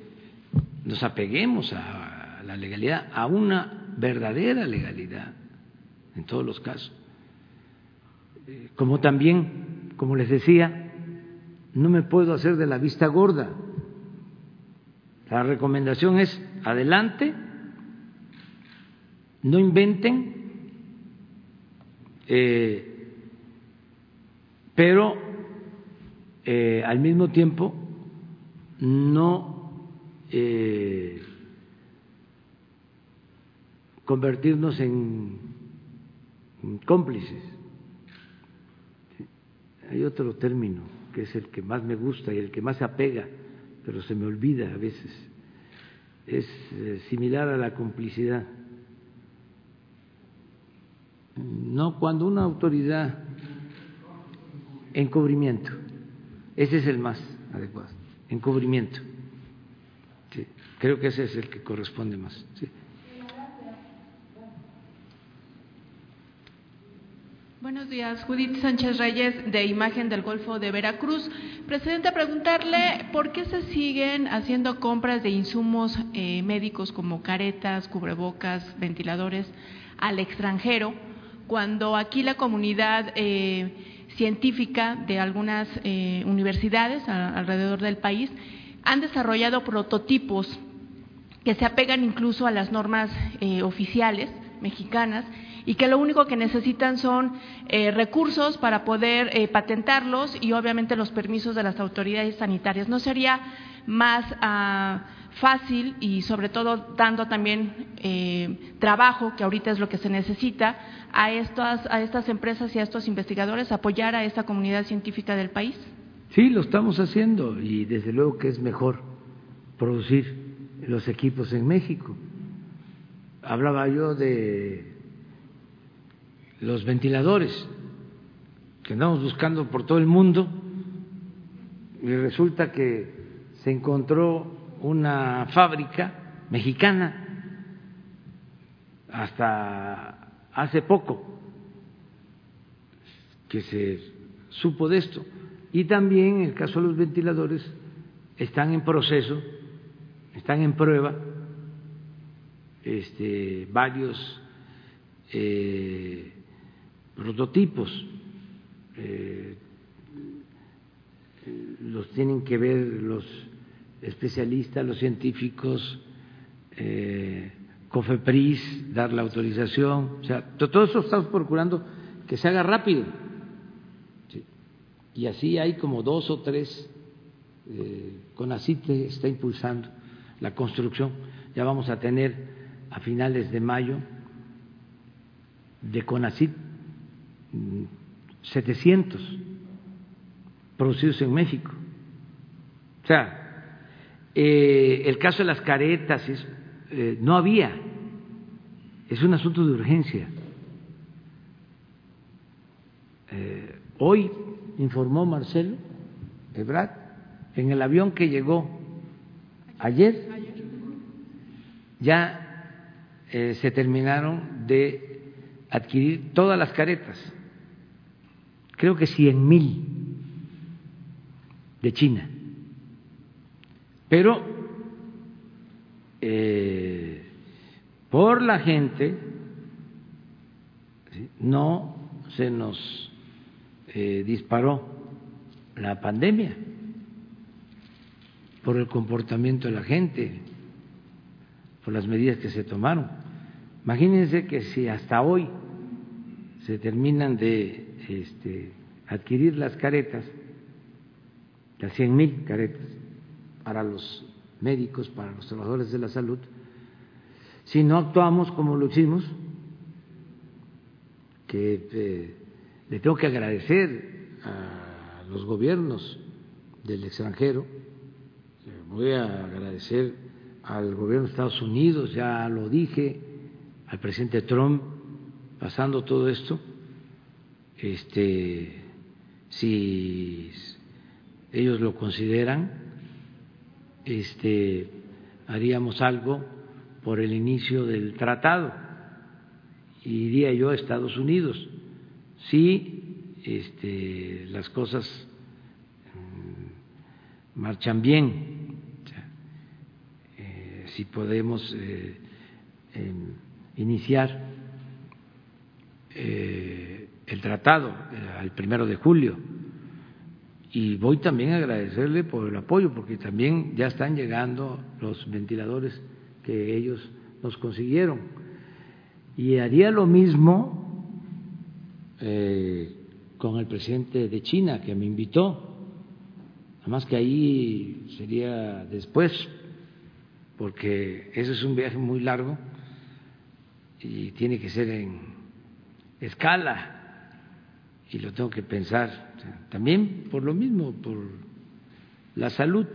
nos apeguemos a la legalidad, a una verdadera legalidad en todos los casos. Eh, como también, como les decía, no me puedo hacer de la vista gorda. La recomendación es adelante, no inventen, eh, pero eh, al mismo tiempo no convertirnos en cómplices. Hay otro término que es el que más me gusta y el que más se apega, pero se me olvida a veces es eh, similar a la complicidad. No cuando una autoridad encubrimiento, ese es el más adecuado, encubrimiento. Creo que ese es el que corresponde más. Sí. Buenos días, Judith Sánchez Reyes, de Imagen del Golfo de Veracruz. Presidente, preguntarle por qué se siguen haciendo compras de insumos eh, médicos como caretas, cubrebocas, ventiladores al extranjero, cuando aquí la comunidad eh, científica de algunas eh, universidades alrededor del país han desarrollado prototipos que se apegan incluso a las normas eh, oficiales mexicanas y que lo único que necesitan son eh, recursos para poder eh, patentarlos y obviamente los permisos de las autoridades sanitarias. ¿No sería más ah, fácil y sobre todo dando también eh, trabajo, que ahorita es lo que se necesita, a estas, a estas empresas y a estos investigadores, apoyar a esta comunidad científica del país? Sí, lo estamos haciendo y desde luego que es mejor producir los equipos en México. Hablaba yo de los ventiladores que andamos buscando por todo el mundo y resulta que se encontró una fábrica mexicana hasta hace poco que se supo de esto. Y también en el caso de los ventiladores están en proceso, están en prueba este, varios eh, prototipos eh, los tienen que ver los especialistas, los científicos, eh, COFEPRIS, dar la autorización, o sea, todo eso estamos procurando que se haga rápido. Y así hay como dos o tres, eh, CONACITE está impulsando la construcción, ya vamos a tener a finales de mayo de CONACIT 700 producidos en México. O sea, eh, el caso de las caretas eh, no había, es un asunto de urgencia. Eh, hoy informó Marcelo Ebrard en el avión que llegó ayer, ya se terminaron de adquirir todas las caretas creo que cien mil de China. Pero eh, por la gente no se nos eh, disparó la pandemia, por el comportamiento de la gente, por las medidas que se tomaron. Imagínense que si hasta hoy se terminan de este, adquirir las caretas, las cien mil caretas para los médicos, para los trabajadores de la salud, si no actuamos como lo hicimos, que eh, le tengo que agradecer a los gobiernos del extranjero, voy a agradecer al gobierno de Estados Unidos, ya lo dije, al presidente Trump, pasando todo esto, este, si ellos lo consideran, este, haríamos algo por el inicio del tratado. Iría yo a Estados Unidos. Si este, las cosas mm, marchan bien, eh, si podemos eh, em, iniciar eh, el tratado eh, al primero de julio. Y voy también a agradecerle por el apoyo, porque también ya están llegando los ventiladores que ellos nos consiguieron. Y haría lo mismo eh, con el presidente de China, que me invitó. Además que ahí sería después, porque ese es un viaje muy largo y tiene que ser en escala y lo tengo que pensar también por lo mismo, por la salud.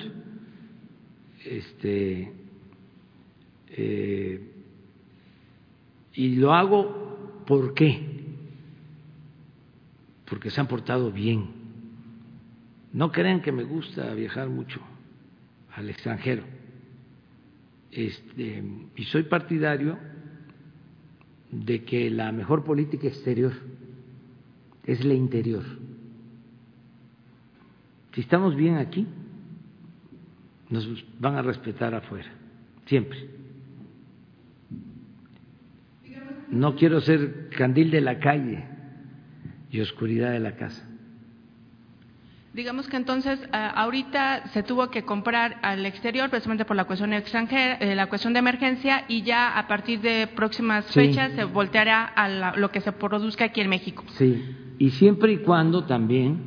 Este, eh, y lo hago ¿por qué? Porque se han portado bien. No crean que me gusta viajar mucho al extranjero. Este, y soy partidario de que la mejor política exterior es la interior. Si estamos bien aquí, nos van a respetar afuera, siempre. No quiero ser candil de la calle y oscuridad de la casa. Digamos que entonces ahorita se tuvo que comprar al exterior precisamente por la cuestión extranjera, eh, la cuestión de emergencia y ya a partir de próximas fechas se volteará a lo que se produzca aquí en México. Sí, y siempre y cuando también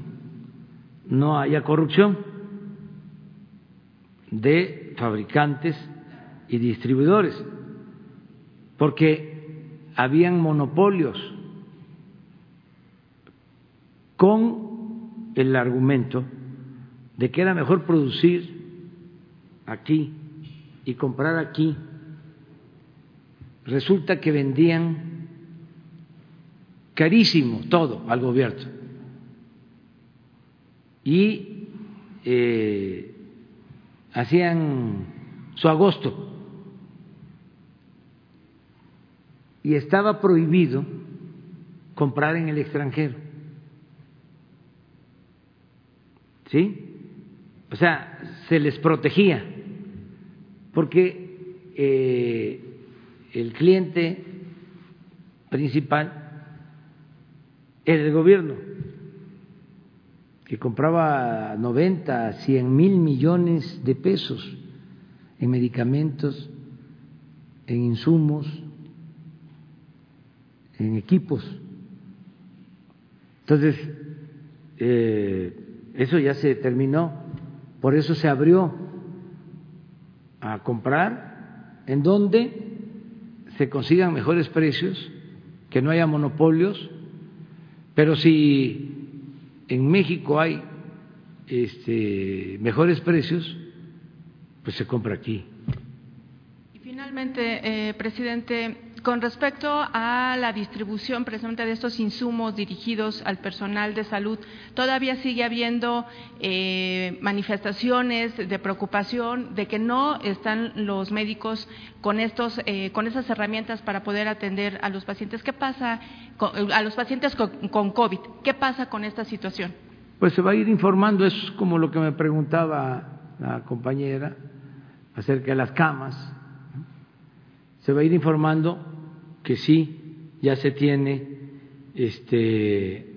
no haya corrupción de fabricantes y distribuidores, porque habían monopolios con el argumento de que era mejor producir aquí y comprar aquí, resulta que vendían carísimo todo al gobierno y eh, hacían su agosto y estaba prohibido comprar en el extranjero. ¿sí? O sea, se les protegía, porque eh, el cliente principal el gobierno, que compraba 90, 100 mil millones de pesos en medicamentos, en insumos, en equipos. Entonces, eh, eso ya se terminó, por eso se abrió a comprar en donde se consigan mejores precios, que no haya monopolios, pero si en México hay este, mejores precios, pues se compra aquí. Y finalmente, eh, presidente, con respecto a la distribución precisamente de estos insumos dirigidos al personal de salud, todavía sigue habiendo eh, manifestaciones de preocupación de que no están los médicos con estos, eh, con esas herramientas para poder atender a los pacientes. ¿Qué pasa con, a los pacientes con, con COVID? ¿Qué pasa con esta situación? Pues se va a ir informando, es como lo que me preguntaba la compañera acerca de las camas se va a ir informando que sí, ya se tiene este,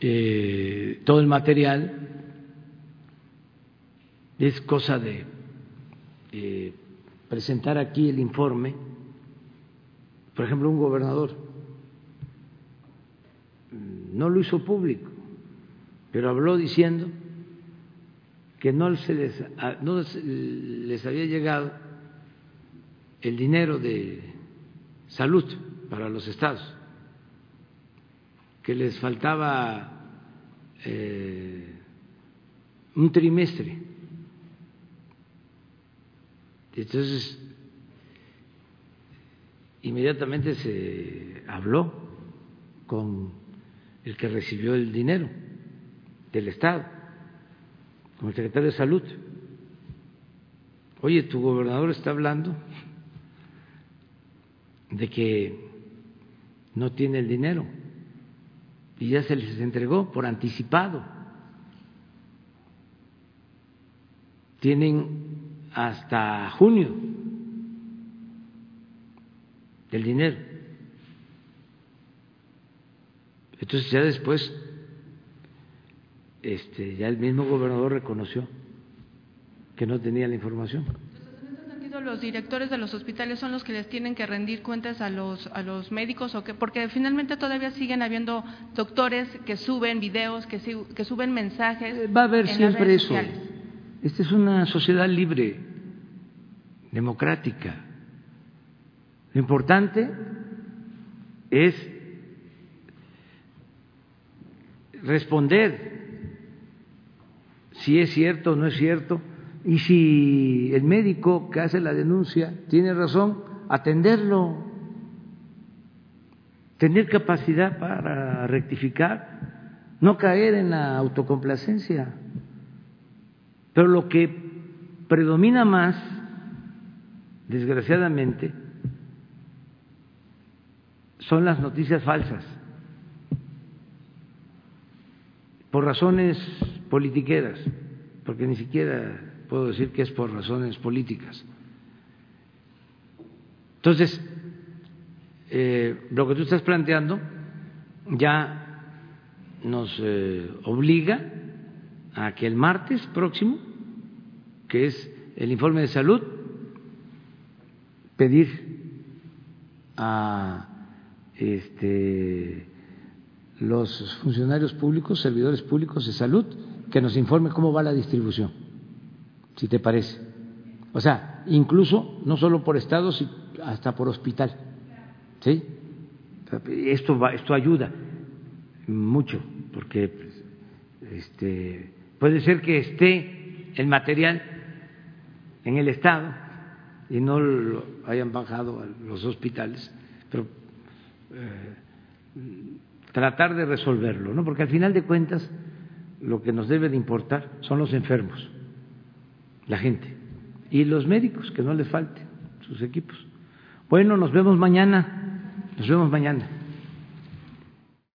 eh, todo el material. Es cosa de eh, presentar aquí el informe. Por ejemplo, un gobernador no lo hizo público, pero habló diciendo que no, se les, no les había llegado el dinero de salud para los estados, que les faltaba eh, un trimestre. Entonces, inmediatamente se habló con el que recibió el dinero del Estado, con el secretario de Salud. Oye, tu gobernador está hablando de que no tiene el dinero y ya se les entregó por anticipado. Tienen hasta junio el dinero. Entonces ya después, este, ya el mismo gobernador reconoció que no tenía la información los directores de los hospitales son los que les tienen que rendir cuentas a los, a los médicos o que, porque finalmente todavía siguen habiendo doctores que suben videos, que, que suben mensajes. Va a haber siempre eso. Esta es una sociedad libre, democrática. Lo importante es responder si es cierto o no es cierto y si el médico que hace la denuncia tiene razón, atenderlo, tener capacidad para rectificar, no caer en la autocomplacencia. Pero lo que predomina más, desgraciadamente, son las noticias falsas, por razones politiqueras, porque ni siquiera puedo decir que es por razones políticas. Entonces, eh, lo que tú estás planteando ya nos eh, obliga a que el martes próximo, que es el informe de salud, pedir a este, los funcionarios públicos, servidores públicos de salud, que nos informe cómo va la distribución, si te parece. O sea, incluso no solo por estados, sino hasta por hospital. ¿Sí? Esto, va, esto ayuda mucho, porque este, puede ser que esté el material en el Estado y no lo hayan bajado a los hospitales, pero eh, tratar de resolverlo, ¿no? Porque al final de cuentas lo que nos debe de importar son los enfermos, la gente y los médicos, que no les falte sus equipos. Bueno, nos vemos mañana. Nos vemos mañana.